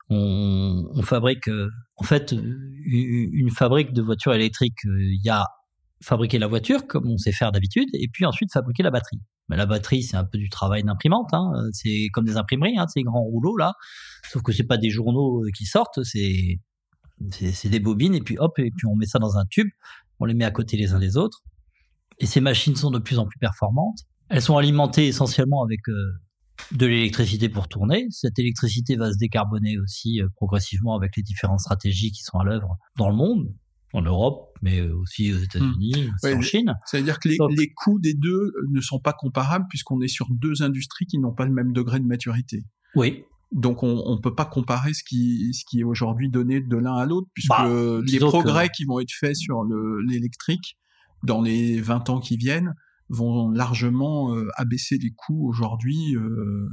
S2: on, on, fabrique en fait une fabrique de voitures électriques. Il y a fabriquer la voiture comme on sait faire d'habitude, et puis ensuite fabriquer la batterie. Mais la batterie, c'est un peu du travail d'imprimante. Hein. C'est comme des imprimeries, hein, ces grands rouleaux là. Sauf que c'est pas des journaux euh, qui sortent, c'est c'est des bobines et puis hop et puis on met ça dans un tube, on les met à côté les uns des autres. Et ces machines sont de plus en plus performantes. Elles sont alimentées essentiellement avec euh, de l'électricité pour tourner. Cette électricité va se décarboner aussi euh, progressivement avec les différentes stratégies qui sont à l'œuvre dans le monde en Europe, mais aussi aux États-Unis, hmm. en Chine.
S1: C'est-à-dire que les, les, coûts des deux ne sont pas comparables puisqu'on est sur deux industries qui n'ont pas le même degré de maturité.
S2: Oui.
S1: Donc on ne peut pas comparer ce qui, ce qui est aujourd'hui donné de l'un à l'autre puisque bah, les progrès qui vont être faits sur l'électrique dans les 20 ans qui viennent vont largement euh, abaisser les coûts aujourd'hui. Euh,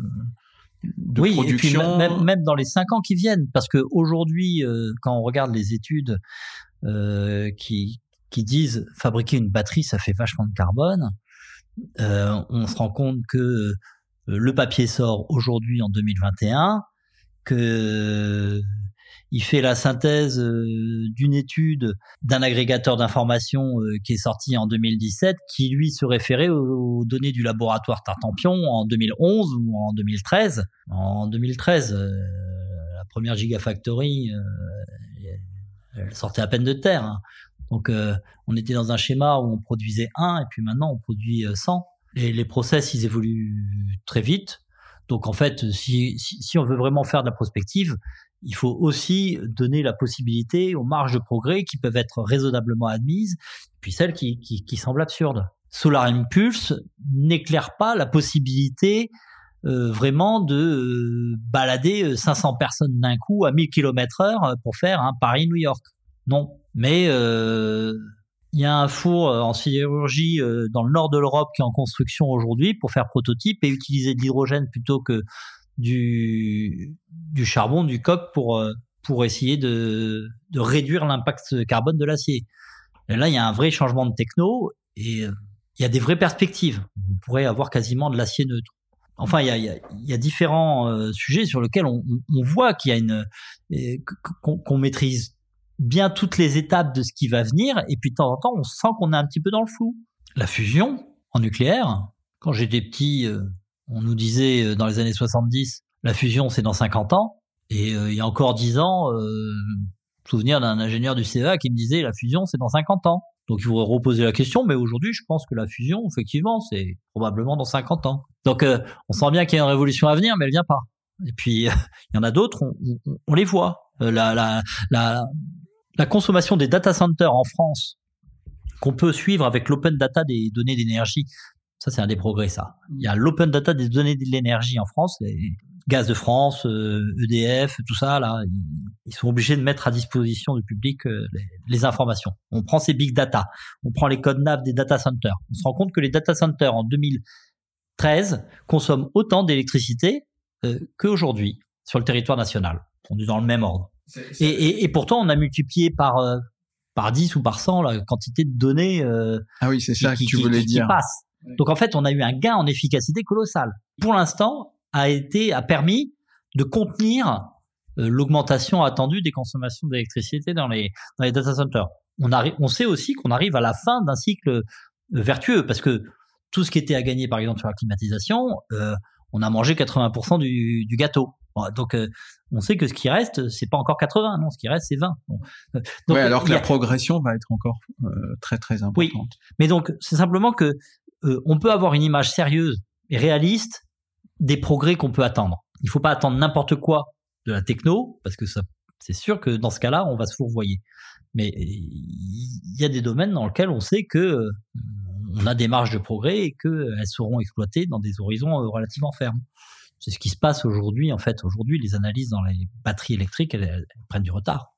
S1: de oui, production.
S2: et puis même, dans les cinq ans qui viennent, parce que aujourd'hui, euh, quand on regarde les études euh, qui, disent fabriquer une batterie, ça fait vachement de carbone. Euh, on se rend compte que euh, le papier sort aujourd'hui en 2021, que il fait la synthèse d'une étude d'un agrégateur d'informations qui est sorti en 2017, qui lui se référait aux, données du laboratoire Tartampion en 2011 ou en 2013. En 2013, la première Gigafactory elle sortait à peine de terre. Hein. Donc euh, on était dans un schéma où on produisait un et puis maintenant on produit 100. Euh, et les process ils évoluent très vite. Donc en fait, si, si, on veut vraiment faire de la prospective, il faut aussi donner la possibilité aux marges de progrès qui peuvent être raisonnablement admises, puis celles qui, qui, qui semblent absurdes. Solar Impulse n'éclaire pas la possibilité euh, vraiment de euh, balader 500 euh, personnes d'un coup à 1000 km heure pour faire Paris-New York. Non. Mais il y a un four en sidérurgie dans le nord de l'Europe qui est en construction aujourd'hui pour faire prototype et utiliser de l'hydrogène plutôt que du, charbon, du coq pour, pour essayer de, réduire l'impact carbone de l'acier. Là, il y a un vrai changement de techno et il y a des vraies perspectives. On pourrait avoir quasiment de l'acier neutre. Enfin, il y a, y, a, y a, différents euh, sujets sur lesquels on, on voit qu'il y a une euh, qu'on maîtrise bien toutes les étapes de ce qui va venir, et puis de temps en temps, on sent qu'on est un petit peu dans le flou. La fusion en nucléaire, quand j'étais petit, euh, on nous disait dans les années 70, la fusion c'est dans 50 ans, et il y a encore 10 ans, souvenir d'un ingénieur du CEA qui me disait la fusion c'est dans 50 ans. Donc il faudrait reposer la question, mais aujourd'hui, je pense que la fusion, effectivement, c'est probablement dans 50 ans. Donc euh, on sent bien qu'il y a une révolution à venir, mais elle vient pas. Et puis il y en a d'autres, on, les voit. Euh, la, la, la, la, consommation des data centers en France, qu'on peut suivre avec l'open data des données d'énergie, ça c'est un des progrès. Ça, il y a l'open data des données de l'énergie en France. Gaz de France, EDF, euh, e tout ça, là, ils sont obligés de mettre à disposition du public euh, les, informations. On prend ces big data, on prend les codes NAV des data centers. On se rend compte que les data centers en 2013 consomment autant d'électricité euh, qu'aujourd'hui sur le territoire national. On est dans le même ordre. Et, pourtant, on a multiplié par par 10 ou par 100 la quantité de données
S1: ah oui, c'est ça que tu voulais dire.
S2: Donc en fait, on a eu un gain en efficacité colossal. Pour l'instant, a été a permis de contenir euh, l'augmentation attendue des consommations d'électricité dans les dans les data centers. On arrive, on sait aussi qu'on arrive à la fin d'un cycle euh, vertueux parce que tout ce qui était à gagner par exemple sur la climatisation, euh, on a mangé 80% du, du gâteau. donc on sait que ce qui reste, c'est pas encore 80, non, ce qui reste c'est 20.
S1: Donc, alors que la progression va être encore très très importante. Oui,
S2: mais donc c'est simplement que on peut avoir une image sérieuse et réaliste des progrès qu'on peut attendre. Il faut pas attendre n'importe quoi de la techno parce que ça C'est sûr que dans ce cas-là, on va se fourvoyer. Mais il y a des domaines dans lesquels on sait que euh, on a des marges de progrès et qu'elles seront exploitées dans des horizons euh, relativement fermes. C'est ce qui se passe aujourd'hui. En fait, aujourd'hui, les analyses dans les batteries électriques, elles, prennent du retard.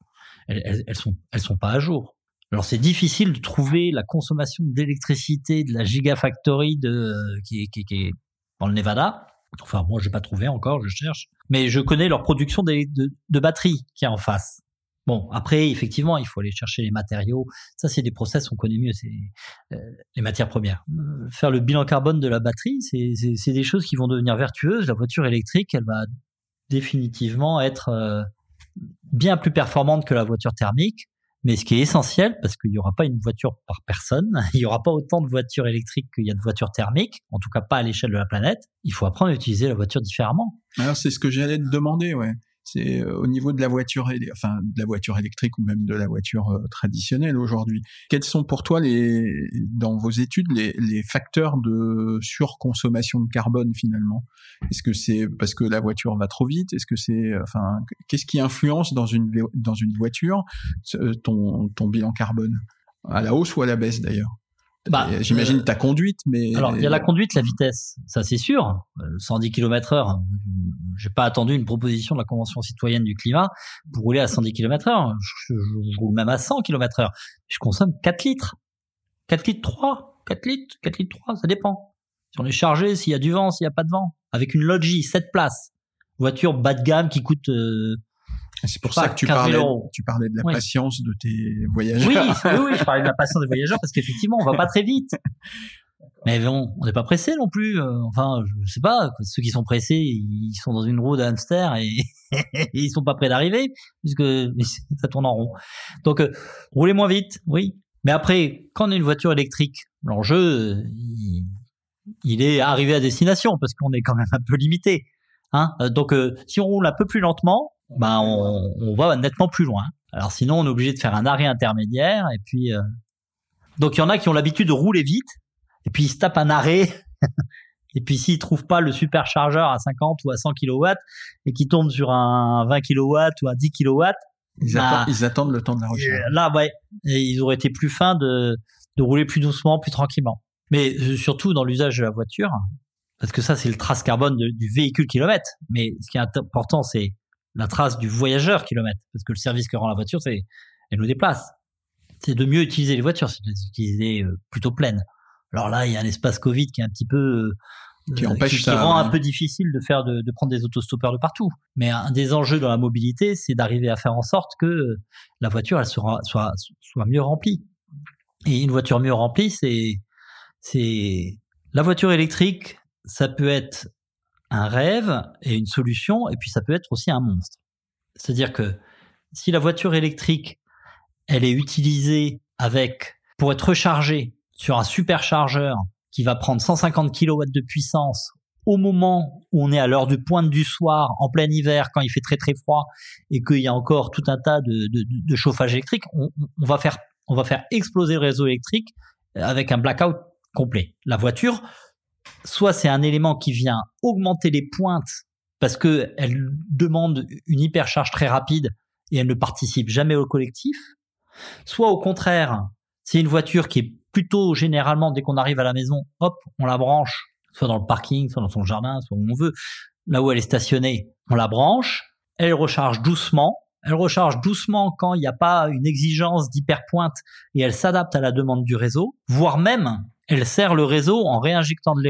S2: Elles, elles, sont, elles sont pas à jour. Alors c'est difficile de trouver la consommation d'électricité de la gigafactory de qui, qui, qui est dans le Nevada. Enfin, moi, j'ai pas trouvé encore, je cherche. Mais je connais leur production de, de, de batteries qui est en face. Bon, après, effectivement, il faut aller chercher les matériaux. Ça, c'est des process, on connaît mieux, c'est euh, les matières premières. Euh, faire le bilan carbone de la batterie, c'est des choses qui vont devenir vertueuses. La voiture électrique, elle va définitivement être euh, bien plus performante que la voiture thermique. Mais ce qui est essentiel, parce qu'il n'y aura pas une voiture par personne, il n'y aura pas autant de voitures électriques qu'il y a de voitures thermiques, en tout cas pas à l'échelle de la planète, il faut apprendre à utiliser la voiture différemment.
S1: Alors c'est ce que j'allais te demander, ouais c'est euh, au niveau de la voiture, enfin de la voiture électrique ou même de la voiture euh, traditionnelle aujourd'hui. Quels sont pour toi les, dans vos études, les, les facteurs de surconsommation de carbone finalement? Est-ce que c'est parce que la voiture va trop vite? Est-ce que c'est, enfin, qu'est-ce qui influence dans une dans une voiture ton ton bilan carbone? À la hausse ou à la baisse d'ailleurs? Bah, J'imagine euh, ta conduite, mais
S2: alors il y a la conduite, la vitesse, ça c'est sûr. 110 km/h, j'ai pas attendu une proposition de la Convention citoyenne du climat pour rouler à 110 km/h. Je, roule même à 100 km/h. Je consomme 4 litres, 4 litres 3, 4 litres, 4 litres 3, ça dépend. Si on est chargé, s'il y a du vent, s'il y a pas de vent, avec une Logi 7 places, voiture bas de gamme qui coûte euh,
S1: c'est pour ça que tu parlais, tu parlais de la patience de tes voyageurs.
S2: Oui, oui, je parlais de la patience des voyageurs parce qu'effectivement, on va pas très vite. Mais bon, on n'est pas pressé non plus. Euh, enfin, je sais pas, ceux qui sont pressés, ils sont dans une roue de hamster et, ils sont pas prêts d'arriver puisque ça tourne en rond. Donc, euh, roulez moins vite, oui. Mais après, quand on a une voiture électrique, l'enjeu, il, il, est arrivé à destination parce qu'on est quand même un peu limité. Hein euh, Donc, si on roule un peu plus lentement, bah on, on, va nettement plus loin. Alors sinon, on est obligé de faire un arrêt intermédiaire et puis euh... donc il y en a qui ont l'habitude de rouler vite et puis ils se tapent un arrêt et puis s'ils trouvent pas le superchargeur à 50 ou à 100 kW et qui tombent sur un 20 kW ou un 10 kW,
S1: ils, bah, attendent, ils attendent le temps de la recharge.
S2: Là, ouais, et ils auraient été plus fins de, de rouler plus doucement, plus tranquillement. Mais euh, surtout dans l'usage de la voiture, parce que ça, c'est le trace carbone du véhicule kilomètre. Mais ce qui est important, c'est la trace du voyageur kilomètre, parce que le service que rend la voiture, c'est elle nous déplace. C'est de mieux utiliser les voitures, c'est de les utiliser euh, plutôt pleines. Alors là, il y a un espace Covid qui est un petit peu
S1: euh, qui empêche
S2: qui, rend un peu difficile de faire de, de, prendre des autostoppeurs de partout. Mais un des enjeux dans la mobilité, c'est d'arriver à faire en sorte que la voiture elle sera, soit soit mieux remplie. Et une voiture mieux remplie, c'est c'est la voiture électrique, ça peut être un rêve et une solution, et puis ça peut être aussi un monstre. C'est-à-dire que si la voiture électrique, elle est utilisée avec pour être rechargée sur un superchargeur qui va prendre 150 kW de puissance au moment où on est à l'heure de pointe du soir, en plein hiver, quand il fait très très froid et qu'il y a encore tout un tas de, chauffage électrique, on, on, va faire, on va faire exploser le réseau électrique avec un blackout complet. La voiture, soit c'est un élément qui vient augmenter les pointes parce que elle demande une hypercharge très rapide et elle ne participe jamais au collectif, soit au contraire, c'est une voiture qui est plutôt généralement dès qu'on arrive à la maison, hop, on la branche, soit dans le parking, soit dans son jardin, soit où on veut, là où elle est stationnée, on la branche, elle recharge doucement, elle recharge doucement quand il n'y a pas une exigence d'hyperpointe et elle s'adapte à la demande du réseau, voire même elle sert le réseau en réinjectant de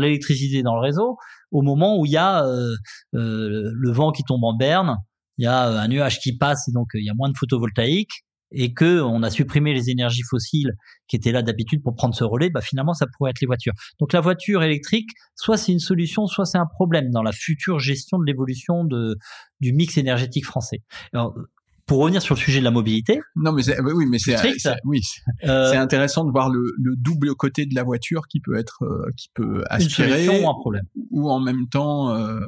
S2: l'électricité dans le réseau au moment où il y a euh, euh, le vent qui tombe en berne, il y a un nuage qui passe et donc il y a moins de photovoltaïque et que on a supprimé les énergies fossiles qui étaient là d'habitude pour prendre ce relais, bah finalement ça pourrait être les voitures. Donc la voiture électrique, soit c'est une solution, soit c'est un problème dans la future gestion de l'évolution du mix énergétique français. Pour revenir sur le sujet de la mobilité.
S1: Non, mais oui, mais c'est oui, euh, intéressant de voir le, le, double côté de la voiture qui peut être euh, qui peut aspirer
S2: une ou un problème
S1: ou en même temps. Euh...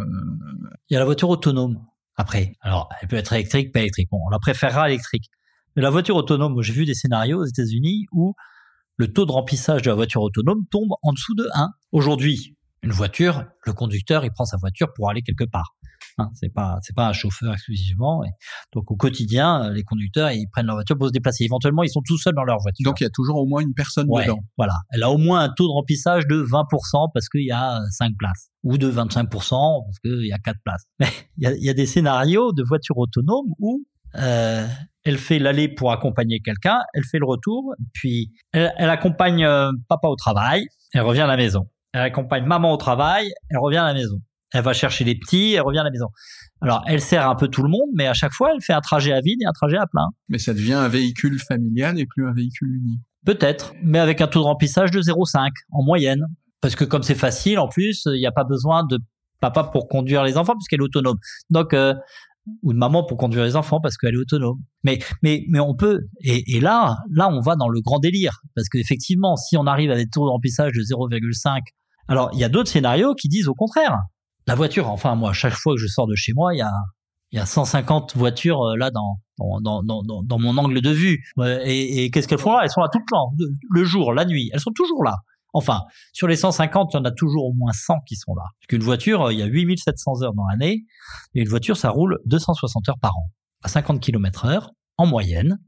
S2: Il y a la voiture autonome. Après, alors elle peut être électrique, pas électrique. Bon, on la préférera électrique. Mais la voiture autonome, j'ai vu des scénarios aux États-Unis où le taux de remplissage de la voiture autonome tombe en dessous de 1. Aujourd'hui, une voiture, le conducteur, il prend sa voiture pour aller quelque part. Hein, c'est pas c'est pas un chauffeur exclusivement. Et donc au quotidien, les conducteurs ils prennent leur voiture pour se déplacer. Éventuellement, ils sont tout seuls dans leur voiture.
S1: Donc il y a toujours au moins une personne dedans.
S2: Voilà, elle a au moins un taux de remplissage de 20% parce qu'il y a 5 places ou de 25% parce qu'il y a 4 places. Mais il y a, y a, des scénarios de voitures autonomes où euh, elle fait l'aller pour accompagner quelqu'un, elle fait le retour, puis elle, elle accompagne euh, papa au travail, elle revient à la maison. Elle accompagne maman au travail, elle revient à la maison. Elle va chercher les petits, elle revient à la maison. Alors, elle sert un peu tout le monde, mais à chaque fois, elle fait un trajet à vide et un trajet à plein.
S1: Mais ça devient un véhicule familial et plus un véhicule unique.
S2: Peut-être, mais avec un taux de remplissage de 0,5 en moyenne. Parce que comme c'est facile, en plus, il n'y a pas besoin de papa pour conduire les enfants puisqu'elle est autonome. Donc, euh, ou de maman pour conduire les enfants parce qu'elle est autonome. Mais mais mais on peut et, et, là là on va dans le grand délire parce qu'effectivement si on arrive à des taux de remplissage de 0,5 alors il y a d'autres scénarios qui disent au contraire la voiture enfin moi chaque fois que je sors de chez moi il y a il y a 150 voitures euh, là dans dans, dans, dans, mon angle de vue et, qu'est-ce qu'elles font là? Elles sont là tout le temps le jour la nuit elles sont toujours là Enfin, sur les 150, il y en a toujours au moins 100 qui sont là. Parce qu'une voiture, il y a 8700 heures dans l'année, et une voiture, ça roule 260 heures par an, à 50 km heure, en moyenne,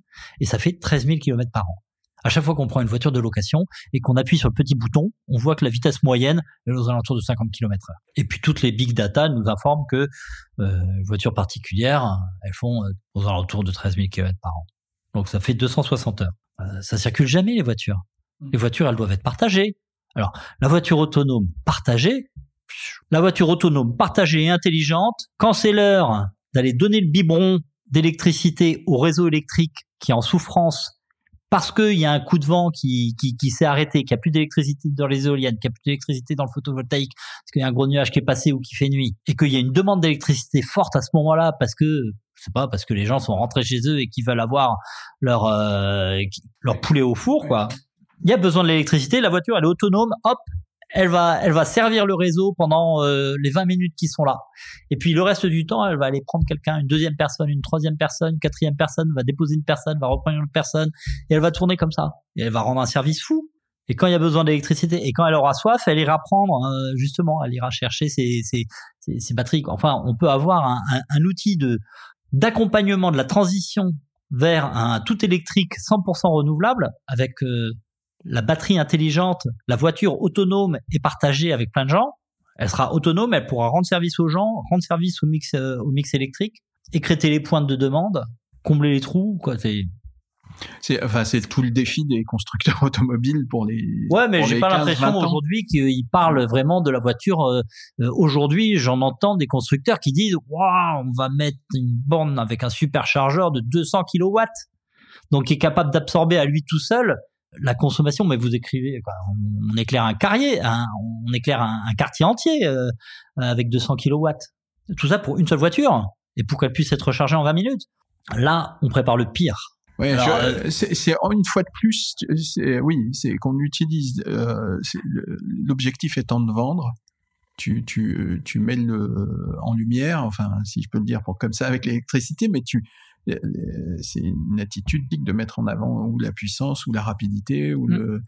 S2: et ça fait 13 000 km par an. À chaque fois qu'on prend une voiture de location et qu'on appuie sur le petit bouton, on voit que la vitesse moyenne est aux alentours de 50 km heure. Et puis toutes les big data nous informent que euh, voitures particulières, elles font euh, aux alentours de 13 000 km par an. Donc ça fait 260 heures. Euh, ça circule jamais les voitures. Les voitures, elles doivent être partagées. Alors, la voiture autonome partagée, la voiture autonome partagée et intelligente, quand c'est l'heure d'aller donner le biberon d'électricité au réseau électrique qui est en souffrance parce qu'il y a un coup de vent qui, qui, qui s'est arrêté, qu'il n'y a plus d'électricité dans les éoliennes, qu'il n'y a plus d'électricité dans le photovoltaïque, parce qu'il y a un gros nuage qui est passé ou qui fait nuit, et qu'il y a une demande d'électricité forte à ce moment-là parce que c'est pas parce que les gens sont rentrés chez eux et qu'ils veulent avoir leur euh, leur poulet au four quoi. Il y a besoin de l'électricité, la voiture elle est autonome, hop, elle va elle va servir le réseau pendant euh, les 20 minutes qui sont là. Et puis le reste du temps, elle va aller prendre quelqu'un, une deuxième personne, une troisième personne, une quatrième personne, va déposer une personne, va reprendre une personne et elle va tourner comme ça. Et elle va rendre un service fou. Et quand il y a besoin d'électricité et quand elle aura soif, elle ira prendre euh, justement, elle ira chercher ses, ses, ses, batteries. Enfin, on peut avoir un, un, un outil de d'accompagnement de la transition vers un tout électrique 100% renouvelable avec euh, la batterie intelligente, la voiture autonome est partagée avec plein de gens. Elle sera autonome, elle pourra rendre service aux gens, rendre service au mix, euh, au mix électrique, écréter les pointes de demande, combler les trous, quoi. C'est
S1: c'est enfin c'est tout le défi des constructeurs automobiles pour les
S2: ouais mais j'ai pas l'impression aujourd'hui qu'ils parlent vraiment de la voiture euh, euh, aujourd'hui j'en entends des constructeurs qui disent waouh on va mettre une borne avec un superchargeur de 200 kilowatts donc qui est capable d'absorber à lui tout seul la consommation, mais vous écrivez, on, éclaire un carrier, on éclaire un, quartier entier euh, avec 200 kilowatts. Tout ça pour une seule voiture et pour qu'elle puisse être rechargée en 20 minutes. Là, on prépare le pire.
S1: Oui, euh, c'est une fois de plus, oui, c'est qu'on utilise euh, l'objectif étant de vendre. Tu, tu, tu mets le en lumière, enfin, si je peux le dire pour comme ça avec l'électricité, mais tu c'est une attitude de mettre en avant ou la puissance ou la rapidité ou mmh. le,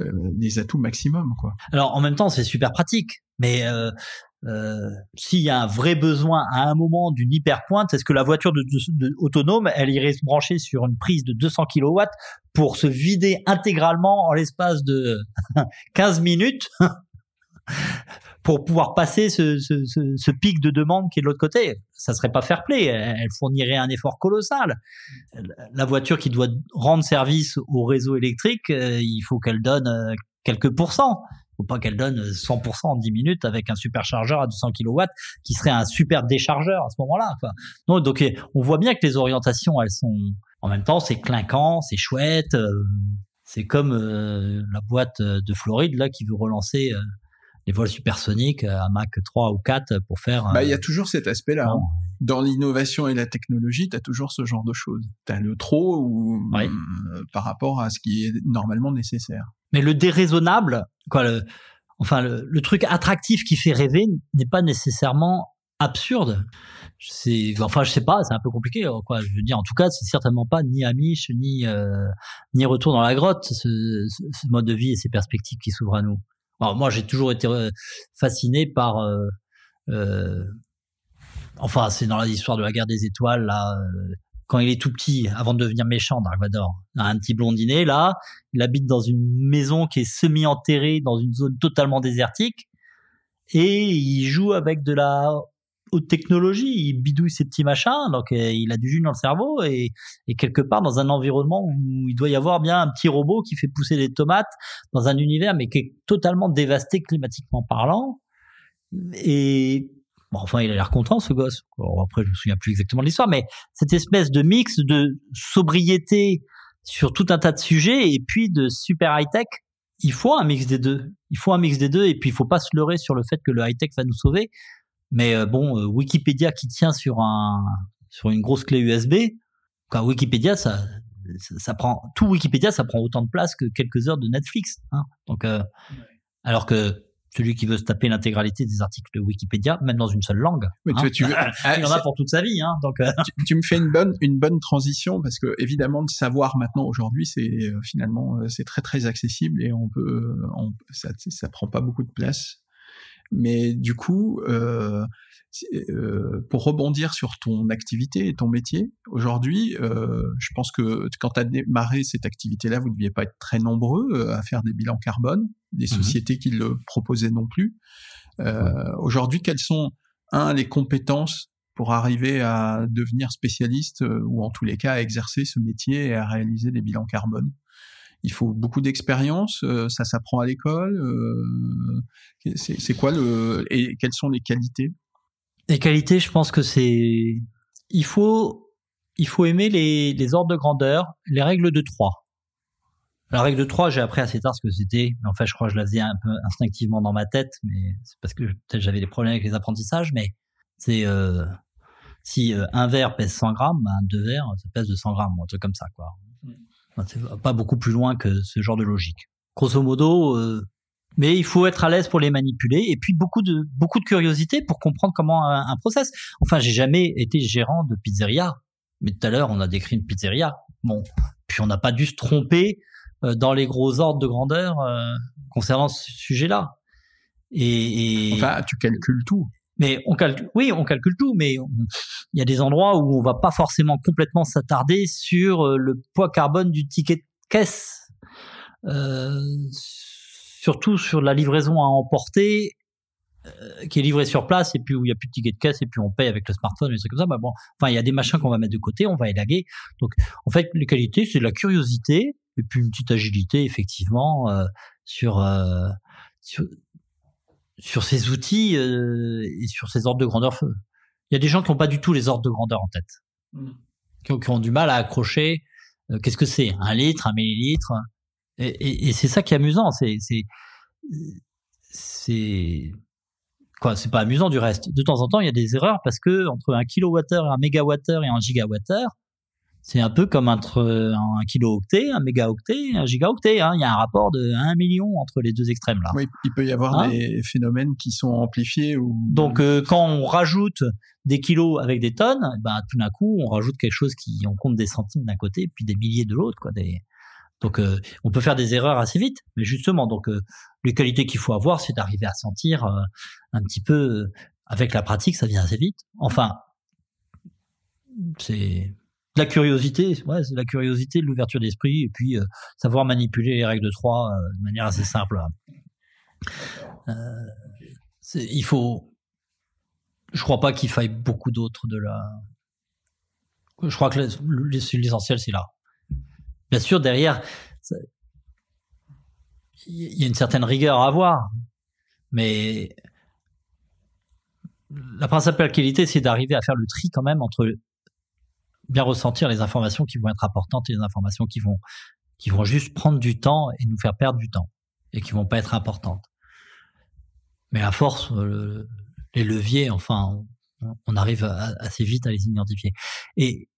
S1: euh, les atouts maximum quoi.
S2: Alors en même temps c'est super pratique, mais euh, euh, s'il y a un vrai besoin à un moment d'une hyper pointe, est-ce que la voiture de, de, autonome, elle irait se brancher sur une prise de 200 kW pour se vider intégralement en l'espace de 15 minutes? Pour pouvoir passer ce, pic de demande qui est de l'autre côté. Ça serait pas fair play. Elle fournirait un effort colossal. La voiture qui doit rendre service au réseau électrique, euh, il faut qu'elle donne euh, quelques pourcents. Il faut pas qu'elle donne 100% en 10 minutes avec un superchargeur à 200 kW qui serait un super déchargeur à ce moment-là. Donc on voit bien que les orientations, elles sont en même temps, c'est clinquant, c'est chouette. Euh, c'est comme la boîte de Floride là qui veut relancer les vols supersoniques à Mach 3 ou 4 pour faire.
S1: Bah, il y a toujours cet aspect-là. Hein. Dans l'innovation et la technologie, tu as toujours ce genre de choses. Tu as le trop ou euh, par rapport à ce qui est normalement nécessaire.
S2: Mais le déraisonnable, quoi, le, enfin le, truc attractif qui fait rêver n'est pas nécessairement absurde. C'est, enfin, je sais pas, c'est un peu compliqué, quoi. Je veux dire, en tout cas, c'est certainement pas ni Amish, ni euh, ni retour dans la grotte, ce, ce, mode de vie et ces perspectives qui s'ouvrent à nous. Moi, j'ai toujours été euh, fasciné par euh, euh, enfin, c'est dans l'histoire de la guerre des étoiles, là, euh, quand il est tout petit, avant de devenir méchant, Dark Vador, un petit blondinet, là, il habite dans une maison qui est semi-enterrée dans une zone totalement désertique, et il joue avec de la haute technologie, il bidouille ses petits machins, donc euh, il a du jus dans le cerveau, et, quelque part dans un environnement où il doit y avoir bien un petit robot qui fait pousser des tomates dans un univers, mais qui est totalement dévasté climatiquement parlant, et enfin, il a l'air content, ce gosse. après, je me souviens plus exactement de l'histoire, mais cette espèce de mix de sobriété sur tout un tas de sujets et puis de super high-tech, il faut un mix des deux. Il faut un mix des deux et puis il faut pas se leurrer sur le fait que le high-tech va nous sauver. Mais euh, bon, euh, Wikipédia qui tient sur un sur une grosse clé USB, quoi, Wikipédia, ça, ça, prend tout Wikipédia, ça prend autant de place que quelques heures de Netflix. Hein. Donc, euh, alors que celui qui veut se taper l'intégralité des articles de Wikipédia, même dans une seule langue. Hein.
S1: tu, veux,
S2: il y en a pour toute sa vie. Hein, donc,
S1: tu, me fais une bonne, une bonne transition parce que évidemment, de savoir maintenant aujourd'hui, c'est euh, finalement c'est très très accessible et on peut, on, ça, ça prend pas beaucoup de place. Mais du coup, euh, euh, pour rebondir sur ton activité et ton métier, aujourd'hui, euh, je pense que quand tu as démarré cette activité-là, vous ne deviez pas être très nombreux à faire des bilans carbone, des mmh sociétés qui le proposaient non plus. Aujourd'hui, quelles sont, un, les compétences pour arriver à devenir spécialiste ou en tous les cas à exercer ce métier et à réaliser des bilans carbone? Il faut beaucoup d'expérience, ça s'apprend à l'école. c'est quoi le et quelles sont les qualités?
S2: Les qualités, je pense que c'est, il faut, il faut aimer les, ordres de grandeur, les règles de 3. La règle de 3, j'ai appris assez tard ce que c'était. En fait, je crois que je la faisais un peu instinctivement dans ma tête, mais c'est parce que peut-être j'avais des problèmes avec les apprentissages, mais c'est, euh, si euh, un verre pèse 100 grammes, ben, deux verres, ça pèse 200 grammes, un truc comme ça, quoi. C'est pas beaucoup plus loin que ce genre de logique. Grosso modo, euh, mais il faut être à l'aise pour les manipuler et puis beaucoup de beaucoup de curiosité pour comprendre comment un, un process. Enfin, j'ai jamais été gérant de pizzeria, mais tout à l'heure on a décrit une pizzeria. Bon, puis on n'a pas dû se tromper euh, dans les gros ordres de grandeur euh, concernant ce sujet-là. Et,
S1: et, enfin, tu calcules tout.
S2: Mais on calcule, oui, on calcule tout, mais il y a des endroits où on va pas forcément complètement s'attarder sur euh, le poids carbone du ticket de caisse. Euh, surtout sur la livraison à emporter, euh, qui est livrée sur place et puis où il y a plus de ticket de caisse et puis on paye avec le smartphone et des trucs comme ça. Bah bon, enfin il y a des machins qu'on va mettre de côté, on va élaguer. Donc en fait les qualités c'est de la curiosité et puis une petite agilité effectivement euh, sur, euh, sur, sur ces outils et sur ces ordres de grandeur. Il y a des gens qui n'ont pas du tout les ordres de grandeur en tête, mmh. qui, ont, qui, ont, du mal à accrocher. Qu'est-ce que c'est? Un litre, un millilitre? Et, et, c'est ça qui est amusant. C'est, c'est, c'est quoi? C'est pas amusant du reste. De temps en temps, il y a des erreurs parce que entre un kilowattheure, un mégawattheure et un gigawattheure, c'est un peu comme entre un kilooctet, un mégaoctet, un gigaoctet. Hein. Il y a un rapport de 1 million entre les deux extrêmes là.
S1: Oui, il peut y avoir hein? des phénomènes qui sont amplifiés. Ou...
S2: Donc euh, quand on rajoute des kilos avec des tonnes, ben tout d'un coup on rajoute quelque chose qui on compte des centimes d'un côté puis des milliers de l'autre, quoi. Des donc euh, on peut faire des erreurs assez vite, mais justement, donc euh, les qualités qu'il faut avoir, c'est d'arriver à sentir euh, un petit peu avec la pratique, ça vient assez vite. Enfin, c'est la curiosité, ouais, c'est la curiosité, l'ouverture d'esprit, et puis savoir manipuler les règles de 3 de manière assez simple. il faut, je crois pas qu'il faille beaucoup d'autres de la. Je crois que l'essentiel c'est là. Bien sûr, derrière, il y a une certaine rigueur à avoir, mais la principale qualité, c'est d'arriver à faire le tri quand même entre bien ressentir les informations qui vont être importantes et les informations qui vont, qui vont juste prendre du temps et nous faire perdre du temps et qui vont pas être importantes. Mais à force, les leviers, enfin, on, arrive assez vite à les identifier. Et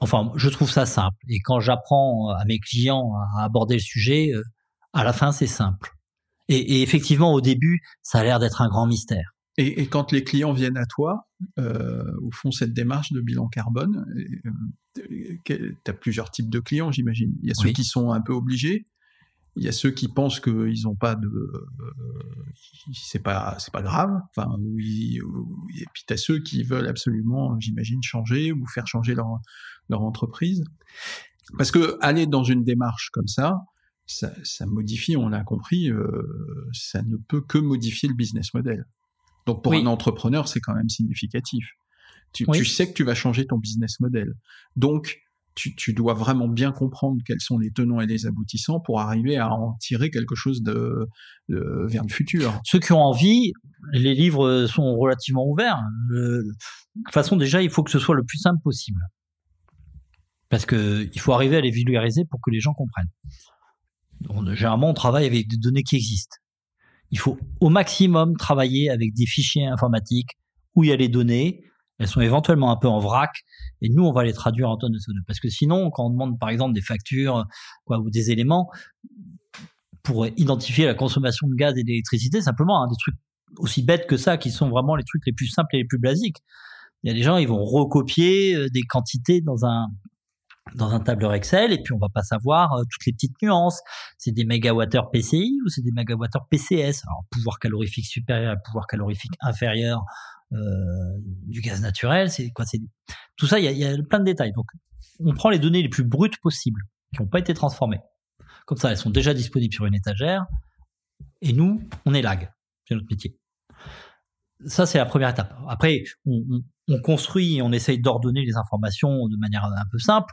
S2: Enfin, je trouve ça simple. Et quand j'apprends à mes clients à aborder le sujet, euh, à la fin, c'est simple. Et, effectivement, au début, ça a l'air d'être un grand mystère.
S1: Et, quand les clients viennent à toi, euh, ou font cette démarche de bilan carbone, euh, tu as plusieurs types de clients, j'imagine. Il y a ceux qui sont un peu obligés, il y a ceux qui pensent qu'ils n'ont pas de, c'est pas, c'est pas grave. Enfin, oui, et puis t'as ceux qui veulent absolument, j'imagine, changer ou faire changer leur leur entreprise. Parce que aller dans une démarche comme ça, ça, ça modifie, on l'a compris, euh, ça ne peut que modifier le business model. Donc pour un entrepreneur, c'est quand même significatif. Tu, tu, sais que tu vas changer ton business model. Donc tu, tu, dois vraiment bien comprendre quels sont les tenants et les aboutissants pour arriver à en tirer quelque chose de, vers le futur.
S2: Ceux qui ont envie, les livres sont relativement ouverts. de toute façon, déjà, il faut que ce soit le plus simple possible. Parce que il faut arriver à les vulgariser pour que les gens comprennent. généralement, on travaille avec des données qui existent. Il faut au maximum travailler avec des fichiers informatiques où il y a les données, elles sont éventuellement un peu en vrac, et nous, on va les traduire en tonnes de CO2. Parce que sinon, quand on demande par exemple des factures ou des éléments, pour identifier la consommation de gaz et d'électricité, simplement, hein, des trucs aussi bêtes que ça, qui sont vraiment les trucs les plus simples et les plus basiques. Il y a des gens, ils vont recopier euh, des quantités dans un dans un tableur Excel et puis on va pas savoir euh, toutes les petites nuances. C'est des mégawattheures PCI ou c'est des mégawattheures PCS. Alors pouvoir calorifique supérieur pouvoir calorifique inférieur, euh, du gaz naturel, c'est quoi? C'est tout ça. Il y, a, plein de détails. Donc, on prend les données les plus brutes possibles qui n'ont pas été transformées. Comme ça, elles sont déjà disponibles sur une étagère. Et nous, on lag. C'est notre métier. Ça, c'est la première étape. Après, on, construit et on essaye d'ordonner les informations de manière un peu simple.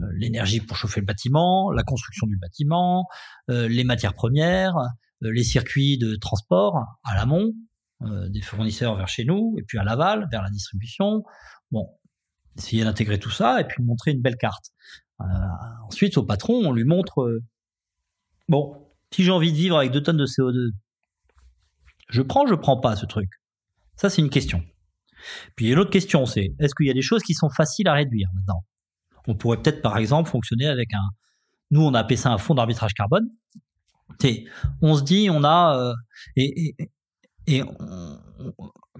S2: Euh, l'énergie pour chauffer le bâtiment, la construction du bâtiment, euh, les matières premières, les circuits de transport à l'amont, euh, des fournisseurs vers chez nous, et puis à l'aval, vers la distribution. Bon, essayer d'intégrer tout ça et puis montrer une belle carte. Euh, ensuite, au patron, on lui montre, euh, bon, si j'ai envie de vivre avec 2 tonnes de CO2, je prends, je prends pas ce truc. Ça, c'est une question. Puis il y a une autre question, c'est est-ce qu'il y a des choses qui sont faciles à réduire maintenant? On pourrait peut-être, par exemple, fonctionner avec un. Nous, on a appelé ça un fonds d'arbitrage carbone. On se dit, on a. et, et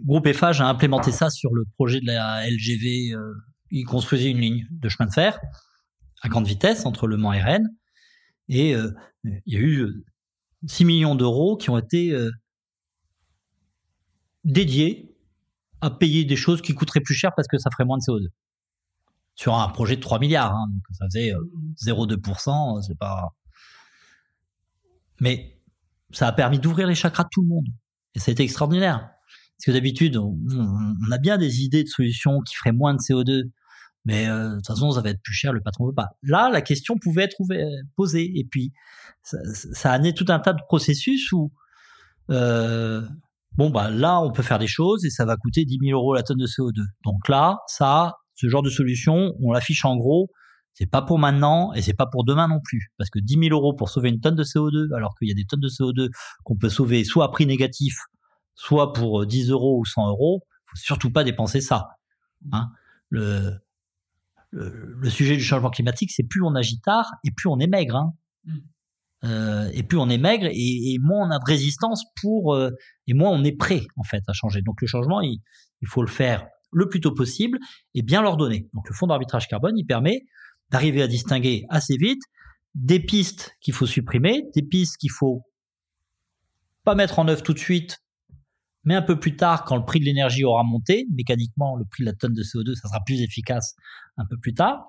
S2: Groupe Eiffage a implémenté ça sur le projet de la LGV. Euh, il construisait une ligne de chemin de fer à grande vitesse entre Le Mans et Rennes. Et euh, il y a eu 6 euh, millions d'euros qui ont été dédiés à payer des choses qui coûteraient plus cher parce que ça ferait moins de CO2. Sur un projet de 3 milliards, hein, donc ça faisait 0,2%, c'est pas. Mais ça a permis d'ouvrir les chakras de tout le monde. Et ça a été extraordinaire. Parce que d'habitude, on, a bien des idées de solutions qui feraient moins de CO2, mais euh, de toute façon, ça va être plus cher, le patron veut pas. Là, la question pouvait être posée. Et puis, ça, ça a amené tout un tas de processus où, euh, bon, bah là, on peut faire des choses et ça va coûter 10 000 euros la tonne de CO2. Donc là, ça, ce genre de solution, on l'affiche en gros. C'est pas pour maintenant et c'est pas pour demain non plus. Parce que 10 000 euros pour sauver une tonne de CO2, alors qu'il y a des tonnes de CO2 qu'on peut sauver soit à prix négatif, soit pour 10 euh, euros ou 100 euros, faut surtout pas dépenser ça. Hein. le, sujet du changement climatique, c'est plus on agit tard et plus on est maigre. Hein. Euh, et plus on est maigre et, moins on a de résistance pour euh, et moins on est prêt en fait à changer. Donc le changement, il, il faut le faire le plus tôt possible et bien l'ordonner. Donc le fonds d'arbitrage carbone, il permet d'arriver à distinguer assez vite des pistes qu'il faut supprimer, des pistes qu'il faut pas mettre en œuvre tout de suite mais un peu plus tard, quand le prix de l'énergie aura monté, mécaniquement, le prix de la tonne de CO2, ça sera plus efficace un peu plus tard.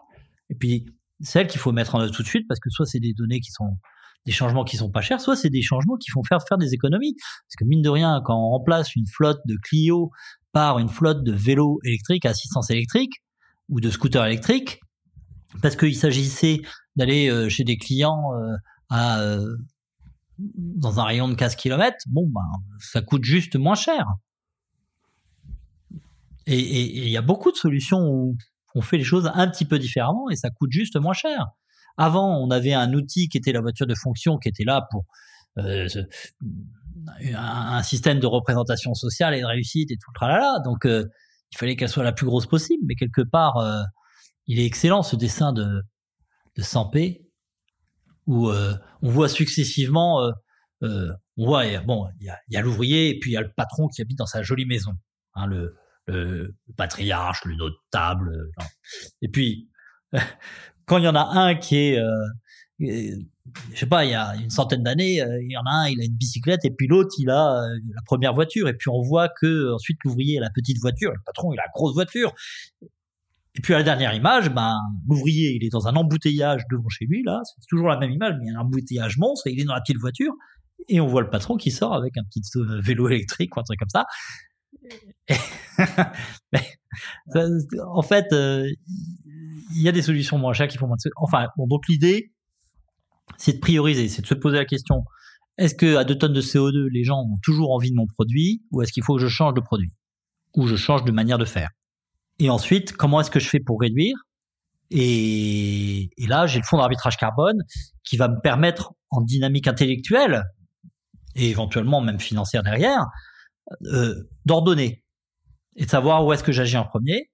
S2: Et puis, celles qu'il faut mettre en œuvre tout de suite, parce que soit c'est des données qui sont des changements qui sont pas chers, soit c'est des changements qui font faire faire des économies. Parce que mine de rien, quand on remplace une flotte de Clio par une flotte de vélos électriques à assistance électrique ou de scooters électriques, parce qu'il s'agissait d'aller euh, chez des clients euh, à euh, dans un rayon de 15 km, bon, ben, ça coûte juste moins cher. Et il y a beaucoup de solutions où on fait les choses un petit peu différemment et ça coûte juste moins cher. Avant, on avait un outil qui était la voiture de fonction, qui était là pour euh, un, système de représentation sociale et de réussite et tout le tralala. Donc, euh, il fallait qu'elle soit la plus grosse possible. Mais quelque part, euh, il est excellent ce dessin de, de Sampé où on voit successivement, on voit, bon, il y a, l'ouvrier et puis il y a le patron qui habite dans sa jolie maison, hein, le, patriarche, le notable. Et puis, quand il y en a un qui est je sais pas, il y a une centaine d'années, euh, il y en a un, il a une bicyclette et puis l'autre, il a euh, la première voiture. Et puis on voit que ensuite l'ouvrier a la petite voiture, le patron, il a la grosse voiture. Et puis à la dernière image, ben l'ouvrier, il est dans un embouteillage devant chez lui là, c'est toujours la même image, mais il y a un embouteillage monstre et il est dans la petite voiture. Et on voit le patron qui sort avec un petit euh, vélo électrique ou un truc comme ça. en fait, il y a des solutions moins chères qui font moins de... Enfin, donc l'idée, c'est de prioriser, c'est de se poser la question est-ce que à 2 tonnes de CO2, les gens ont toujours envie de mon produit ou est-ce qu'il faut que je change de produit ou je change de manière de faire? Et ensuite, comment est-ce que je fais pour réduire? Et, là, j'ai le fonds d'arbitrage carbone qui va me permettre, en dynamique intellectuelle et éventuellement même financière derrière, euh, d'ordonner et de savoir où est-ce que j'agis en premier.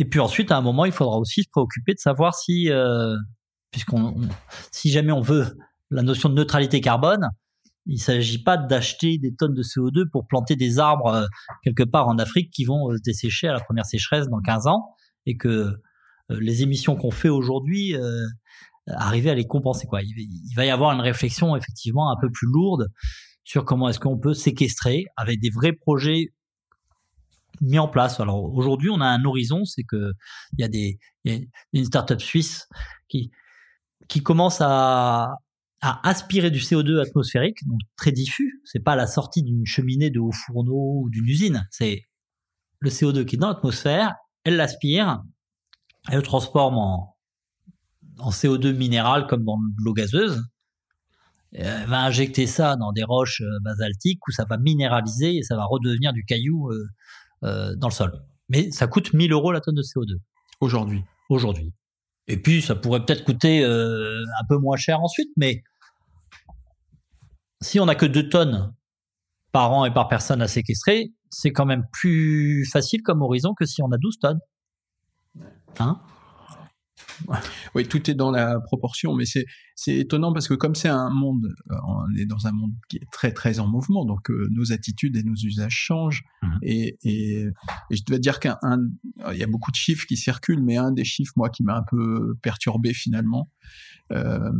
S2: Et puis ensuite, à un moment, il faudra aussi se préoccuper de savoir si euh, puisqu'on, si jamais on veut la notion de neutralité carbone, il ne s'agit pas d'acheter des tonnes de CO2 pour planter des arbres euh, quelque part en Afrique qui vont euh, se dessécher à la première sécheresse dans 15 ans et que euh, les émissions qu'on fait aujourd'hui, arriver à les compenser. Il, va y avoir une réflexion effectivement un peu plus lourde sur comment est-ce qu'on peut séquestrer avec des vrais projets mis en place. Alors aujourd'hui, on a un horizon, c'est que il y a des y a une startup suisse qui qui commence à, aspirer du CO2 atmosphérique, donc très diffus. C'est pas la sortie d'une cheminée de haut fourneau ou d'une usine. C'est le CO2 qui est dans l'atmosphère, elle l'aspire, elle le transforme en, CO2 minéral comme dans l'eau gazeuse. Elle va injecter ça dans des roches euh, basaltiques où ça va minéraliser et ça va redevenir du caillou euh, euh, dans le sol. Mais ça coûte 1000 euros la tonne de CO2.
S1: Aujourd'hui.
S2: Aujourd'hui. Et puis, ça pourrait peut-être coûter euh, un peu moins cher ensuite, mais si on n'a que 2 tonnes par an et par personne à séquestrer, c'est quand même plus facile comme horizon que si on a 12 tonnes. Hein?
S1: Oui, tout est dans la proportion, mais c'est étonnant parce que comme c'est un monde, euh, on est dans un monde qui est très très en mouvement, donc euh, nos attitudes et nos usages changent. Mmh. Et, et, je dois dire qu'il y a beaucoup de chiffres qui circulent, mais un des chiffres moi qui m'a un peu perturbé finalement, euh,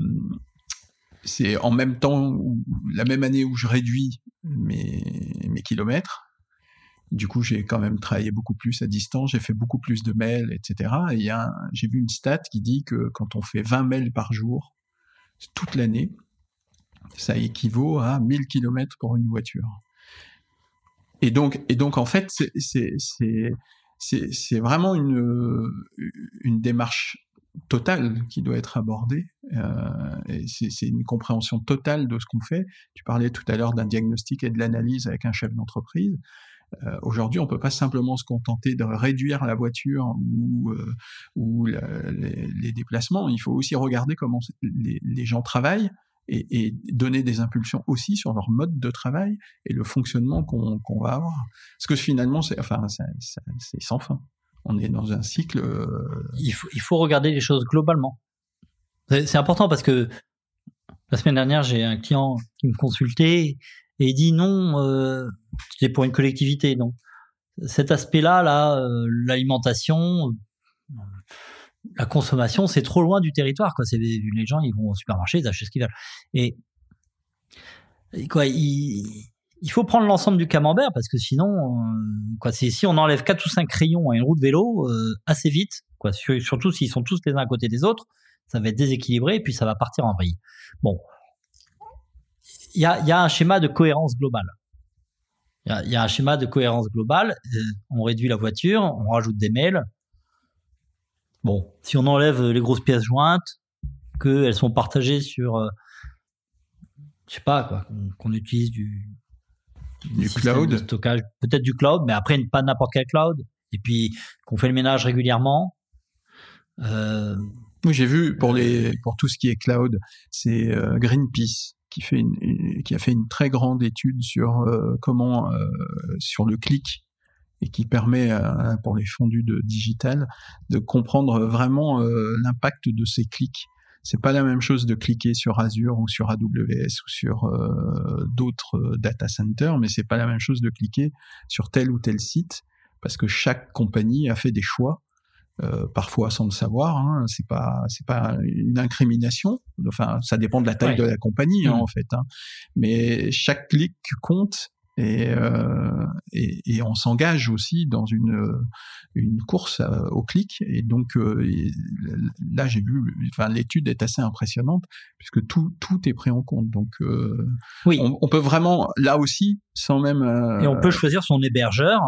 S1: c'est en même temps, la même année où je réduis mes, mes kilomètres, du coup, j'ai quand même travaillé beaucoup plus à distance, j'ai fait beaucoup plus de mails, etc. Et j'ai vu une stat qui dit que quand on fait 20 mails par jour, toute l'année, ça équivaut à 1000 km pour une voiture. Et donc, en fait, c'est vraiment une, une démarche totale qui doit être abordée. Euh, c'est une compréhension totale de ce qu'on fait. Tu parlais tout à l'heure d'un diagnostic et de l'analyse avec un chef d'entreprise. Euh, aujourd'hui, on peut pas simplement se contenter de réduire la voiture ou, euh, ou les, déplacements. Il faut aussi regarder comment les, gens travaillent et, et, donner des impulsions aussi sur leur mode de travail et le fonctionnement qu'on va avoir. Parce que finalement, c'est enfin, sans fin. On est dans un cycle. Euh,
S2: il, faut, il faut regarder les choses globalement. C'est important parce que la semaine dernière, j'ai un client qui me consultait et il dit non, euh, c'était pour une collectivité. Donc cet aspect-là, là, euh, l'alimentation, la consommation, c'est trop loin du territoire. Quoi. C'est les gens, ils vont au supermarché, ils achètent ce qu'ils veulent. Et, quoi, il, faut prendre l'ensemble du camembert parce que sinon, euh, quoi, si on enlève quatre ou cinq crayons à une roue de vélo euh, assez vite, quoi, surtout s'ils sont tous les uns à côté des autres, ça va être déséquilibré et puis ça va partir en vrille. Bon, il y a, un schéma de cohérence globale. Il y, a, un schéma de cohérence globale. Euh, on réduit la voiture, on rajoute des mails. Bon, si on enlève les grosses pièces jointes, qu'elles sont partagées sur, euh, je sais pas quoi, qu'on utilise du,
S1: du cloud,
S2: stockage, peut-être du cloud, mais après pas n'importe quel cloud. Et puis qu'on fait le ménage régulièrement.
S1: Euh, oui, j'ai vu pour les pour tout ce qui est cloud, c'est Greenpeace qui, fait une, qui a fait une très grande étude sur euh, comment, euh, sur le clic, et qui permet euh, pour les fondus de digital de comprendre vraiment l'impact de ces clics. C'est pas la même chose de cliquer sur Azure ou sur AWS ou sur d'autres data centers, mais c'est pas la même chose de cliquer sur tel ou tel site parce que chaque compagnie a fait des choix euh, parfois sans le savoir. Hein, c'est pas c'est pas une incrimination. Enfin, ça dépend de la taille de la compagnie hein, mmh. en fait. Hein. Mais chaque clic compte euh, et, et, on s'engage aussi dans une, une course euh, au clic. Et donc euh, là, j'ai vu, enfin, l'étude est assez impressionnante puisque tout, tout est pris en compte. Donc oui. on, peut vraiment, là aussi, sans même...
S2: et on peut choisir son hébergeur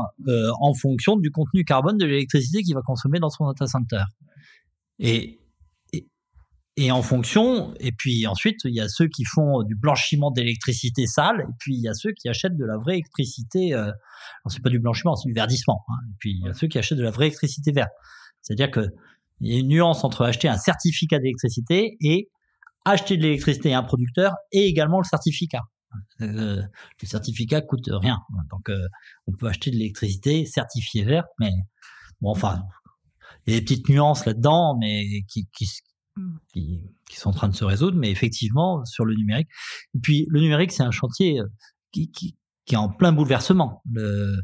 S2: en fonction du contenu carbone de l'électricité qu'il va consommer dans son data center. Et et en fonction, et puis ensuite, il y a ceux qui font du blanchiment d'électricité sale, et puis il y a ceux qui achètent de la vraie électricité. Euh, c'est pas du blanchiment, c'est du verdissement. Hein, et puis il y a ceux qui achètent de la vraie électricité verte. C'est-à-dire que il y a une nuance entre acheter un certificat d'électricité et acheter de l'électricité à un producteur et également le certificat. Euh, le certificat coûte rien, donc euh, on peut acheter de l'électricité certifiée verte, mais bon, enfin, il y a des petites nuances là-dedans, mais qui, qui, qui, qui, sont en train de se résoudre, mais effectivement sur le numérique. Et puis le numérique, c'est un chantier euh, qui, est en plein bouleversement. Euh,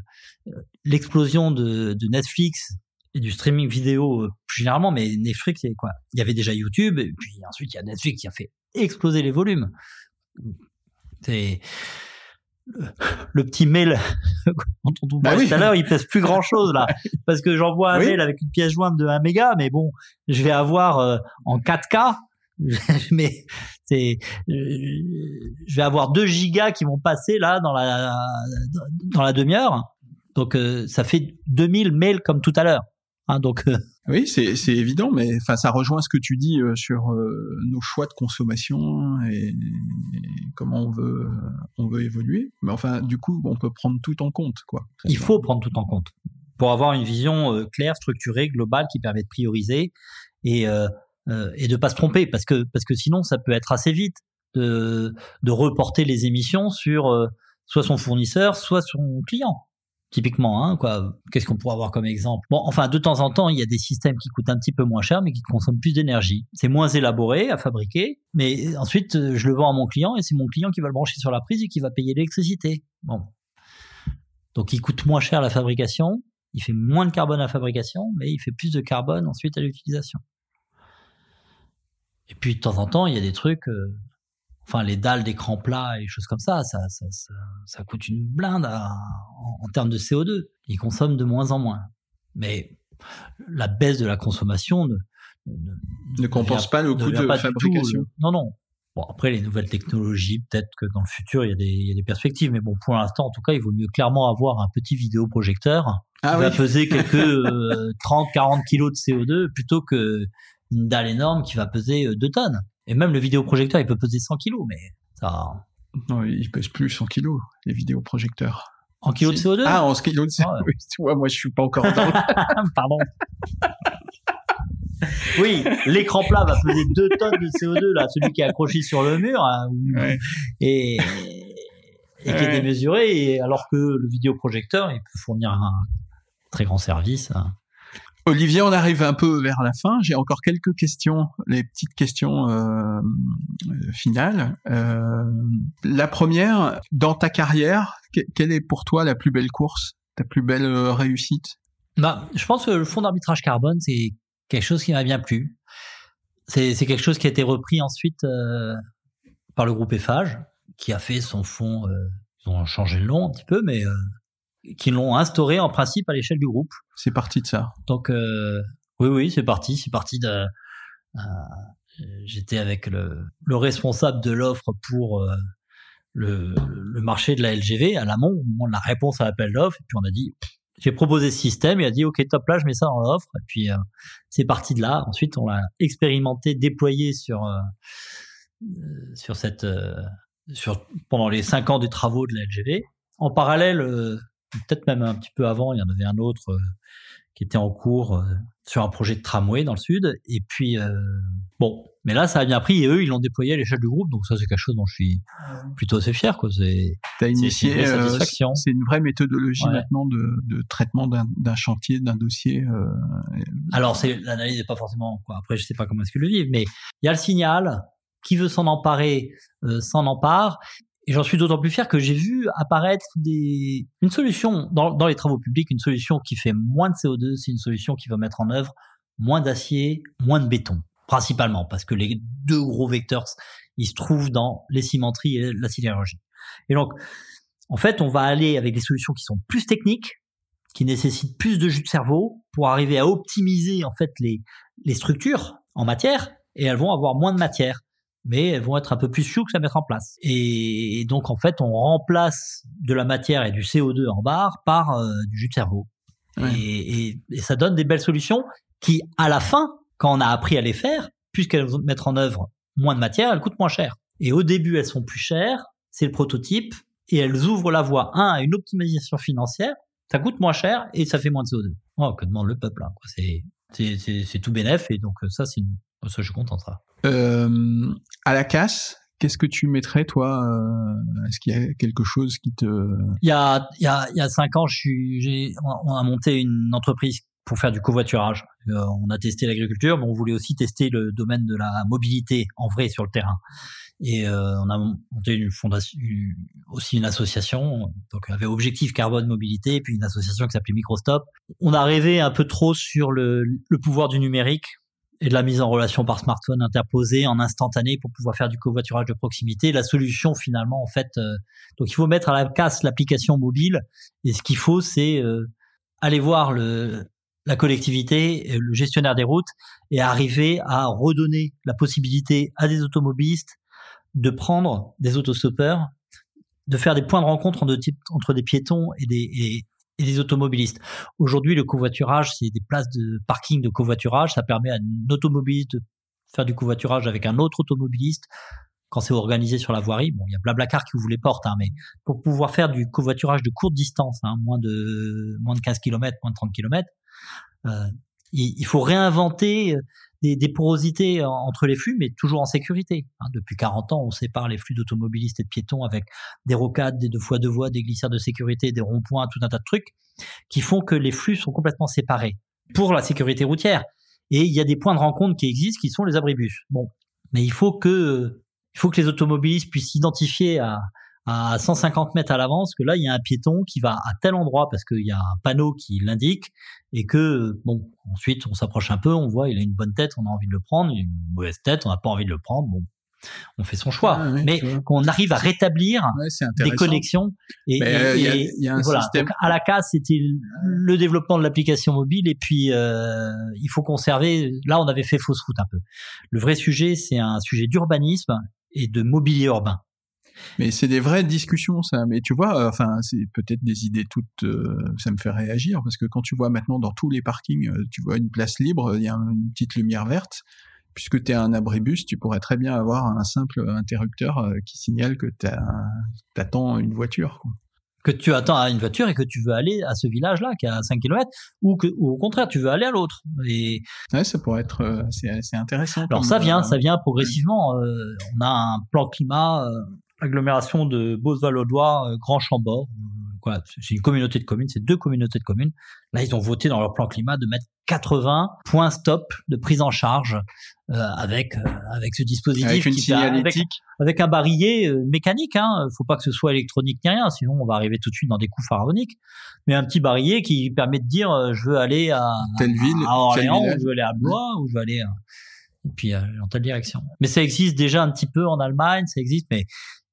S2: l'explosion de, Netflix et du streaming vidéo euh, plus généralement, mais Netflix, c'est quoi? Il y avait déjà YouTube, et puis ensuite il y a Netflix qui a fait exploser les volumes. C'est le petit mail dont on bah tout à l'heure, il pèse plus grand chose là, parce que j'envoie un mail avec une pièce jointe de 1 méga, mais bon, je vais avoir euh, en 4K, mais c'est, je vais avoir 2 gigas qui vont passer là dans la dans la demi-heure, donc euh, ça fait 2000 mails comme tout à l'heure. Hein, donc euh,
S1: oui, c'est évident, mais enfin ça rejoint ce que tu dis euh, sur euh, nos choix de consommation et, comment on veut on veut évoluer. Mais enfin, du coup, on peut prendre tout en compte, quoi.
S2: Il faut prendre tout en compte pour avoir une vision claire, structurée, globale qui permet de prioriser et et de pas se tromper parce que parce que sinon ça peut être assez vite de reporter les émissions sur soit son fournisseur, soit son client typiquement, hein, quoi. Qu'est-ce qu'on pourrait avoir comme exemple? Bon, enfin, de temps en temps, il y a des systèmes qui coûtent un petit peu moins cher, mais qui consomment plus d'énergie. C'est moins élaboré à fabriquer, mais ensuite, euh, je le vends à mon client et c'est mon client qui va le brancher sur la prise et qui va payer l'électricité. Bon, donc il coûte moins cher la fabrication, il fait moins de carbone à la fabrication, mais il fait plus de carbone ensuite à l'utilisation. Et puis de temps en temps, il y a des trucs. Euh, enfin les dalles d'écran plat et les choses comme ça, ça, ça, ça, coûte une blinde en, termes de CO2. Ils consomment de moins en moins. Mais la baisse de la consommation ne,
S1: ne, ne compense pas le coût de fabrication.
S2: non, non. Bon, après, les nouvelles technologies, peut-être que dans le futur, il y, a des, il y a des perspectives. Mais bon, pour l'instant, en tout cas, il vaut mieux clairement avoir un petit vidéoprojecteur ah qui va peser quelques 30, 40 kilos de CO2 plutôt que une dalle énorme qui va peser 2 euh, tonnes. Et même le vidéoprojecteur, il peut peser 100 kilos, mais ça.
S1: Non, il pèse plus 100 kilos, les vidéoprojecteurs.
S2: En kilos de CO2
S1: Ah, en kilos de CO2. tu vois, moi, je suis pas encore dans.
S2: Pardon. oui, l'écran plat va peser 2 tonnes de CO2, là, celui qui est accroché sur le mur, hein, et, et qui est démesuré, alors que le vidéoprojecteur, il peut fournir un très grand service. Hein.
S1: Olivier, on arrive un peu vers la fin. J'ai encore quelques questions, les petites questions euh, finales. Euh, la première, dans ta carrière, quelle est pour toi la plus belle course, ta plus belle euh, réussite?
S2: Bah, Je pense que le fonds d'arbitrage carbone, c'est quelque chose qui m'a bien plu. C'est quelque chose qui a été repris ensuite par le groupe Eiffage, qui a fait son fonds, ils ont changé le nom un petit peu, mais qui l'ont instauré en principe à l'échelle du groupe.
S1: C'est parti de ça.
S2: Donc euh, oui, oui, c'est parti. C'est parti de. Euh, j'étais avec le, le, responsable de l'offre pour euh, le, le, marché de la LGV à l'amont au moment de la réponse à l'appel d'offre. Et puis on a dit, j'ai proposé ce système. Il a dit, ok, top là, je mets ça dans l'offre. Et puis c'est parti de là. Ensuite, on l'a expérimenté, déployé sur sur cette sur pendant les cinq ans des travaux de la LGV. En parallèle, peut-être même un petit peu avant, il y en avait un autre euh, qui était en cours euh, sur un projet de tramway dans le sud. Et puis, euh, bon, mais là, ça a bien pris et eux, ils l'ont déployé à l'échelle du groupe. Donc ça, c'est quelque chose dont je suis plutôt assez fier. Quoi. C'est,
S1: T'as initié, une satisfaction. c'est une vraie méthodologie maintenant de, de traitement d'un, d'un chantier, d'un dossier. Euh,
S2: Alors, c'est, l'analyse n'est pas forcément. Quoi. Après, je sais pas comment est-ce qu'ils le vivent, mais il y a le signal. Qui veut s'en emparer euh, s'en empare. Et j'en suis d'autant plus fier que j'ai vu apparaître des... une solution dans, dans, les travaux publics, une solution qui fait moins de CO2, c'est une solution qui va mettre en œuvre moins d'acier, moins de béton, principalement, parce que les deux gros vecteurs, ils se trouvent dans les cimenteries et la sidérurgie. Et donc, en fait, on va aller avec des solutions qui sont plus techniques, qui nécessitent plus de jus de cerveau pour arriver à optimiser en fait les, les structures en matière et elles vont avoir moins de matière mais elles vont être un peu plus que à mettre en place. Et donc en fait, on remplace de la matière et du CO2 en barre par euh, du jus de cerveau. Et, ça donne des belles solutions qui, à la fin, quand on a appris à les faire, puisqu'elles vont mettre en œuvre moins de matière, elles coûtent moins cher. Et au début, elles sont plus chères, c'est le prototype, et elles ouvrent la voie, un, à une optimisation financière, ça coûte moins cher et ça fait moins de CO2. Oh, que demande le peuple hein, C'est tout bénef, et donc ça, c'est ça, je suis content ça.
S1: Euh, à la casse, qu'est-ce que tu mettrais toi euh, Est-ce qu'il y a quelque chose qui te
S2: Il y a il y a il y a cinq ans, je suis on a monté une entreprise pour faire du covoiturage. Euh, on a testé l'agriculture, mais on voulait aussi tester le domaine de la mobilité en vrai sur le terrain. Et euh, on a monté une fondation, aussi une association, donc avait objectif carbone mobilité, puis une association qui s'appelait Microstop. On a rêvé un peu trop sur le, le pouvoir du numérique et de la mise en relation par smartphone interposée en instantané pour pouvoir faire du covoiturage de proximité. La solution finalement, en fait, euh, donc il faut mettre à la casse l'application mobile et ce qu'il faut, c'est euh, aller voir le, la collectivité, le gestionnaire des routes et arriver à redonner la possibilité à des automobilistes de prendre des autostoppeurs, de faire des points de rencontre entre, entre des piétons et des, et, et des automobilistes. Aujourd'hui, le covoiturage, c'est des places de parking de covoiturage. Ça permet à un automobiliste de faire du covoiturage avec un autre automobiliste quand c'est organisé sur la voirie. Bon, il y a Blablacar qui vous les porte, hein, mais pour pouvoir faire du covoiturage de courte distance, hein, moins de moins de 15 km, moins de 30 km, euh, il, il, faut réinventer des, des, porosités entre les flux, mais toujours en sécurité. Hein, depuis 40 ans, on sépare les flux d'automobilistes et de piétons avec des rocades, des deux fois deux voies, des glissières de sécurité, des ronds-points, tout un tas de trucs qui font que les flux sont complètement séparés pour la sécurité routière. Et il y a des points de rencontre qui existent, qui sont les abribus. Bon, mais il faut que il faut que les automobilistes puissent s'identifier à, à 150 mètres à l'avance que là il y a un piéton qui va à tel endroit parce qu'il y a un panneau qui l'indique et que bon ensuite on s'approche un peu on voit il a une bonne tête on a envie de le prendre une mauvaise tête on n'a pas envie de le prendre bon on fait son choix. Ah mais qu'on arrive à rétablir des connexions et,
S1: euh, y a, un
S2: voilà.
S1: système...
S2: à la case c'était le développement de l'application mobile et puis euh, il faut conserver là on avait fait fausse route un peu. Le vrai sujet c'est un sujet d'urbanisme et de mobilier urbain
S1: mais c'est des vraies discussions, ça. Mais tu vois, euh, enfin, c'est peut-être des idées toutes. Euh, ça me fait réagir parce que quand tu vois maintenant dans tous les parkings, euh, tu vois une place libre, il y a une petite lumière verte. Puisque tu es un abribus, tu pourrais très bien avoir un simple interrupteur qui signale que tu attends une voiture. Quoi
S2: que tu attends à une voiture et que tu veux aller à ce village-là qui est à 5 km ou que ou au contraire tu veux aller à l'autre et
S1: ouais ça pourrait être c'est intéressant
S2: alors ça vient ça vient progressivement on a un plan climat agglomération de Beauce-Val-Audois, euh, Grand Chambord. Quoi, c'est une communauté de communes, c'est deux communautés de communes. Là, ils ont voté dans leur plan climat de mettre 80 points stop de prise en charge euh, avec euh, avec ce dispositif
S1: avec une signalétique.
S2: avec, un barillet mécanique hein. Faut pas que ce soit électronique ni rien sinon on va arriver tout de suite dans des coups pharaoniques. Mais un petit barillet qui permet de dire je veux aller à
S1: telle ville
S2: à Orléans ou je veux aller à Blois ou je veux aller et puis dans telle direction. Mais ça existe déjà un petit peu en Allemagne ça existe mais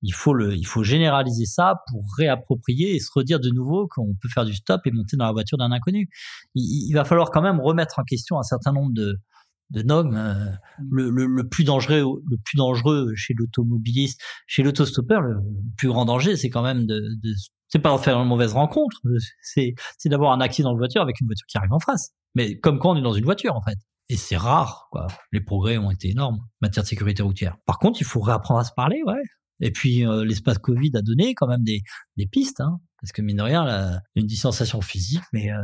S2: il faut le, il faut généraliser ça pour réapproprier et se redire de nouveau qu'on peut faire du stop et monter dans la voiture d'un inconnu. Il, va falloir quand même remettre en question un certain nombre de, de normes. Euh, le, le, plus dangereux, le plus dangereux chez l'automobiliste, chez l'autostoppeur, le plus grand danger, c'est quand même de, de c'est pas de faire une mauvaise rencontre, c'est, c'est d'avoir un accident de voiture avec une voiture qui arrive en face. Mais comme quand on est dans une voiture, en fait. Et c'est rare, quoi. Les progrès ont été énormes en matière de sécurité routière. Par contre, il faut réapprendre à se parler, ouais. Et puis euh, l'espace Covid a donné quand même des, des pistes, hein, parce que mine de rien, là, une distanciation physique, mais euh,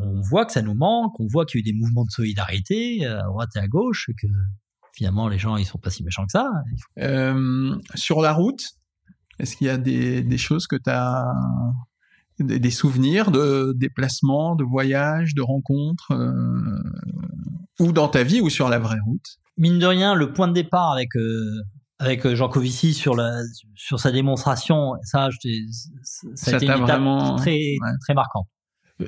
S2: on voit que ça nous manque, on voit qu'il y a eu des mouvements de solidarité euh, à droite et à gauche, que finalement les gens ils sont pas si méchants que ça.
S1: Euh, sur la route, est-ce qu'il y a des, des choses que tu as des, des, souvenirs de déplacements, de voyages, de rencontres, ou dans ta vie ou sur la vraie route?
S2: Mine de rien, le point de départ avec avec euh, Jean Covici sur la sur sa démonstration, ça, ça a été une étape très très marquante.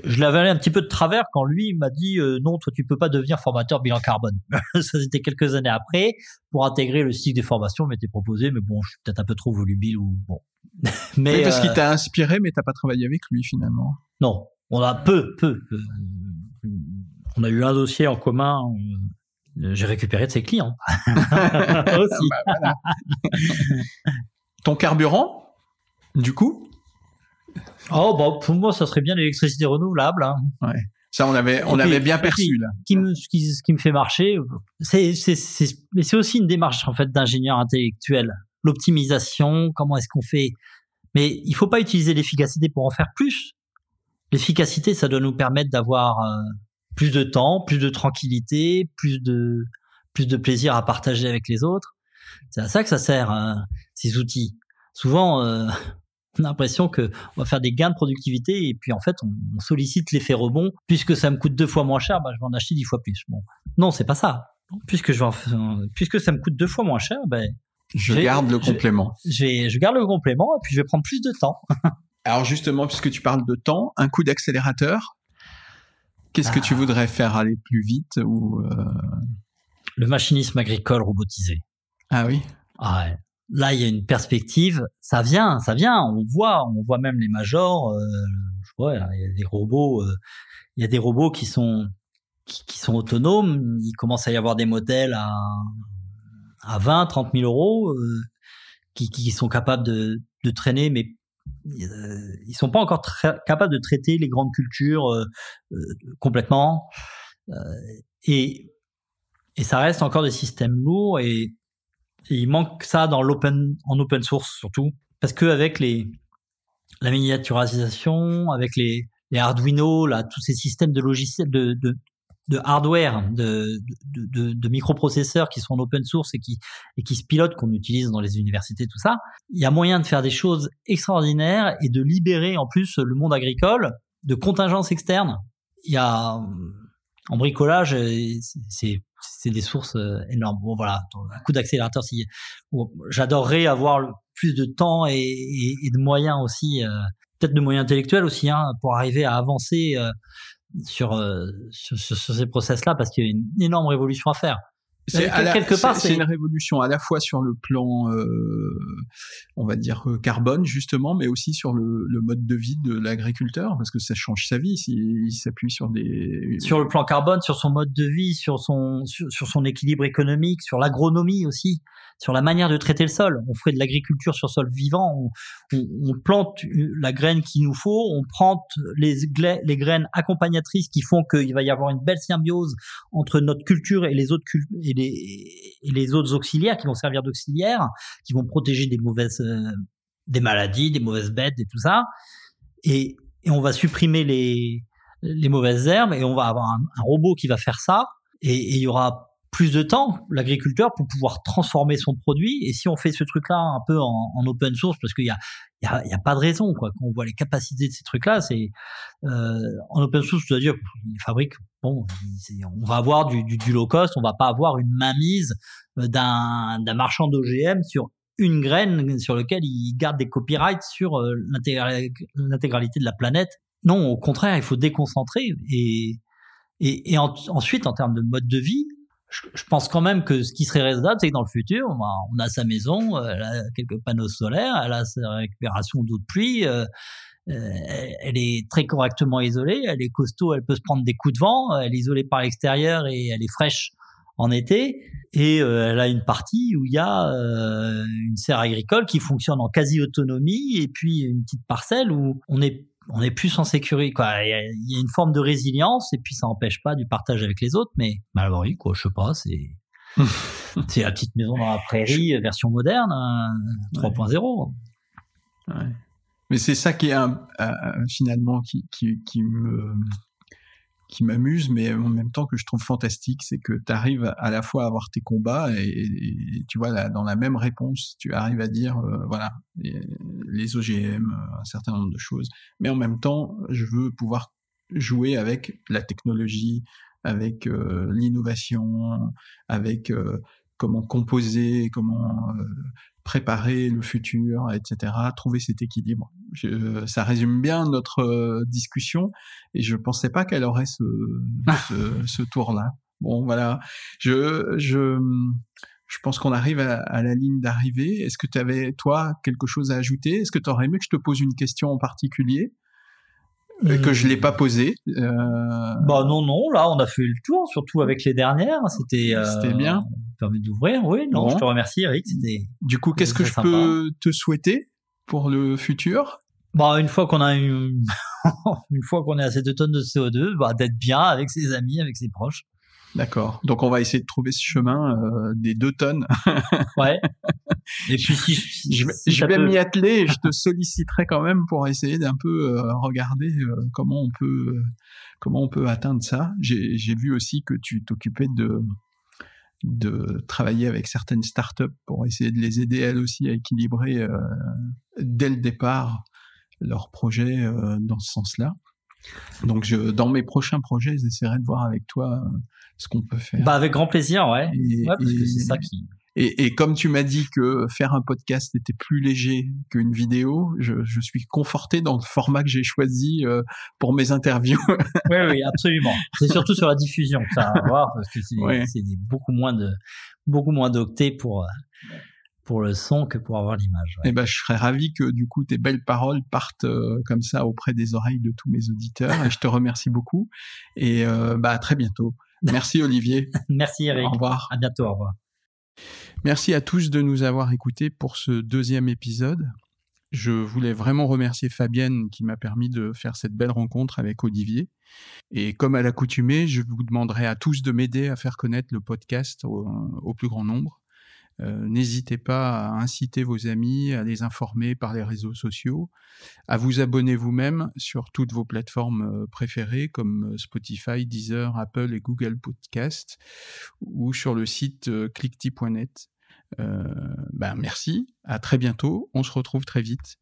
S2: je l'avais allé un petit peu de travers quand lui m'a dit euh, non, toi tu peux pas devenir formateur bilan carbone. ça c'était quelques années après pour intégrer le cycle des formations m'était proposé, mais bon, je suis peut-être un peu trop volubile ou bon.
S1: mais parce qu'il t'a inspiré, mais t'as pas travaillé avec lui finalement.
S2: Non, on a peu, peu. on a eu un dossier en commun. J'ai récupéré de ses clients. Aussi. Bah,
S1: Ton carburant, du coup?
S2: Oh, bah, pour moi, ça serait bien l'électricité renouvelable. Hein.
S1: Ouais. Ça, on avait, on avait bien perçu, là.
S2: Qui me, ce, qui, me fait marcher, c'est, mais c'est aussi une démarche, en fait, d'ingénieur intellectuel. L'optimisation, comment est-ce qu'on fait? Mais il faut pas utiliser l'efficacité pour en faire plus. L'efficacité, ça doit nous permettre d'avoir euh, plus de temps, plus de tranquillité, plus de, plus de plaisir à partager avec les autres. C'est à ça que ça sert, euh, ces outils. Souvent, euh, on a l'impression que on va faire des gains de productivité et puis en fait on, sollicite l'effet rebond. Puisque ça me coûte deux fois moins cher bah, je vais en acheter dix fois plus. Bon. Non c'est pas ça. Puisque je vais puisque ça me coûte deux fois moins cher ben
S1: je, garde le complément.
S2: je, je garde le complément et puis je vais prendre plus de temps.
S1: Alors justement puisque tu parles de temps un coup d'accélérateur qu'est-ce que tu ah. voudrais faire aller plus vite ou euh?
S2: le machinisme agricole robotisé.
S1: Ah oui.
S2: Ah ouais. Là il y a une perspective. Ça vient ça vient. On voit. On voit même les majors euh, je vois il y a des robots euh, il y a des robots qui sont qui, sont autonomes. Il commence à y avoir des modèles à à 20 30 000 euros euh, qui, qui sont capables de, de traîner mais ils sont pas encore capables de traiter les grandes cultures euh, complètement. Et et ça reste encore des systèmes lourds et il manque ça dans l'open, en open source surtout, parce que avec les la miniaturisation, avec les, les Arduino, là, tous ces systèmes de logiciels, de, de hardware, de, de, de, microprocesseurs qui sont en open source et qui, et qui se pilotent, qu'on utilise dans les universités, tout ça, il y a moyen de faire des choses extraordinaires et de libérer en plus le monde agricole de contingences externes. Il y a en bricolage, c'est c'est des sources euh, énormes. Bon, voilà, un coup d'accélérateur. Si, j'adorerais avoir plus de temps et, de moyens aussi, euh, peut-être de moyens intellectuels aussi, hein, pour arriver à avancer euh, sur, sur, sur, ces process-là, parce qu'il y a une énorme révolution à faire.
S1: C'est quelque part, c'est une révolution à la fois sur le plan, euh, on va dire euh, carbone justement, mais aussi sur le, le mode de vie de l'agriculteur, parce que ça change sa vie s'il s'appuie sur des.
S2: Sur le plan carbone, sur son mode de vie, sur son sur, sur son équilibre économique, sur l'agronomie aussi sur la manière de traiter le sol. On ferait de l'agriculture sur sol vivant, on, plante la graine qu'il nous faut, on prend les, les graines accompagnatrices qui font qu'il va y avoir une belle symbiose entre notre culture et les autres les, autres auxiliaires qui vont servir d'auxiliaires, qui vont protéger des mauvaises euh, des maladies, des mauvaises bêtes et tout ça. Et, on va supprimer les les mauvaises herbes et on va avoir un, robot qui va faire ça et il y aura plus de temps, l'agriculteur, pour pouvoir transformer son produit. Et si on fait ce truc-là un peu en, open source, parce qu'il y a, a, pas de raison, quoi. Quand on voit les capacités de ces trucs-là, c'est euh, en open source, c'est-à-dire qu'ils fabriquent. On va avoir du, low cost, on va pas avoir une mainmise euh, d'un marchand d'OGM sur une graine sur lequel il garde des copyrights sur euh, l'intégralité de la planète. Non, au contraire, il faut déconcentrer et ensuite, en termes de mode de vie, je, pense quand même que ce qui serait raisonnable, c'est que dans le futur, on a, sa maison, elle a quelques panneaux solaires, elle a sa récupération d'eau de pluie, euh, euh, elle est très correctement isolée, elle est costaud, elle peut se prendre des coups de vent, elle est isolée par l'extérieur et elle est fraîche en été. Et euh, elle a une partie où il y a une serre agricole qui fonctionne en quasi autonomie et puis une petite parcelle où on est on est plus en sécurité quoi il y, a, une forme de résilience et puis ça n'empêche pas du partage avec les autres mais malheureusement quoi je sais pas c'est c'est la petite maison dans la prairie version moderne 3.0
S1: hein, ouais. Mais c'est ça qui est un, euh, finalement qui, qui, qui me qui m'amuse, mais en même temps que je trouve fantastique, c'est que tu arrives à la fois à avoir tes combats et, tu vois, dans la même réponse, tu arrives à dire, euh, voilà, les, OGM, euh, un certain nombre de choses, mais en même temps, je veux pouvoir jouer avec la technologie, avec euh, l'innovation, avec comment composer, comment préparer le futur, etc., trouver cet équilibre. Je, ça résume bien notre euh, discussion et je pensais pas qu'elle aurait ce, ce, ce tour-là. Bon, voilà. Je, je, je pense qu'on arrive à, à, la ligne d'arrivée. Est-ce que tu avais, toi, quelque chose à ajouter? Est-ce que tu aurais aimé que je te pose une question en particulier? Que je l'ai pas posé. Euh...
S2: Bah non non, là on a fait le tour, surtout avec les dernières. C'était euh...
S1: c'était bien.
S2: Permet d'ouvrir, oui. Non, je te remercie Eric. C'était.
S1: Du coup, qu'est-ce que je sympa. peux te souhaiter pour le futur?
S2: Bah une fois qu'on a une une fois qu'on est à cette tonnes de CO2, bah d'être bien avec ses amis, avec ses proches.
S1: D'accord. Donc on va essayer de trouver ce chemin euh, des deux tonnes.
S2: ouais.
S1: Et puis si, si, je, si je vais peut... m'y atteler et je te solliciterai quand même pour essayer d'un peu euh, regarder euh, comment on peut comment on peut atteindre ça. J'ai vu aussi que tu t'occupais de de travailler avec certaines startups pour essayer de les aider elles aussi à équilibrer dès le départ leur projet dans ce sens-là. Donc, je, dans mes prochains projets, j'essaierai de voir avec toi euh, ce qu'on peut faire.
S2: Bah, avec grand plaisir, ouais. Et, ouais parce et, que c'est ça qui.
S1: Et, et, comme tu m'as dit que faire un podcast était plus léger qu'une vidéo, je, je, suis conforté dans le format que j'ai choisi euh, pour mes interviews.
S2: oui, oui, absolument. C'est surtout sur la diffusion que ça à voir parce que c'est ouais. beaucoup moins de beaucoup moins d'octets pour euh, pour le son que pour avoir l'image.
S1: Ouais. Eh ben, je serais ravi que du coup tes belles paroles partent euh, comme ça auprès des oreilles de tous mes auditeurs. et je te remercie beaucoup. Et euh, bah à très bientôt. Merci Olivier.
S2: Merci Eric.
S1: Au revoir.
S2: À bientôt. Au revoir.
S1: Merci à tous de nous avoir écoutés pour ce deuxième épisode. Je voulais vraiment remercier Fabienne qui m'a permis de faire cette belle rencontre avec Olivier. Et comme à l'accoutumée, je vous demanderai à tous de m'aider à faire connaître le podcast au, au plus grand nombre. Euh, N'hésitez pas à inciter vos amis, à les informer par les réseaux sociaux, à vous abonner vous-même sur toutes vos plateformes euh, préférées comme Spotify, Deezer, Apple et Google Podcast ou sur le site euh, clickty.net. ben merci, à très bientôt, on se retrouve très vite.